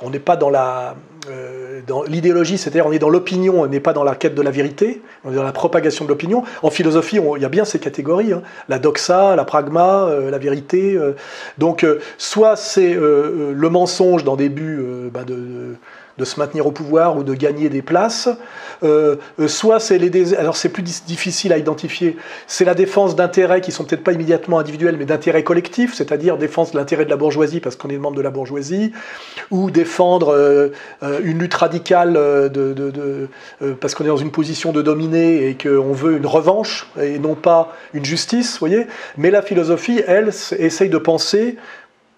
on n'est pas dans la, euh, dans l'idéologie, c'est-à-dire on est dans l'opinion, on n'est pas dans la quête de la vérité, on est dans la propagation de l'opinion. En philosophie, il y a bien ces catégories, hein. la doxa, la pragma, euh, la vérité. Euh. donc, soit c'est le mensonge dans des buts bah, de de se maintenir au pouvoir ou de gagner des places. Euh, euh, soit c'est les alors c'est plus difficile à identifier. C'est la défense d'intérêts qui sont peut-être pas immédiatement individuels, mais d'intérêts collectifs, c'est-à-dire défense de l'intérêt de la bourgeoisie parce qu'on est membre de la bourgeoisie, ou défendre euh, une lutte radicale de, parce qu'on est dans une position de dominer et qu'on veut une revanche et non pas une justice, voyez. Mais la philosophie, elle, essaye de penser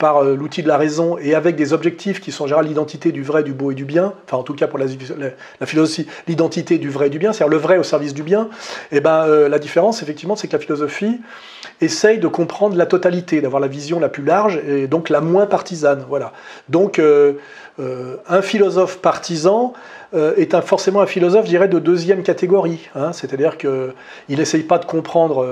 par euh, l'outil de la raison et avec des objectifs qui sont en général l'identité du vrai, du beau et du bien, enfin en tout cas pour la, philosophie, l'identité du vrai et du bien, c'est-à-dire le vrai au service du bien, et eh ben euh, la différence effectivement c'est que la philosophie essaye de comprendre la totalité, d'avoir la vision la plus large et donc la moins partisane. Voilà. Donc euh, un philosophe partisan est un, forcément un philosophe, je dirais, de deuxième catégorie. Hein, c'est-à-dire qu'il n'essaye pas de comprendre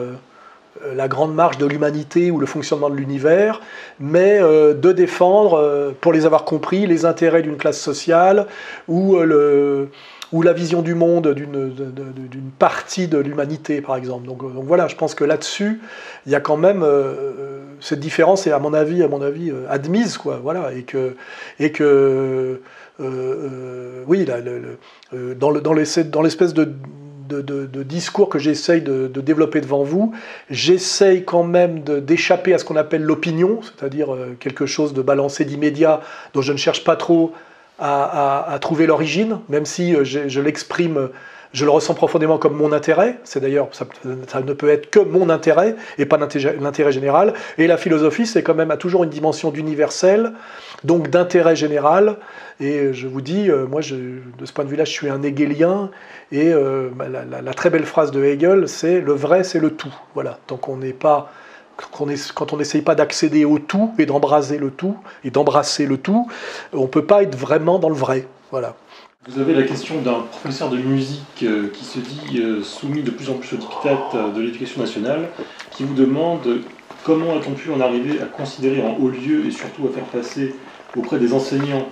la grande marche de l'humanité ou le fonctionnement de l'univers, mais euh, de défendre, euh, pour les avoir compris, les intérêts d'une classe sociale ou, le, ou la vision du monde d'une partie de l'humanité, par exemple. Donc, voilà, je pense que là-dessus, il y a quand même cette différence est à mon avis, à mon avis, admise, quoi. Voilà, et que, et que oui, dans l'espèce de de, discours que j'essaye de, développer devant vous, j'essaye quand même d'échapper à ce qu'on appelle l'opinion, c'est-à-dire euh, quelque chose de balancé d'immédiat dont je ne cherche pas trop à, trouver l'origine, même si euh, je, l'exprime je le ressens profondément comme mon intérêt, c'est d'ailleurs, ça, ne peut être que mon intérêt et pas l'intérêt général, et la philosophie, c'est quand même a toujours une dimension d'universel, donc d'intérêt général, et je vous dis, euh, moi, de ce point de vue-là, je suis un hegelien, et euh, bah, la, très belle phrase de Hegel, c'est le vrai, c'est le tout. Voilà, donc on n'est pas quand on n'essaye pas d'accéder au tout et d'embraser le tout et d'embrasser le tout, on ne peut pas être vraiment dans le vrai. Voilà. Vous avez la question d'un professeur de musique euh, qui se dit euh, soumis de plus en plus au diktat de l'éducation nationale, qui vous demande comment a-t-on pu en arriver à considérer en haut lieu et surtout à faire passer auprès des enseignants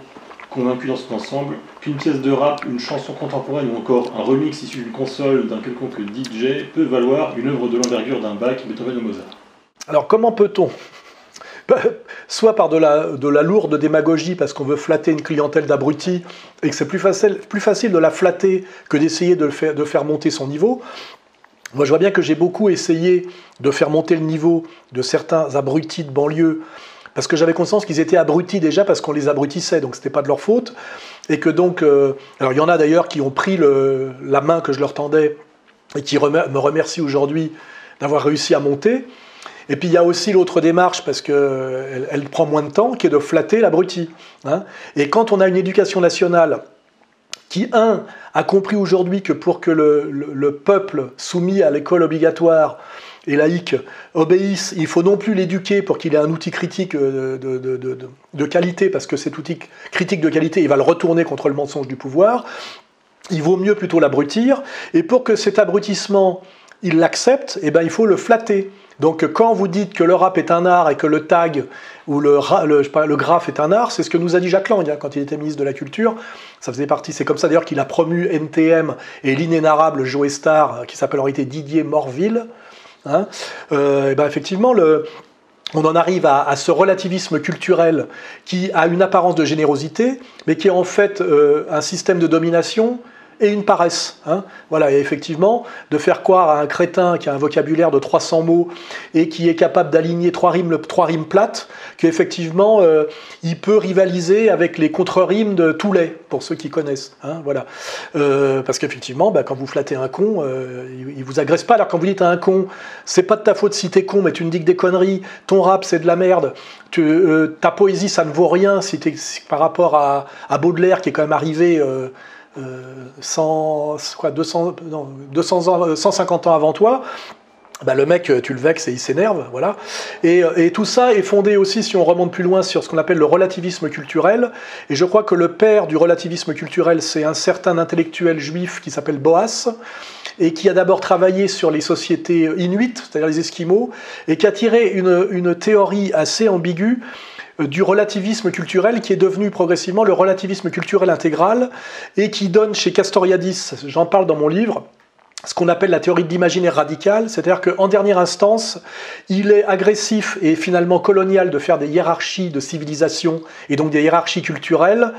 convaincus dans cet ensemble qu'une pièce de rap, une chanson contemporaine ou encore un remix issu d'une console d'un quelconque DJ peut valoir une œuvre de l'envergure d'un Bach, Beethoven ou Mozart Alors comment peut-on? Soit par de la, de la lourde démagogie parce qu'on veut flatter une clientèle d'abrutis et que c'est plus facile, plus facile de la flatter que d'essayer de, faire, de faire monter son niveau. Moi, je vois bien que j'ai beaucoup essayé de faire monter le niveau de certains abrutis de banlieue parce que j'avais conscience qu'ils étaient abrutis déjà parce qu'on les abrutissait, donc c'était pas de leur faute. Et que donc, euh, alors il y en a d'ailleurs qui ont pris la main que je leur tendais et qui me remercient aujourd'hui d'avoir réussi à monter. Et puis il y a aussi l'autre démarche, parce qu'elle elle prend moins de temps, qui est de flatter l'abruti. Hein. Et quand on a une éducation nationale qui, un, a compris aujourd'hui que pour que le, peuple soumis à l'école obligatoire et laïque obéisse, il faut non plus l'éduquer pour qu'il ait un outil critique euh, de, de, qualité, parce que cet outil critique de qualité, il va le retourner contre le mensonge du pouvoir. Il vaut mieux plutôt l'abrutir. Et pour que cet abrutissement, il l'accepte, eh ben, il faut le flatter. Donc quand vous dites que le rap est un art et que le tag ou le, le, graphe est un art, c'est ce que nous a dit Jacques Lang hein, quand il était ministre de la Culture. Ça faisait partie, c'est comme ça d'ailleurs qu'il a promu NTM et l'inénarrable Joe Star, qui s'appelle en réalité Didier Morville. Hein. Euh, ben effectivement, on en arrive à, ce relativisme culturel qui a une apparence de générosité, mais qui est en fait euh, un système de domination et une paresse. Hein. Voilà, et effectivement, de faire croire à un crétin qui a un vocabulaire de 300 mots et qui est capable d'aligner trois rimes, plates, qu'effectivement, euh, il peut rivaliser avec les contre-rimes de Toulet, pour ceux qui connaissent. Hein, voilà. Euh, parce qu'effectivement, bah, quand vous flattez un con, euh, il, vous agresse pas. Alors quand vous dites à un con, c'est pas de ta faute si t'es con, mais tu ne dis que des conneries, ton rap c'est de la merde, tu, ta poésie ça ne vaut rien par rapport à, Baudelaire qui est quand même arrivé 100, quoi, 200, 200 ans, 150 ans avant toi, bah, le mec, tu le vexes et il s'énerve, voilà. Et, tout ça est fondé aussi, si on remonte plus loin, sur ce qu'on appelle le relativisme culturel. Et je crois que le père du relativisme culturel, c'est un certain intellectuel juif qui s'appelle Boas, et qui a d'abord travaillé sur les sociétés inuites, c'est-à-dire les Esquimaux, et qui a tiré une, théorie assez ambiguë euh, du relativisme culturel qui est devenu progressivement le relativisme culturel intégral et qui donne chez Castoriadis, j'en parle dans mon livre, ce qu'on appelle la théorie de l'imaginaire radical, c'est-à-dire qu'en dernière instance, il est agressif et finalement colonial de faire des hiérarchies de civilisation et donc des hiérarchies culturelles,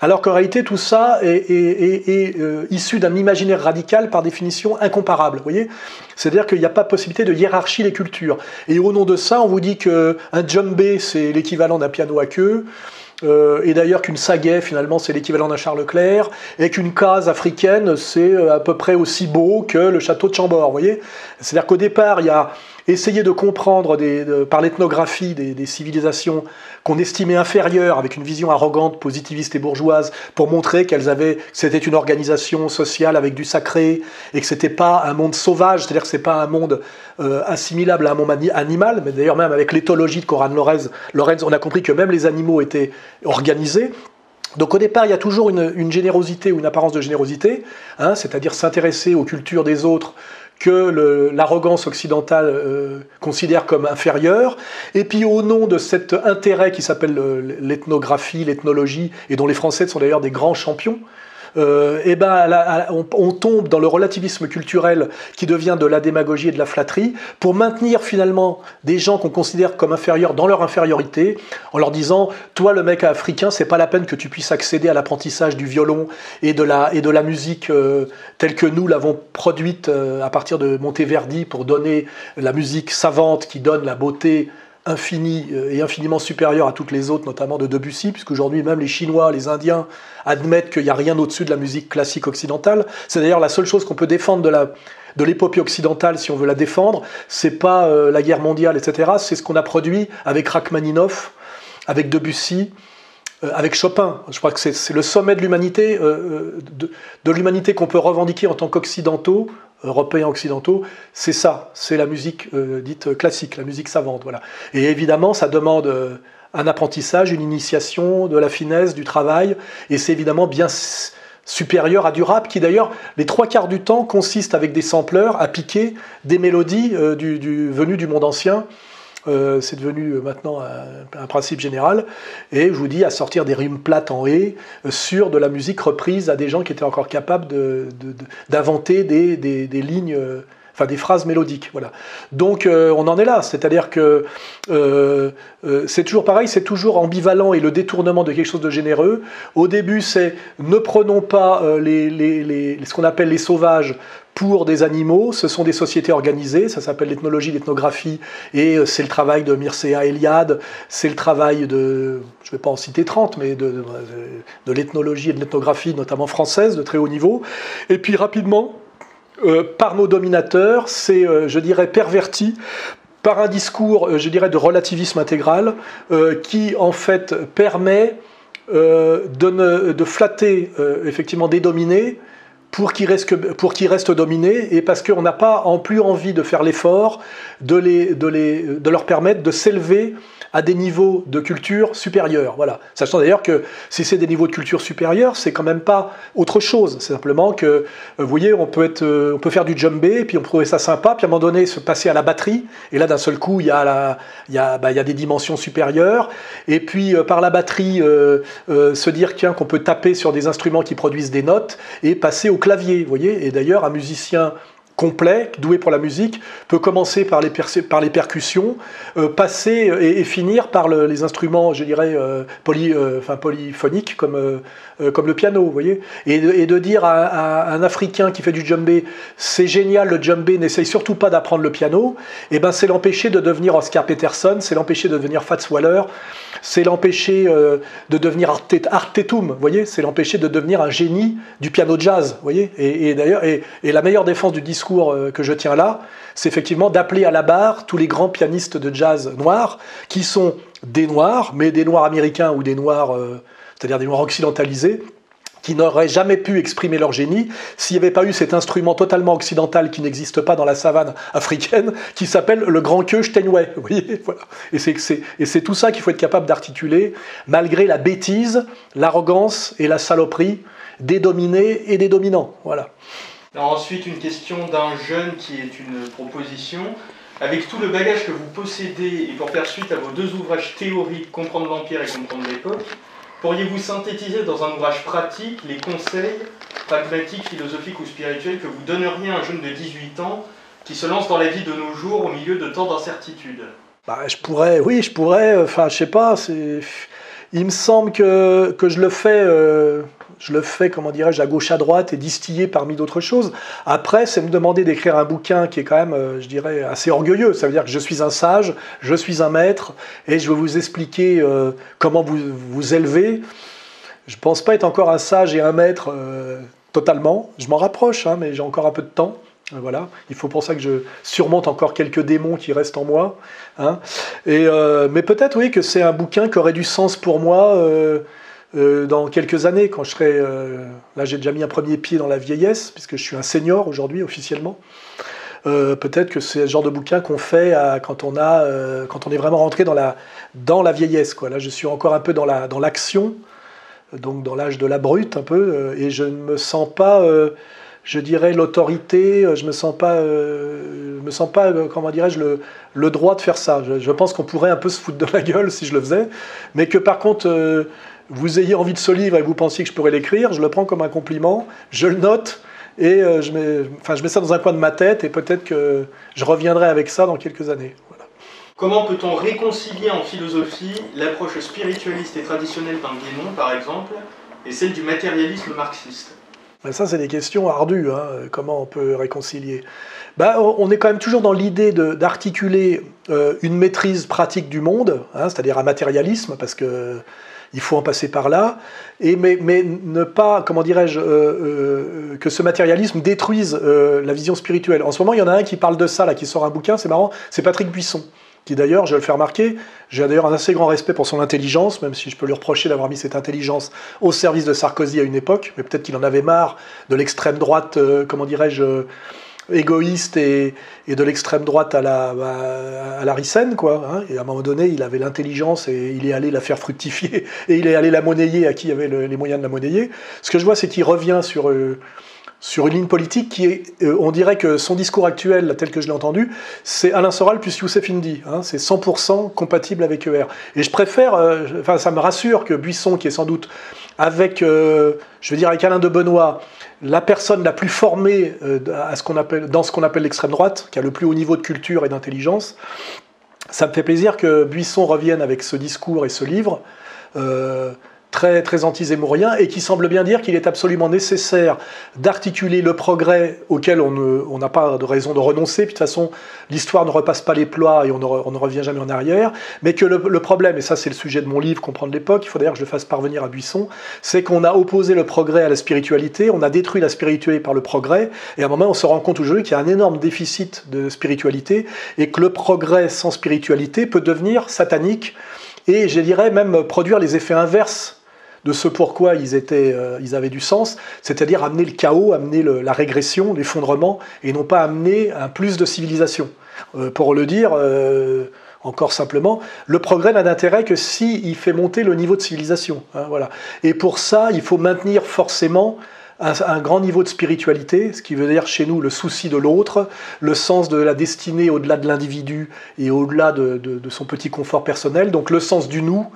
alors qu'en réalité tout ça est, euh, issu d'un imaginaire radical par définition incomparable. voyez? C'est-à-dire qu'il n'y a pas possibilité de hiérarchie des cultures. Et au nom de ça, on vous dit qu'un djembé, c'est l'équivalent d'un piano à queue, euh, et d'ailleurs qu'une saguet, finalement, c'est l'équivalent d'un Charles Leclerc, et qu'une case africaine, c'est euh, à peu près aussi beau que le château de Chambord, vous voyez? C'est-à-dire qu'au départ, il y a essayé de comprendre par l'ethnographie des, civilisations qu'on estimait inférieures, avec une vision arrogante, positiviste et bourgeoise, pour montrer qu'elles avaient, c'était une organisation sociale avec du sacré, et que c'était pas un monde sauvage, c'est-à-dire que c'est pas un monde euh, assimilable à un monde animal, mais d'ailleurs même avec l'éthologie de Coran Lorenz, Lorenz, on a compris que même les animaux étaient organisés. Donc au départ, il y a toujours une, générosité ou une apparence de générosité, hein, c'est-à-dire s'intéresser aux cultures des autres que l'arrogance occidentale euh, considère comme inférieure, et puis au nom de cet intérêt qui s'appelle l'ethnographie, l'ethnologie, et dont les Français sont d'ailleurs des grands champions, euh, eh ben, on, tombe dans le relativisme culturel qui devient de la démagogie et de la flatterie pour maintenir finalement des gens qu'on considère comme inférieurs dans leur infériorité, en leur disant toi le mec africain, c'est pas la peine que tu puisses accéder à l'apprentissage du violon et de la, et de la musique euh, telle que nous l'avons produite euh, à partir de Monteverdi pour donner la musique savante qui donne la beauté infinie et infiniment supérieure à toutes les autres, notamment de Debussy, puisqu'aujourd'hui même les Chinois, les Indiens admettent qu'il n'y a rien au-dessus de la musique classique occidentale. C'est d'ailleurs la seule chose qu'on peut défendre de la de l'épopée occidentale, si on veut la défendre, c'est pas la guerre mondiale, etc. C'est ce qu'on a produit avec Rachmaninoff, avec Debussy, euh, avec Chopin. Je crois que c'est le sommet de l'humanité, euh, euh, de, l'humanité qu'on peut revendiquer en tant qu'occidentaux, européens occidentaux. C'est ça, c'est la musique dite classique, la musique savante. Voilà. Et évidemment, ça demande un apprentissage, une initiation, de la finesse, du travail, et c'est évidemment bien supérieur à du rap, qui d'ailleurs, les trois quarts du temps, consiste avec des sampleurs à piquer des mélodies du, venues du monde ancien. Euh, c'est devenu euh, maintenant un, principe général. Et je vous dis, à sortir des rimes plates en et euh, sur de la musique reprise à des gens qui étaient encore capables d'inventer des, lignes enfin des phrases mélodiques. Voilà. Donc on en est là, c'est-à-dire que c'est toujours pareil, c'est toujours ambivalent et le détournement de quelque chose de généreux. Au début, c'est ne prenons pas les, ce qu'on appelle les sauvages pour des animaux. Ce sont des sociétés organisées, ça s'appelle l'ethnologie, l'ethnographie, et euh, c'est le travail de Mircea Eliade, c'est le travail de, je ne vais pas en citer 30, mais de, l'ethnologie et de l'ethnographie, notamment française, de très haut niveau. Et puis rapidement, euh, par nos dominateurs, c'est, euh, je dirais, perverti par un discours, je dirais, de relativisme intégral, qui en fait permet de, de, flatter effectivement des dominés, pour qu'ils restent, dominés et parce qu'on n'a pas en plus envie de faire l'effort de, de leur permettre de s'élever à des niveaux de culture supérieurs. Voilà. Sachant d'ailleurs que si c'est des niveaux de culture supérieurs, c'est quand même pas autre chose. C'est simplement que, euh, vous voyez, on peut, être, euh, on peut faire du jumbé, puis on peut trouver ça sympa, puis à un moment donné se passer à la batterie, et là d'un seul coup, il y, a il, y a, bah, il y a des dimensions supérieures, et puis euh, par la batterie, se dire qu'on peut taper sur des instruments qui produisent des notes, et passer au clavier, vous voyez. Et d'ailleurs, un musicien complet, doué pour la musique, peut commencer par les, par les percussions, euh, passer et, finir par les instruments, je dirais, euh, poly, euh, polyphoniques comme, comme le piano, vous voyez. Et de, dire à, un Africain qui fait du djembé, c'est génial le djembé, n'essaye surtout pas d'apprendre le piano, et eh ben c'est l'empêcher de devenir Oscar Peterson, c'est l'empêcher de devenir Fats Waller, c'est l'empêcher de devenir Artetum, vous voyez, c'est l'empêcher de devenir un génie du piano jazz, vous voyez. Et d'ailleurs, et, et la meilleure défense du discours euh, que je tiens là, c'est effectivement d'appeler à la barre tous les grands pianistes de jazz noirs, qui sont des noirs, mais des noirs américains ou des noirs, euh, c'est-à-dire des noirs occidentalisés, qui n'auraient jamais pu exprimer leur génie s'il n'y avait pas eu cet instrument totalement occidental qui n'existe pas dans la savane africaine, qui s'appelle le grand queue Steinway. Vous voyez voilà. Et c'est tout ça qu'il faut être capable d'articuler, malgré la bêtise, l'arrogance et la saloperie des dominés et des dominants. Voilà ensuite, une question d'un jeune qui est une proposition. Avec tout le bagage que vous possédez et pour faire suite à vos deux ouvrages théoriques, Comprendre l'Empire et Comprendre l'époque, pourriez-vous synthétiser dans un ouvrage pratique les conseils pragmatiques, philosophiques ou spirituels que vous donneriez à un jeune de 18 ans qui se lance dans la vie de nos jours au milieu de tant d'incertitudes? Bah, Je pourrais, oui, je pourrais, enfin, je sais pas, il me semble que, que je le fais. Euh, je le fais, comment dirais-je, à gauche, à droite et distillé parmi d'autres choses. Après, c'est me demander d'écrire un bouquin qui est quand même, euh, je dirais, assez orgueilleux. Ça veut dire que je suis un sage, je suis un maître, et je vais vous expliquer euh, comment vous vous élevez. Je ne pense pas être encore un sage et un maître euh, totalement. Je m'en rapproche, hein, mais j'ai encore un peu de temps. Voilà, il faut pour ça que je surmonte encore quelques démons qui restent en moi. Hein. Et, mais peut-être oui que c'est un bouquin qui aurait du sens pour moi euh, dans quelques années, quand je serai. Euh, là, j'ai déjà mis un premier pied dans la vieillesse, puisque je suis un senior aujourd'hui, officiellement. Euh, peut-être que c'est le genre de bouquin qu'on fait quand, on a, quand on est vraiment rentré dans la, dans la vieillesse. Là, je suis encore un peu dans l'action, dans donc dans l'âge de la brute, un peu, et je ne me sens pas je dirais l'autorité, je me sens pas, me sens pas, comment dirais-je, le, le, droit de faire ça. Je, je pense qu'on pourrait un peu se foutre de la gueule si je le faisais, mais que par contre, vous ayez envie de ce livre et vous pensiez que je pourrais l'écrire, je le prends comme un compliment, je le note et euh, je, mets, enfin, je mets ça dans un coin de ma tête et peut-être que je reviendrai avec ça dans quelques années. Comment peut-on réconcilier en philosophie l'approche spiritualiste et traditionnelle d'un Guénon, par exemple, et celle du matérialisme marxiste? Ben, ça, c'est des questions ardues. Hein. Comment on peut réconcilier ben, On est quand même toujours dans l'idée d'articuler euh, une maîtrise pratique du monde, hein, c'est-à-dire un matérialisme, parce que il faut en passer par là, mais, ne pas, comment dirais-je, euh, euh, que ce matérialisme détruise la vision spirituelle. En ce moment, il y en a un qui parle de ça, là, qui sort un bouquin, c'est marrant, c'est Patrick Buisson qui d'ailleurs, je vais le faire remarquer, j'ai d'ailleurs un assez grand respect pour son intelligence, même si je peux lui reprocher d'avoir mis cette intelligence au service de Sarkozy à une époque, mais peut-être qu'il en avait marre de l'extrême droite, euh, comment dirais-je, euh, égoïste et, de l'extrême droite à la, à, la Ricenne, quoi. Hein. et à un moment donné, il avait l'intelligence et il est allé la faire fructifier, et il est allé la monnayer à qui avait les moyens de la monnayer. Ce que je vois, c'est qu'il revient sur... Euh, sur une ligne politique qui est, euh, on dirait que son discours actuel, tel que je l'ai entendu, c'est Alain Soral plus Youssef Indy. Hein, c'est 100% compatible avec ER. Et je préfère, euh, enfin ça me rassure que Buisson, qui est sans doute avec, euh, je veux dire avec Alain de Benoît, la personne la plus formée appelle, dans ce qu'on appelle l'extrême droite, qui a le plus haut niveau de culture et d'intelligence, ça me fait plaisir que Buisson revienne avec ce discours et ce livre très, très anti-zémourien et qui semble bien dire qu'il est absolument nécessaire d'articuler le progrès auquel on n'a pas de raison de renoncer. Puis de toute façon, l'histoire ne repasse pas les plots et on ne, revient jamais en arrière. Mais que le, problème, et ça c'est le sujet de mon livre, Comprendre l'époque, il faut d'ailleurs que je le fasse parvenir à Buisson, c'est qu'on a opposé le progrès à la spiritualité, on a détruit la spiritualité par le progrès, et à un moment on se rend compte aujourd'hui qu'il y a un énorme déficit de spiritualité et que le progrès sans spiritualité peut devenir satanique et je dirais même produire les effets inverses de ce pourquoi ils, étaient, euh, avaient du sens, c'est-à-dire amener le chaos, amener la régression, l'effondrement, et non pas amener un plus de civilisation. Euh, pour le dire euh, encore simplement, le progrès n'a d'intérêt que s'il il fait monter le niveau de civilisation. Hein, voilà. Et pour ça, il faut maintenir forcément un, grand niveau de spiritualité, ce qui veut dire chez nous le souci de l'autre, le sens de la destinée au-delà de l'individu et au-delà de, son petit confort personnel, donc le sens du nous,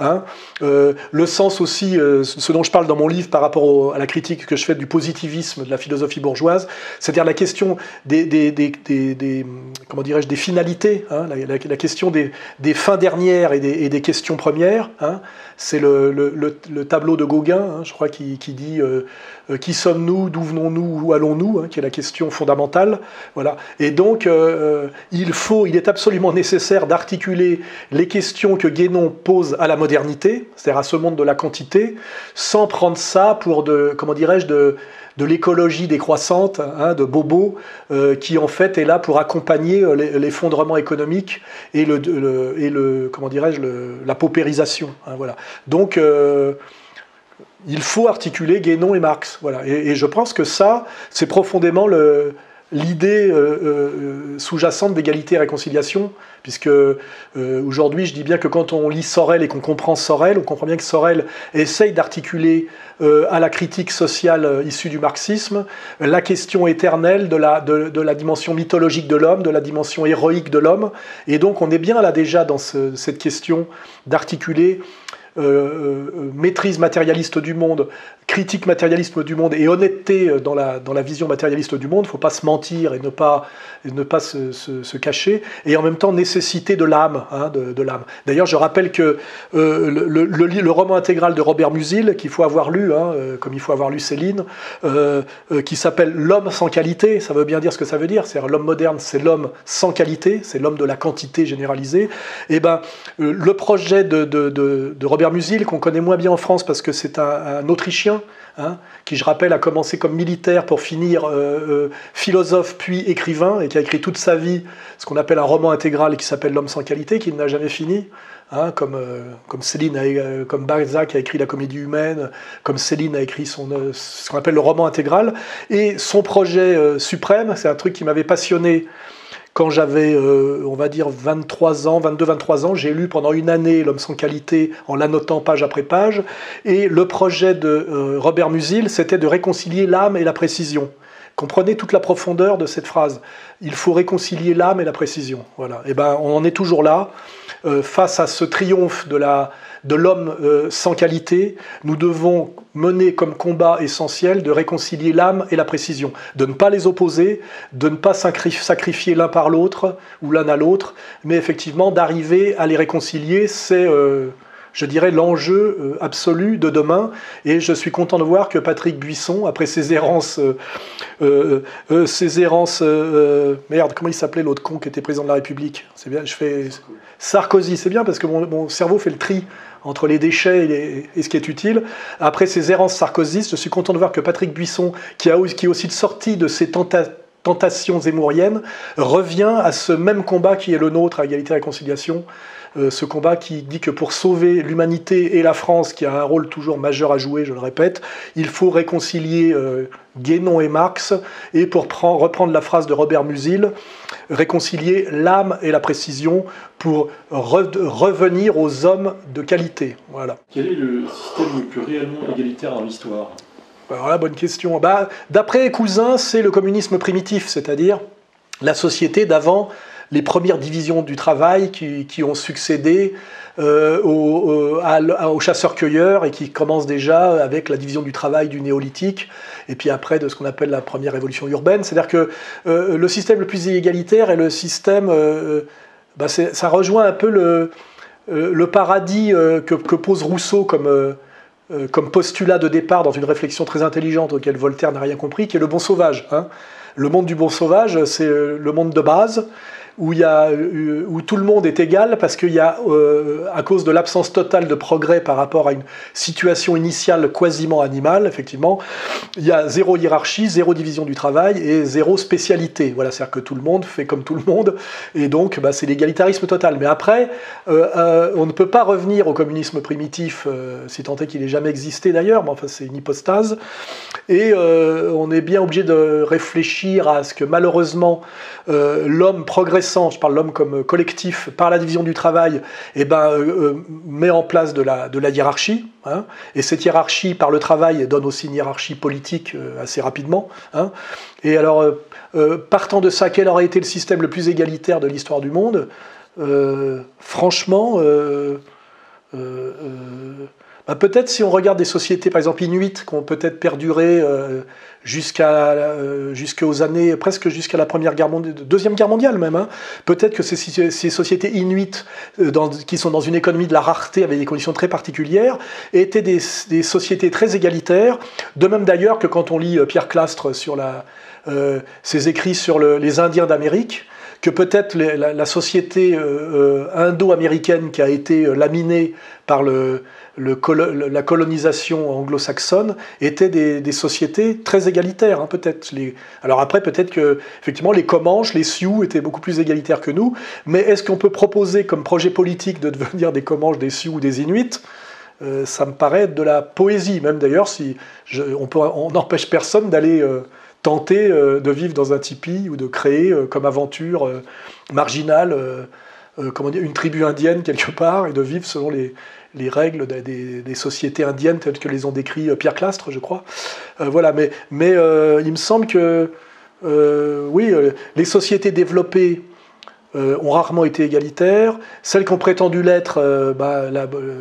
hein, euh, le sens aussi, euh, ce dont je parle dans mon livre par rapport à la critique que je fais du positivisme de la philosophie bourgeoise, c'est-à-dire la question des, comment dirais-je, des finalités, hein, la, question des, fins dernières et des, questions premières. Hein, c'est le, tableau de Gauguin, je crois, qui, dit euh, euh, qui sommes-nous, d'où venons-nous, où allons-nous, hein, qui est la question fondamentale. Voilà. Et donc, euh, il faut, il est absolument nécessaire d'articuler les questions que Guénon pose à la modernité, c'est-à-dire à ce monde de la quantité, sans prendre ça pour de, comment dirais-je, de, de l'écologie décroissante, hein, de Bobo, qui en fait est là pour accompagner l'effondrement économique et le, et le comment dirais-je, la paupérisation. Hein, voilà. Donc il faut articuler Guénon et Marx. Voilà. Et, je pense que ça, c'est profondément l'idée euh, euh, sous-jacente d'égalité et réconciliation, puisque euh, aujourd'hui, je dis bien que quand on lit Sorel et qu'on comprend Sorel, on comprend bien que Sorel essaye d'articuler à la critique sociale issue du marxisme. La question éternelle de la, de, la dimension mythologique de l'homme, de la dimension héroïque de l'homme, et donc on est bien là déjà dans cette question d'articuler euh, euh, maîtrise matérialiste du monde, critique matérialiste du monde et honnêteté dans la, dans la vision matérialiste du monde, il ne faut pas se mentir et ne pas, ne pas se, cacher, et en même temps nécessité de l'âme. Hein, de, de. D'ailleurs, je rappelle que euh, le, le, roman intégral de Robert Musil, qu'il faut avoir lu, hein, comme il faut avoir lu Céline, qui s'appelle L'homme sans qualité, ça veut bien dire ce que ça veut dire, c'est l'homme moderne, c'est l'homme sans qualité, c'est l'homme de la quantité généralisée. Et eh ben, le projet de, de, de Robert Musil, qu'on connaît moins bien en France parce que c'est un, Autrichien, hein, qui, je rappelle, a commencé comme militaire pour finir euh, euh, philosophe puis écrivain, et qui a écrit toute sa vie ce qu'on appelle un roman intégral qui s'appelle L'homme sans qualité, qui n'a jamais fini. Hein, comme, euh, comme, Céline comme Balzac a écrit La comédie humaine, comme Céline a écrit son, ce qu'on appelle le roman intégral. Et son projet suprême, c'est un truc qui m'avait passionné quand j'avais, euh, on va dire, 23 ans, 22-23 ans, j'ai lu pendant une année L'homme sans qualité en l'annotant page après page. Et le projet de euh, Robert Musil, c'était de réconcilier l'âme et la précision. Comprenez toute la profondeur de cette phrase. Il faut réconcilier l'âme et la précision. Voilà. Et eh ben, on en est toujours là, euh, face à ce triomphe de l'homme euh, sans qualité, nous devons mener comme combat essentiel de réconcilier l'âme et la précision, de ne pas les opposer, de ne pas sacrifier l'un par l'autre ou l'un à l'autre, mais effectivement d'arriver à les réconcilier, c'est, euh, je dirais, l'enjeu absolu de demain. Et je suis content de voir que Patrick Buisson, après ses errances, ses errances, merde, comment il s'appelait l'autre con qui était président de la République? C'est bien, je fais Sarkozy, c'est bien parce que mon, cerveau fait le tri entre les déchets et, ce qui est utile. Après ces errances sarkozystes, je suis content de voir que Patrick Buisson, qui, a, est aussi sorti de ces tentations zémouriennes, revient à ce même combat qui est le nôtre à égalité et réconciliation. Euh, ce combat qui dit que pour sauver l'humanité et la France, qui a un rôle toujours majeur à jouer, je le répète, il faut réconcilier euh, Guénon et Marx, et pour reprendre la phrase de Robert Musil, réconcilier l'âme et la précision pour revenir aux hommes de qualité. Voilà. Quel est le système le plus réellement égalitaire dans l'histoire? Alors là, bonne question. Bah, D'après Cousin, c'est le communisme primitif, c'est-à-dire la société d'avant les premières divisions du travail qui, ont succédé euh, aux, chasseurs-cueilleurs et qui commencent déjà avec la division du travail du néolithique et puis après de ce qu'on appelle la première révolution urbaine. C'est-à-dire que euh, le système le plus égalitaire est le système, euh, bah, ça rejoint un peu le, le paradis que, pose Rousseau comme, comme postulat de départ dans une réflexion très intelligente auquel Voltaire n'a rien compris, qui est le bon sauvage. Hein. Le monde du bon sauvage, c'est le monde de base où, y a, euh, où tout le monde est égal parce qu'il y a, euh, à cause de l'absence totale de progrès par rapport à une situation initiale quasiment animale, effectivement, il y a zéro hiérarchie, zéro division du travail et zéro spécialité. Voilà, c'est-à-dire que tout le monde fait comme tout le monde et donc bah, c'est l'égalitarisme total. Mais après, euh, on ne peut pas revenir au communisme primitif, si tant est qu'il ait jamais existé d'ailleurs, mais enfin c'est une hypostase, et on est bien obligé de réfléchir à ce que malheureusement l'homme progresse je parle l'homme comme collectif, par la division du travail, eh ben, euh, euh, met en place de la, de la hiérarchie. Hein. et cette hiérarchie, par le travail, donne aussi une hiérarchie politique euh, assez rapidement. Hein. et alors, partant de ça, quel aurait été le système le plus égalitaire de l'histoire du monde? Franchement, bah, peut-être si on regarde des sociétés, par exemple inuites, qui ont peut-être perduré jusqu'à euh, jusqu'aux années presque jusqu'à la première guerre mondiale, deuxième guerre mondiale même. Hein. Peut-être que ces, sociétés inuites euh, qui sont dans une économie de la rareté avec des conditions très particulières étaient des, sociétés très égalitaires. De même d'ailleurs que quand on lit euh, Pierre Clastre sur la, ses écrits sur le, les Indiens d'Amérique que peut-être la, société indo-américaine qui a été laminée par le, la colonisation anglo-saxonne était des, sociétés très égalitaires, hein, peut-être. Alors après, peut-être que effectivement les Comanches, les Sioux étaient beaucoup plus égalitaires que nous. Mais est-ce qu'on peut proposer comme projet politique de devenir des Comanches, des Sioux ou des Inuits? Euh, Ça me paraît de la poésie, même d'ailleurs si on n'empêche personne d'aller euh, tenter euh, de vivre dans un tipi ou de créer comme aventure marginale. comment dire, une tribu indienne quelque part et de vivre selon les, les règles des, sociétés indiennes telles que les ont décrit euh, Pierre Clastre, je crois. Euh, voilà, mais, euh, il me semble que, oui, les sociétés développées ont rarement été égalitaires. Celles qui ont prétendu l'être, bah,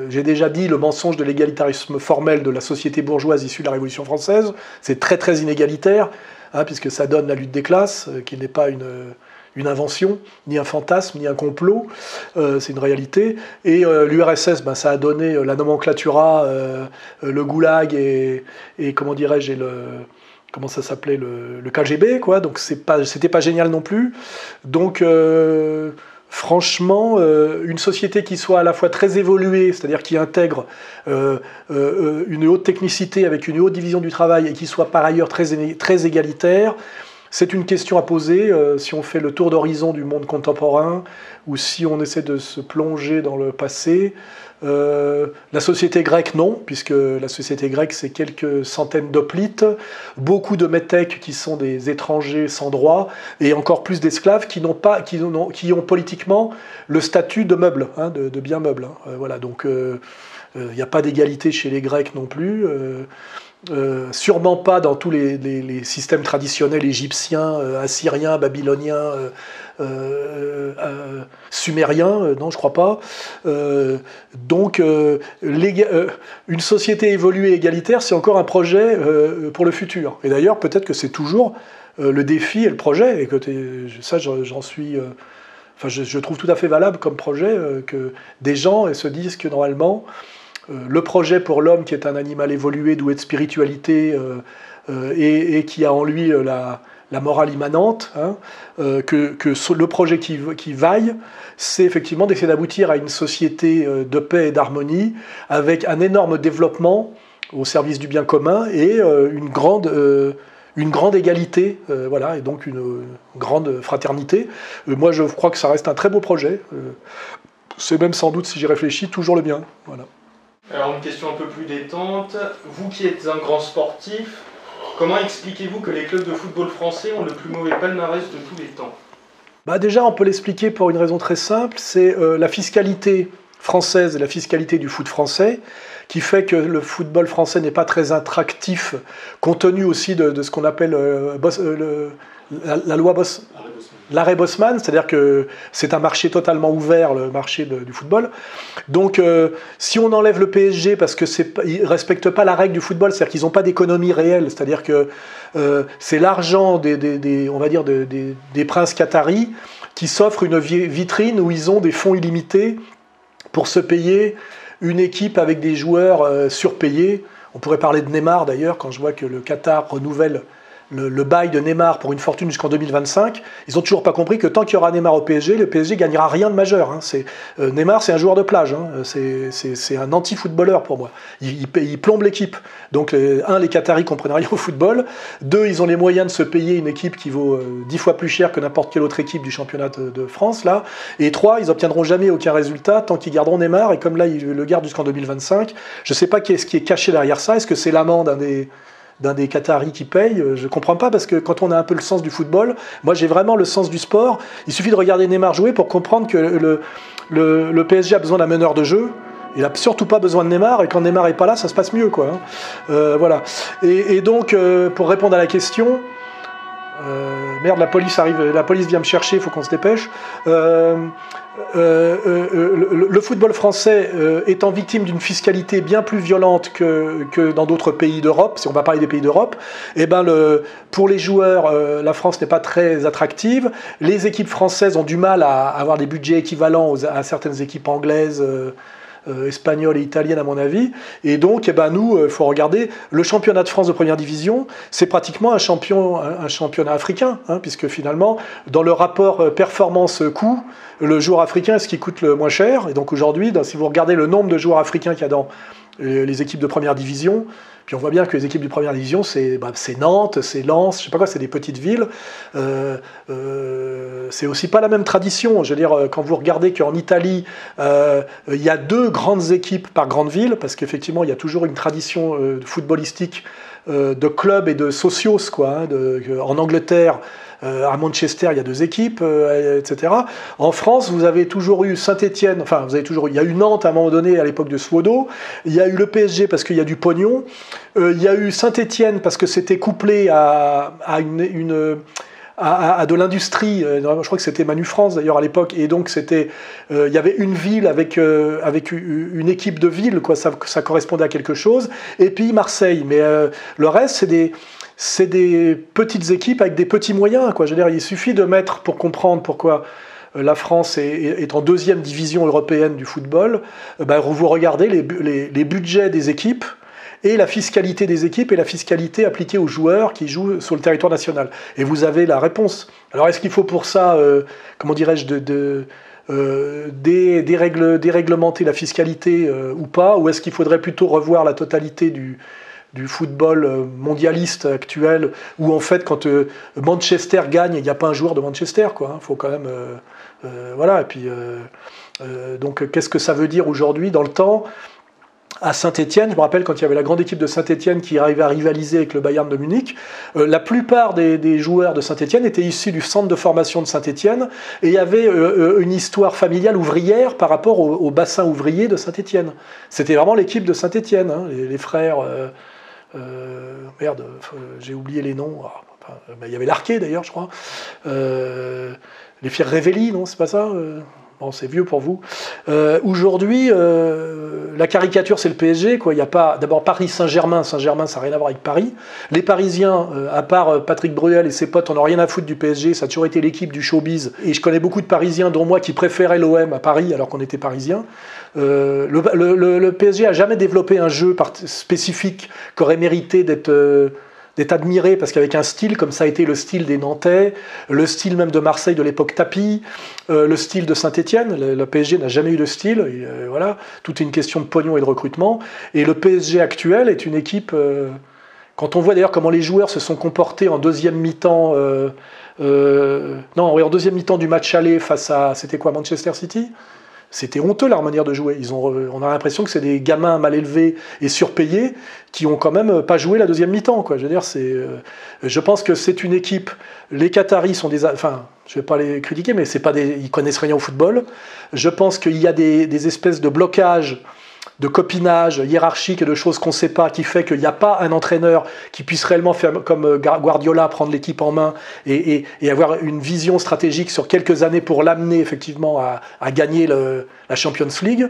j'ai déjà dit le mensonge de l'égalitarisme formel de la société bourgeoise issue de la Révolution française. C'est très très inégalitaire, hein, puisque ça donne la lutte des classes, qui n'est pas une une invention, ni un fantasme, ni un complot, euh, c'est une réalité. Et euh, l'URSS, ben, ça a donné euh, la nomenclatura, le goulag et, comment dirais-je, le comment ça s'appelait le, KGB, quoi. Donc pas, c'était pas génial non plus. Donc franchement, une société qui soit à la fois très évoluée, c'est-à-dire qui intègre une haute technicité avec une haute division du travail et qui soit par ailleurs très égalitaire, c'est une question à poser euh, si on fait le tour d'horizon du monde contemporain ou si on essaie de se plonger dans le passé. Euh, la société grecque, non, puisque la société grecque, c'est quelques centaines d'hoplites, beaucoup de métèques qui sont des étrangers sans droit, et encore plus d'esclaves qui, qui, ont, politiquement le statut de meubles, hein, de, bien meubles. Hein. Euh, voilà, donc il n'y a pas d'égalité chez les Grecs non plus. Euh, sûrement pas dans tous les, systèmes traditionnels égyptiens, euh, assyriens, babyloniens, euh, sumériens, non, je crois pas. donc, une société évoluée égalitaire, c'est encore un projet pour le futur. Et d'ailleurs, peut-être que c'est toujours le défi et le projet, et ça, j'en suis enfin, je, trouve tout à fait valable comme projet que des gens se disent que normalement, le projet pour l'homme qui est un animal évolué, doué de spiritualité et, qui a en lui la, morale immanente, hein, que, le projet qui, vaille, c'est effectivement d'essayer d'aboutir à une société de paix et d'harmonie avec un énorme développement au service du bien commun et une grande une grande égalité, euh, voilà, et donc une, grande fraternité. Euh, moi, je crois que ça reste un très beau projet. Euh, c'est même sans doute, si j'y réfléchis, toujours le bien. Voilà. Alors une question un peu plus détente. Vous qui êtes un grand sportif, comment expliquez-vous que les clubs de football français ont le plus mauvais palmarès de tous les temps? Bah Déjà, on peut l'expliquer pour une raison très simple, c'est la fiscalité française, la fiscalité du foot français qui fait que le football français n'est pas très attractif, compte tenu aussi de, ce qu'on appelle euh, euh, la, loi Boss, l'arrêt Bosman, c'est-à-dire que c'est un marché totalement ouvert, le marché du football. Donc, euh, si on enlève le PSG parce que ne respectent pas la règle du football, c'est-à-dire qu'ils n'ont pas d'économie réelle, c'est-à-dire que c'est l'argent des, on va dire des princes qataris qui s'offrent une vitrine où ils ont des fonds illimités pour se payer une équipe avec des joueurs euh, surpayés. On pourrait parler de Neymar d'ailleurs, quand je vois que le Qatar renouvelle le, bail de Neymar pour une fortune jusqu'en 2025, ils n'ont toujours pas compris que tant qu'il y aura Neymar au PSG, le PSG gagnera rien de majeur. Hein. Euh, Neymar, c'est un joueur de plage, hein. c'est un anti-footballeur pour moi. Il, plombe l'équipe. Donc, un, les Qataris comprennent rien au football. Deux, ils ont les moyens de se payer une équipe qui vaut euh, dix fois plus cher que n'importe quelle autre équipe du championnat de, France. là. Et trois, ils obtiendront jamais aucun résultat tant qu'ils garderont Neymar. Et comme là, ils le gardent jusqu'en 2025, je ne sais pas ce qui est caché derrière ça. Est-ce que c'est l'amende des d'un des Qataris qui paye. Euh, je ne comprends pas parce que quand on a un peu le sens du football, moi j'ai vraiment le sens du sport. Il suffit de regarder Neymar jouer pour comprendre que le, PSG a besoin d'un meneur de jeu. Il n'a surtout pas besoin de Neymar et quand Neymar n'est pas là, ça se passe mieux. Quoi, hein. euh, voilà. Et, donc, euh, pour répondre à la question, merde, la police arrive, la police vient me chercher, il faut qu'on se dépêche. Euh, euh, le, football français étant victime d'une fiscalité bien plus violente que, dans d'autres pays d'Europe, si on va parler des pays d'Europe, eh ben pour les joueurs, la France n'est pas très attractive. Les équipes françaises ont du mal à avoir des budgets équivalents à certaines équipes anglaises. Espagnoles et italiennes à mon avis. Et donc, eh ben, nous, il faut regarder, le championnat de France de première division, c'est pratiquement un, champion, un, championnat africain, hein, puisque finalement, dans le rapport performance-coût, le joueur africain est ce qui coûte le moins cher. Et donc aujourd'hui, si vous regardez le nombre de joueurs africains qu'il y a dans euh, les équipes de première division, puis on voit bien que les équipes de première division, c'est bah, Nantes, c'est Lens, je sais pas quoi, c'est des petites villes. Euh, euh, c'est aussi pas la même tradition. Je veux dire, quand vous regardez qu'en Italie, il y a deux grandes équipes par grande ville, parce qu'effectivement, il y a toujours une tradition footballistique de clubs et de socios, quoi. Hein, en Angleterre, euh, à Manchester, il y a deux équipes, euh, etc. En France, vous avez toujours eu Saint-Etienne, enfin, vous avez toujours il y a eu Nantes à un moment donné à l'époque de Swodo, il y a eu le PSG parce qu'il y a du pognon, euh, il y a eu Saint-Etienne parce que c'était couplé à, une, à, de l'industrie. Je crois que c'était Manu France d'ailleurs à l'époque, et donc c'était, il y avait une ville avec avec une équipe de ville, quoi. Ça, ça correspondait à quelque chose. Et puis Marseille, mais le reste c'est des c'est des petites équipes avec des petits moyens. Quoi. Je dire, il suffit de mettre, pour comprendre pourquoi euh, la France est, en deuxième division européenne du football, euh, ben, vous regardez les, budgets des équipes et la fiscalité des équipes et la fiscalité appliquée aux joueurs qui jouent sur le territoire national. Et vous avez la réponse. Alors est-ce qu'il faut pour ça, euh, comment dirais-je, de, déréglementer la fiscalité ou pas? Ou est-ce qu'il faudrait plutôt revoir la totalité du, du football euh, mondialiste actuel, où en fait, quand euh, Manchester gagne, il n'y a pas un joueur de Manchester, quoi. Il hein. faut quand même. Euh, voilà, et puis. donc, qu'est-ce que ça veut dire aujourd'hui dans le temps à Saint-Etienne, je me rappelle quand il y avait la grande équipe de Saint-Etienne qui arrivait à rivaliser avec le Bayern de Munich, la plupart des, joueurs de Saint-Etienne étaient issus du centre de formation de Saint-Etienne et il y avait une histoire familiale ouvrière par rapport au, bassin ouvrier de Saint-Etienne. C'était vraiment l'équipe de Saint-Etienne, hein, les, frères. Merde, j'ai oublié les noms. Ah, bah, il y avait l'Arquet d'ailleurs, je crois. Euh, les Fiers Révéli, non, c'est pas ça euh, bon, c'est vieux pour vous. Euh, aujourd'hui, euh, la caricature, c'est le PSG. Quoi. Il y a pas, d'abord Paris Saint-Germain. Saint-Germain, ça n'a rien à voir avec Paris. Les Parisiens, euh, à part Patrick Bruel et ses potes, on n'a rien à foutre du PSG. Ça a toujours été l'équipe du showbiz. Et je connais beaucoup de Parisiens, dont moi, qui préféraient l'OM à Paris alors qu'on était Parisiens. Le, le, PSG a jamais développé un jeu spécifique qui aurait mérité d'être d'être admiré parce qu'avec un style comme ça a été le style des Nantais, le style même de Marseille de l'époque Tapi, euh, le style de Saint-Étienne, le, PSG n'a jamais eu de style, euh, voilà, tout est une question de pognon et de recrutement. Et le PSG actuel est une équipe. Euh, quand on voit d'ailleurs comment les joueurs se sont comportés en deuxième mi-temps, non, en deuxième mi-temps du match aller face à, c'était quoi, Manchester City? C'était honteux leur manière de jouer. Ils ont, on a l'impression que c'est des gamins mal élevés et surpayés qui ont quand même pas joué la deuxième mi-temps. Je veux dire, euh, je pense que c'est une équipe. Les Qataris sont des, enfin, je vais pas les critiquer, mais c'est pas des, ils connaissent rien au football. Je pense qu'il y a des, des espèces de blocages de copinage hiérarchique et de choses qu'on ne sait pas, qui fait qu'il n'y a pas un entraîneur qui puisse réellement faire comme euh, Guardiola, prendre l'équipe en main et, avoir une vision stratégique sur quelques années pour l'amener effectivement à, gagner la Champions League.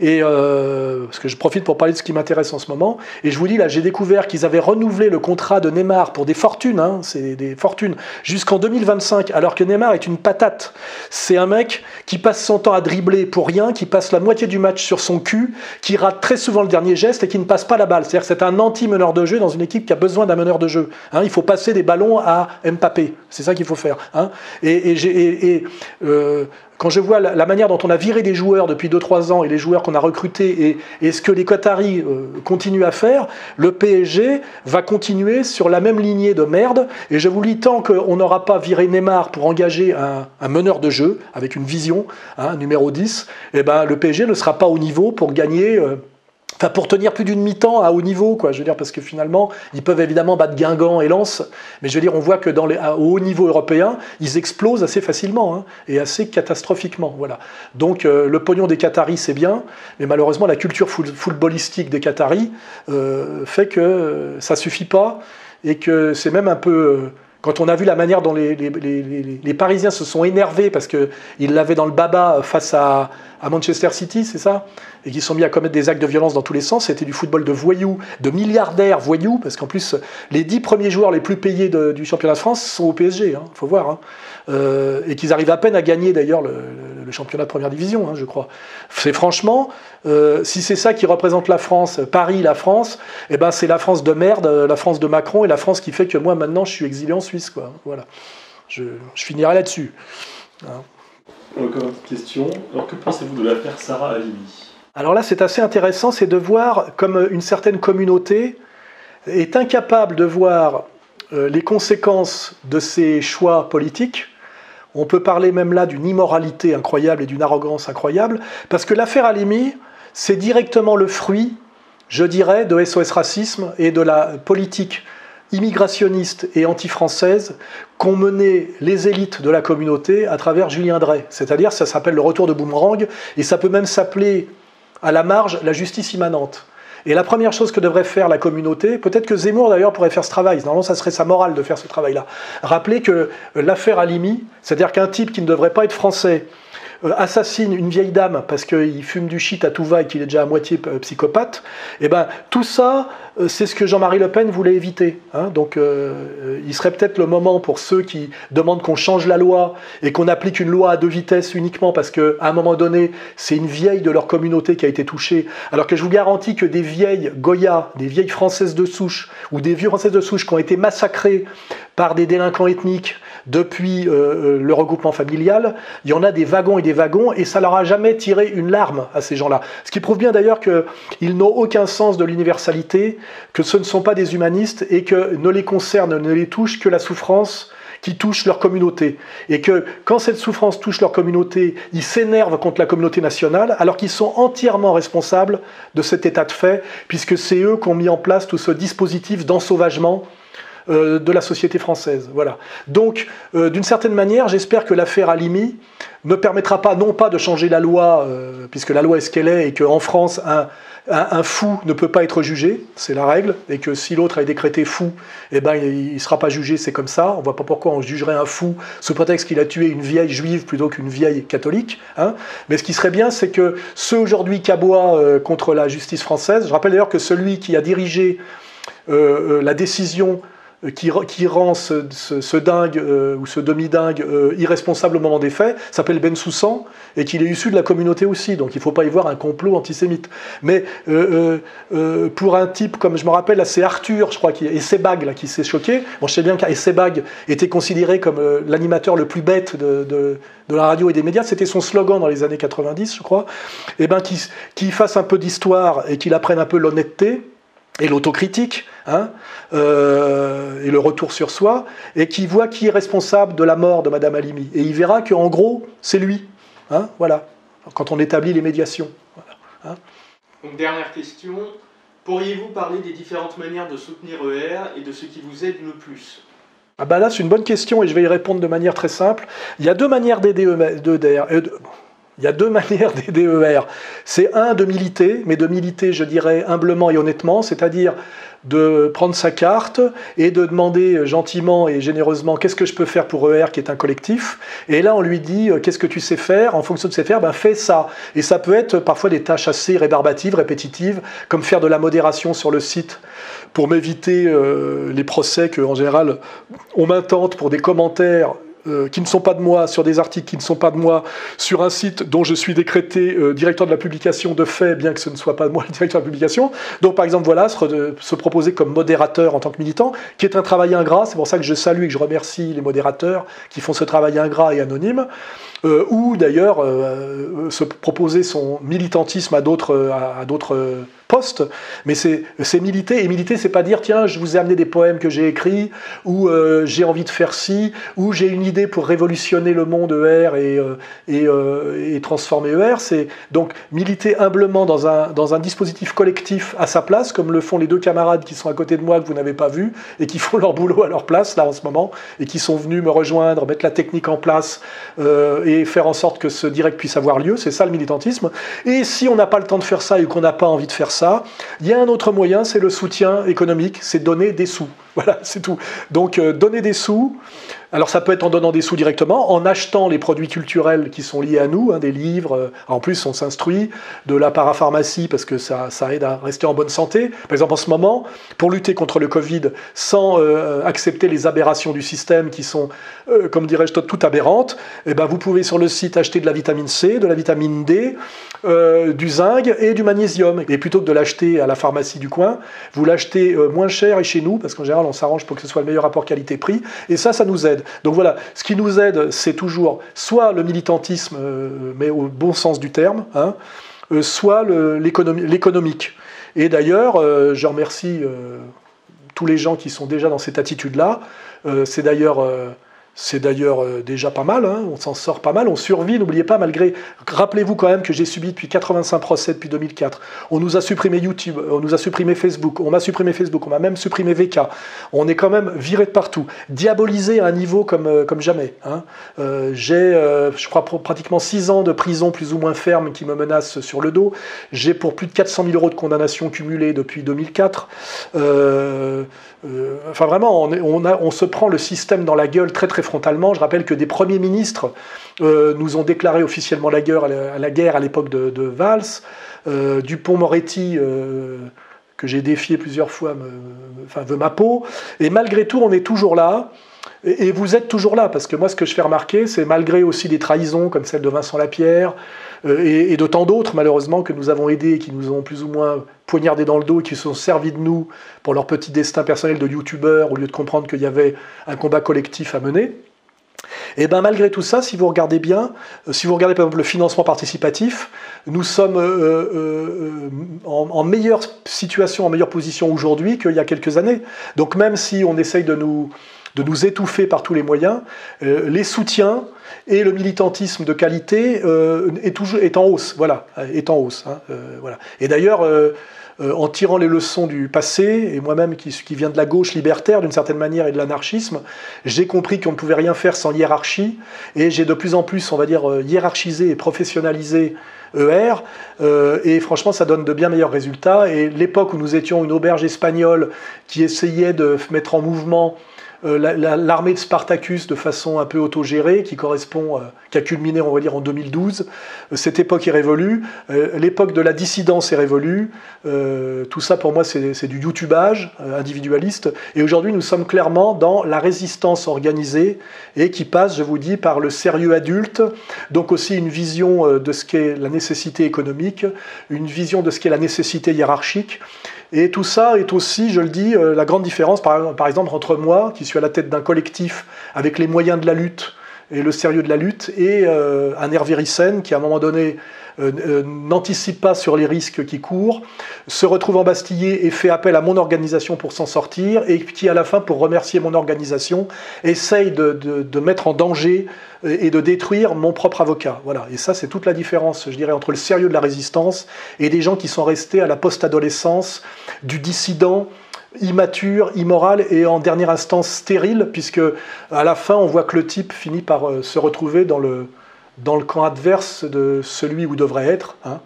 Et euh, parce que je profite pour parler de ce qui m'intéresse en ce moment. Et je vous dis là, j'ai découvert qu'ils avaient renouvelé le contrat de Neymar pour des fortunes, hein, c'est des fortunes, jusqu'en 2025, alors que Neymar est une patate. C'est un mec qui passe son temps à dribbler pour rien, qui passe la moitié du match sur son cul, qui rate très souvent le dernier geste et qui ne passe pas la balle. C'est-à-dire que c'est un anti-meneur de jeu dans une équipe qui a besoin d'un meneur de jeu. Hein, il faut passer des ballons à Mbappé. C'est ça qu'il faut faire. Hein. Et, et, et euh, quand je vois la, manière dont on a viré des joueurs depuis 2-3 ans et les joueurs qu'on a recrutés et, ce que les Qataris euh, continuent à faire, le PSG va continuer sur la même lignée de merde. Et je vous dis, tant qu'on n'aura pas viré Neymar pour engager un, meneur de jeu avec une vision, hein, numéro 10, eh ben, le PSG ne sera pas au niveau pour gagner. Euh, Enfin, pour tenir plus d'une mi-temps à haut niveau, quoi. Je veux dire, parce que finalement, ils peuvent évidemment battre Guingamp et Lens, mais je veux dire, on voit que dans les, au haut niveau européen, ils explosent assez facilement hein, et assez catastrophiquement. Voilà. Donc, euh, le pognon des Qataris, c'est bien, mais malheureusement, la culture footballistique des Qataris euh, fait que euh, ça suffit pas et que c'est même un peu quand on a vu la manière dont les, Parisiens se sont énervés parce qu'ils l'avaient dans le baba face à, à Manchester City, c'est ça? Et qu'ils sont mis à commettre des actes de violence dans tous les sens. C'était du football de voyous, de milliardaires voyous, parce qu'en plus, les dix premiers joueurs les plus payés du championnat de France sont au PSG, il hein, faut voir. Hein. Euh, et qu'ils arrivent à peine à gagner d'ailleurs le, championnat de première division, hein, je crois. C'est franchement, euh, si c'est ça qui représente la France, Paris, la France, eh ben c'est la France de merde, la France de Macron et la France qui fait que moi maintenant je suis exilé en Suisse, quoi. Voilà. Je, je finirai là-dessus. Encore une question. Alors, que pensez-vous de l'affaire Sarah Halimi? Alors là, c'est assez intéressant, c'est de voir comme une certaine communauté est incapable de voir euh, les conséquences de ses choix politiques. On peut parler même là d'une immoralité incroyable et d'une arrogance incroyable, parce que l'affaire Halimi, c'est directement le fruit, je dirais, de SOS Racisme et de la politique immigrationniste et anti-française qu'ont mené les élites de la communauté à travers Julien Drey. C'est-à-dire, ça s'appelle le retour de boomerang, et ça peut même s'appeler à la marge la justice immanente. Et la première chose que devrait faire la communauté, peut-être que Zemmour d'ailleurs pourrait faire ce travail, normalement ça serait sa morale de faire ce travail-là, rappeler que l'affaire Alimi, c'est-à-dire qu'un type qui ne devrait pas être français, euh, assassine une vieille dame parce qu'il fume du shit à tout va et qu'il est déjà à moitié euh, psychopathe, et eh ben tout ça, euh, c'est ce que Jean-Marie Le Pen voulait éviter. Hein. Donc il serait peut-être le moment pour ceux qui demandent qu'on change la loi et qu'on applique une loi à deux vitesses uniquement parce qu'à un moment donné, c'est une vieille de leur communauté qui a été touchée, alors que je vous garantis que des vieilles Goya, des vieilles françaises de souche ou des vieux françaises de souche qui ont été massacrées par des délinquants ethniques depuis euh, euh, le regroupement familial, il y en a des wagons et et ça leur a jamais tiré une larme à ces gens-là. Ce qui prouve bien d'ailleurs qu'ils n'ont aucun sens de l'universalité, que ce ne sont pas des humanistes, et que ne les concerne, ne les touche que la souffrance qui touche leur communauté. Et que quand cette souffrance touche leur communauté, ils s'énervent contre la communauté nationale, alors qu'ils sont entièrement responsables de cet état de fait, puisque c'est eux qui ont mis en place tout ce dispositif d'ensauvagement euh, de la société française. Voilà. Donc, euh, d'une certaine manière, j'espère que l'affaire Alimi ne permettra pas, non pas de changer la loi, euh, puisque la loi est ce qu'elle est, et qu'en France, un, fou ne peut pas être jugé, c'est la règle, et que si l'autre est décrété fou, eh ben, il ne sera pas jugé, c'est comme ça. On ne voit pas pourquoi on jugerait un fou sous prétexte qu'il a tué une vieille juive plutôt qu'une vieille catholique. Hein. Mais ce qui serait bien, c'est que ceux aujourd'hui qui aboient contre la justice française, je rappelle d'ailleurs que celui qui a dirigé la décision euh, qui, rend ce, dingue euh, ou ce demi-dingue euh, irresponsable au moment des faits s'appelle Ben Soussan et qu'il est issu de la communauté aussi. Donc il ne faut pas y voir un complot antisémite. Mais pour un type comme je me rappelle, c'est Arthur, je crois, qui, et Sebag là, qui s'est choqué. Bon, je sais bien qu'Essebag était considéré comme l'animateur le plus bête de, la radio et des médias. C'était son slogan dans les années 90, je crois. Et ben qu'il fasse un peu d'histoire et qu'il apprenne un peu l'honnêteté et l'autocritique, hein, euh, et le retour sur soi, et qui voit qui est responsable de la mort de Madame Alimi. Et il verra qu'en gros, c'est lui. Hein, voilà, quand on établit les médiations. Hein. Donc, dernière question. Pourriez-vous parler des différentes manières de soutenir ER et de ce qui vous aide le plus? Ah ben là, c'est une bonne question et je vais y répondre de manière très simple. Il y a deux manières d'aider ER. Il y a deux manières d'aider ER. C'est un de militer, mais de militer, je dirais, humblement et honnêtement, c'est-à-dire de prendre sa carte et de demander gentiment et généreusement qu'est-ce que je peux faire pour ER qui est un collectif? Et là, on lui dit euh, qu'est-ce que tu sais faire? En fonction de ce faire, ben fais ça. Et ça peut être parfois des tâches assez rébarbatives, répétitives, comme faire de la modération sur le site pour m'éviter euh, les procès que, en général, on m'intente pour des commentaires euh, qui ne sont pas de moi, sur des articles qui ne sont pas de moi, sur un site dont je suis décrété euh, directeur de la publication de fait, bien que ce ne soit pas de moi le directeur de la publication. Donc par exemple, voilà, se, se, proposer comme modérateur en tant que militant, qui est un travail ingrat, c'est pour ça que je salue et que je remercie les modérateurs qui font ce travail ingrat et anonyme. Euh, ou d'ailleurs euh, se proposer son militantisme à, d'autres postes, mais c'est militer, et militer, c'est pas dire, tiens, je vous ai amené des poèmes que j'ai écrits, ou euh, j'ai envie de faire ci, ou j'ai une idée pour révolutionner le monde ER et, et, et transformer ER, c'est donc militer humblement dans un, dans un dispositif collectif à sa place, comme le font les deux camarades qui sont à côté de moi, que vous n'avez pas vus, et qui font leur boulot à leur place, là, en ce moment, et qui sont venus me rejoindre, mettre la technique en place, et faire en sorte que ce direct puisse avoir lieu. C'est ça le militantisme. Et si on n'a pas le temps de faire ça et qu'on n'a pas envie de faire ça, il y a un autre moyen, c'est le soutien économique, c'est donner des sous. Voilà, c'est tout. Donc euh, donner des sous, alors ça peut être en donnant des sous directement, en achetant les produits culturels qui sont liés à nous, hein, des livres, euh, en plus on s'instruit, de la parapharmacie parce que ça, ça, aide à rester en bonne santé. Par exemple en ce moment, pour lutter contre le Covid sans euh, accepter les aberrations du système qui sont, comme dirais-je, toutes aberrantes, eh ben, vous pouvez sur le site acheter de la vitamine C, de la vitamine D, du zinc et du magnésium. Et plutôt que de l'acheter à la pharmacie du coin, vous l'achetez moins cher et chez nous, parce qu'en général on s'arrange pour que ce soit le meilleur rapport qualité-prix, et ça, ça nous aide. Donc voilà, ce qui nous aide, c'est toujours soit le militantisme, euh, mais au bon sens du terme, hein, euh, soit l'économique. Et d'ailleurs, euh, je remercie tous les gens qui sont déjà dans cette attitude-là. c'est d'ailleurs c'est d'ailleurs euh, déjà pas mal, hein. on s'en sort pas mal, on survit, n'oubliez pas, malgré... Rappelez-vous quand même que j'ai subi depuis 85 procès depuis 2004. On nous a supprimé YouTube, on nous a supprimé Facebook, on m'a supprimé Facebook, on m'a même supprimé VK. On est quand même viré de partout. Diabolisé à un niveau comme, euh, comme jamais. Hein. Euh, j'ai, je crois, pratiquement 6 ans de prison plus ou moins ferme qui me menace sur le dos. J'ai pour plus de 400 000 euros de condamnation cumulée depuis 2004. enfin vraiment, on, on se prend le système dans la gueule très très frontalement. Je rappelle que des premiers ministres euh, nous ont déclaré officiellement la guerre à l'époque de, Valls. Euh, Dupont-Moretti, euh, que j'ai défié plusieurs fois, enfin, veut ma peau. Et malgré tout, on est toujours là. Et, vous êtes toujours là, parce que moi, ce que je fais remarquer, c'est malgré aussi des trahisons comme celle de Vincent Lapierre et, et de tant d'autres, malheureusement, que nous avons aidés, qui nous ont plus ou moins poignardés dans le dos qui se sont servis de nous pour leur petit destin personnel de youtubeurs, au lieu de comprendre qu'il y avait un combat collectif à mener. Et bien malgré tout ça, si vous regardez bien, euh, si vous regardez par exemple le financement participatif, nous sommes euh, euh, en, meilleure situation, en meilleure position aujourd'hui qu'il y a quelques années. Donc même si on essaye de nous, de nous étouffer par tous les moyens, les soutiens et le militantisme de qualité est, toujours, est en hausse. Voilà, est en hausse. Hein, voilà. Et d'ailleurs, euh, en tirant les leçons du passé, et moi-même qui, qui vient de la gauche libertaire d'une certaine manière et de l'anarchisme, j'ai compris qu'on ne pouvait rien faire sans hiérarchie, et j'ai de plus en plus, on va dire, euh, hiérarchisé et professionnalisé ER, et franchement, ça donne de bien meilleurs résultats. Et l'époque où nous étions une auberge espagnole qui essayait de mettre en mouvement euh, l'armée de Spartacus de façon un peu autogérée, qui correspond, euh, qui a culminé, on va dire, en 2012. Euh, cette époque est révolue. L'époque de la dissidence est révolue. tout ça, pour moi, c'est du youtubage individualiste. Et aujourd'hui, nous sommes clairement dans la résistance organisée et qui passe, je vous dis, par le sérieux adulte, donc aussi une vision de ce qu'est la nécessité économique, une vision de ce qu'est la nécessité hiérarchique. Et tout ça est aussi, je le dis, euh, la grande différence, par, exemple, entre moi, qui suis à la tête d'un collectif avec les moyens de la lutte et le sérieux de la lutte, et euh, un Hervé Rissen qui, à un moment donné, euh, n'anticipe pas sur les risques qui courent, se retrouve embastillé et fait appel à mon organisation pour s'en sortir, et qui, à la fin, pour remercier mon organisation, essaye de mettre en danger et de détruire mon propre avocat. Voilà. Et ça, c'est toute la différence, je dirais, entre le sérieux de la résistance et des gens qui sont restés à la post-adolescence, du dissident immature, immoral et en dernière instance stérile, puisque à la fin, on voit que le type finit par euh, se retrouver dans le, dans le camp adverse de celui où devrait être. Hein.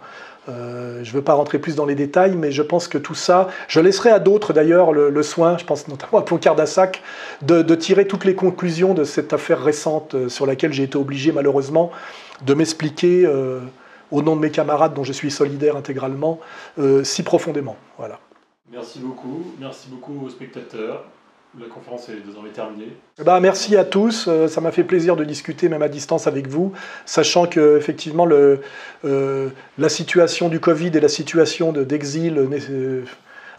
Euh, je ne veux pas rentrer plus dans les détails, mais je pense que tout ça, je laisserai à d'autres d'ailleurs le, soin, je pense notamment à Ploncard d'Assac, de, tirer toutes les conclusions de cette affaire récente euh, sur laquelle j'ai été obligé malheureusement de m'expliquer au nom de mes camarades dont je suis solidaire intégralement, si profondément. Voilà. Merci beaucoup, merci beaucoup aux spectateurs. La conférence est désormais terminée. Ben, merci à tous. Euh, ça m'a fait plaisir de discuter même à distance avec vous, sachant que effectivement le, euh, la situation du Covid et la situation d'exil euh,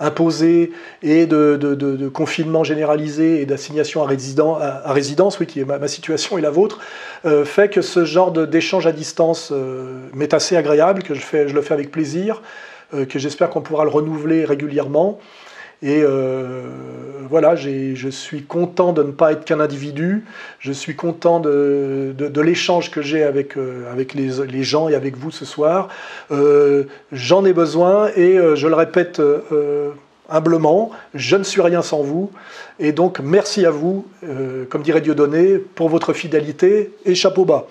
imposé et de, de, confinement généralisé et d'assignation à, à, résidence, oui, qui est ma, situation et la vôtre, fait que ce genre d'échange à distance m'est assez agréable, que je, fais, je le fais avec plaisir, que j'espère qu'on pourra le renouveler régulièrement. Et euh, voilà, je suis content de ne pas être qu'un individu, je suis content de, l'échange que j'ai avec, euh, avec les, gens et avec vous ce soir. Euh, j'en ai besoin et je le répète humblement, je ne suis rien sans vous. Et donc merci à vous, comme dirait Dieudonné, pour votre fidélité et chapeau bas.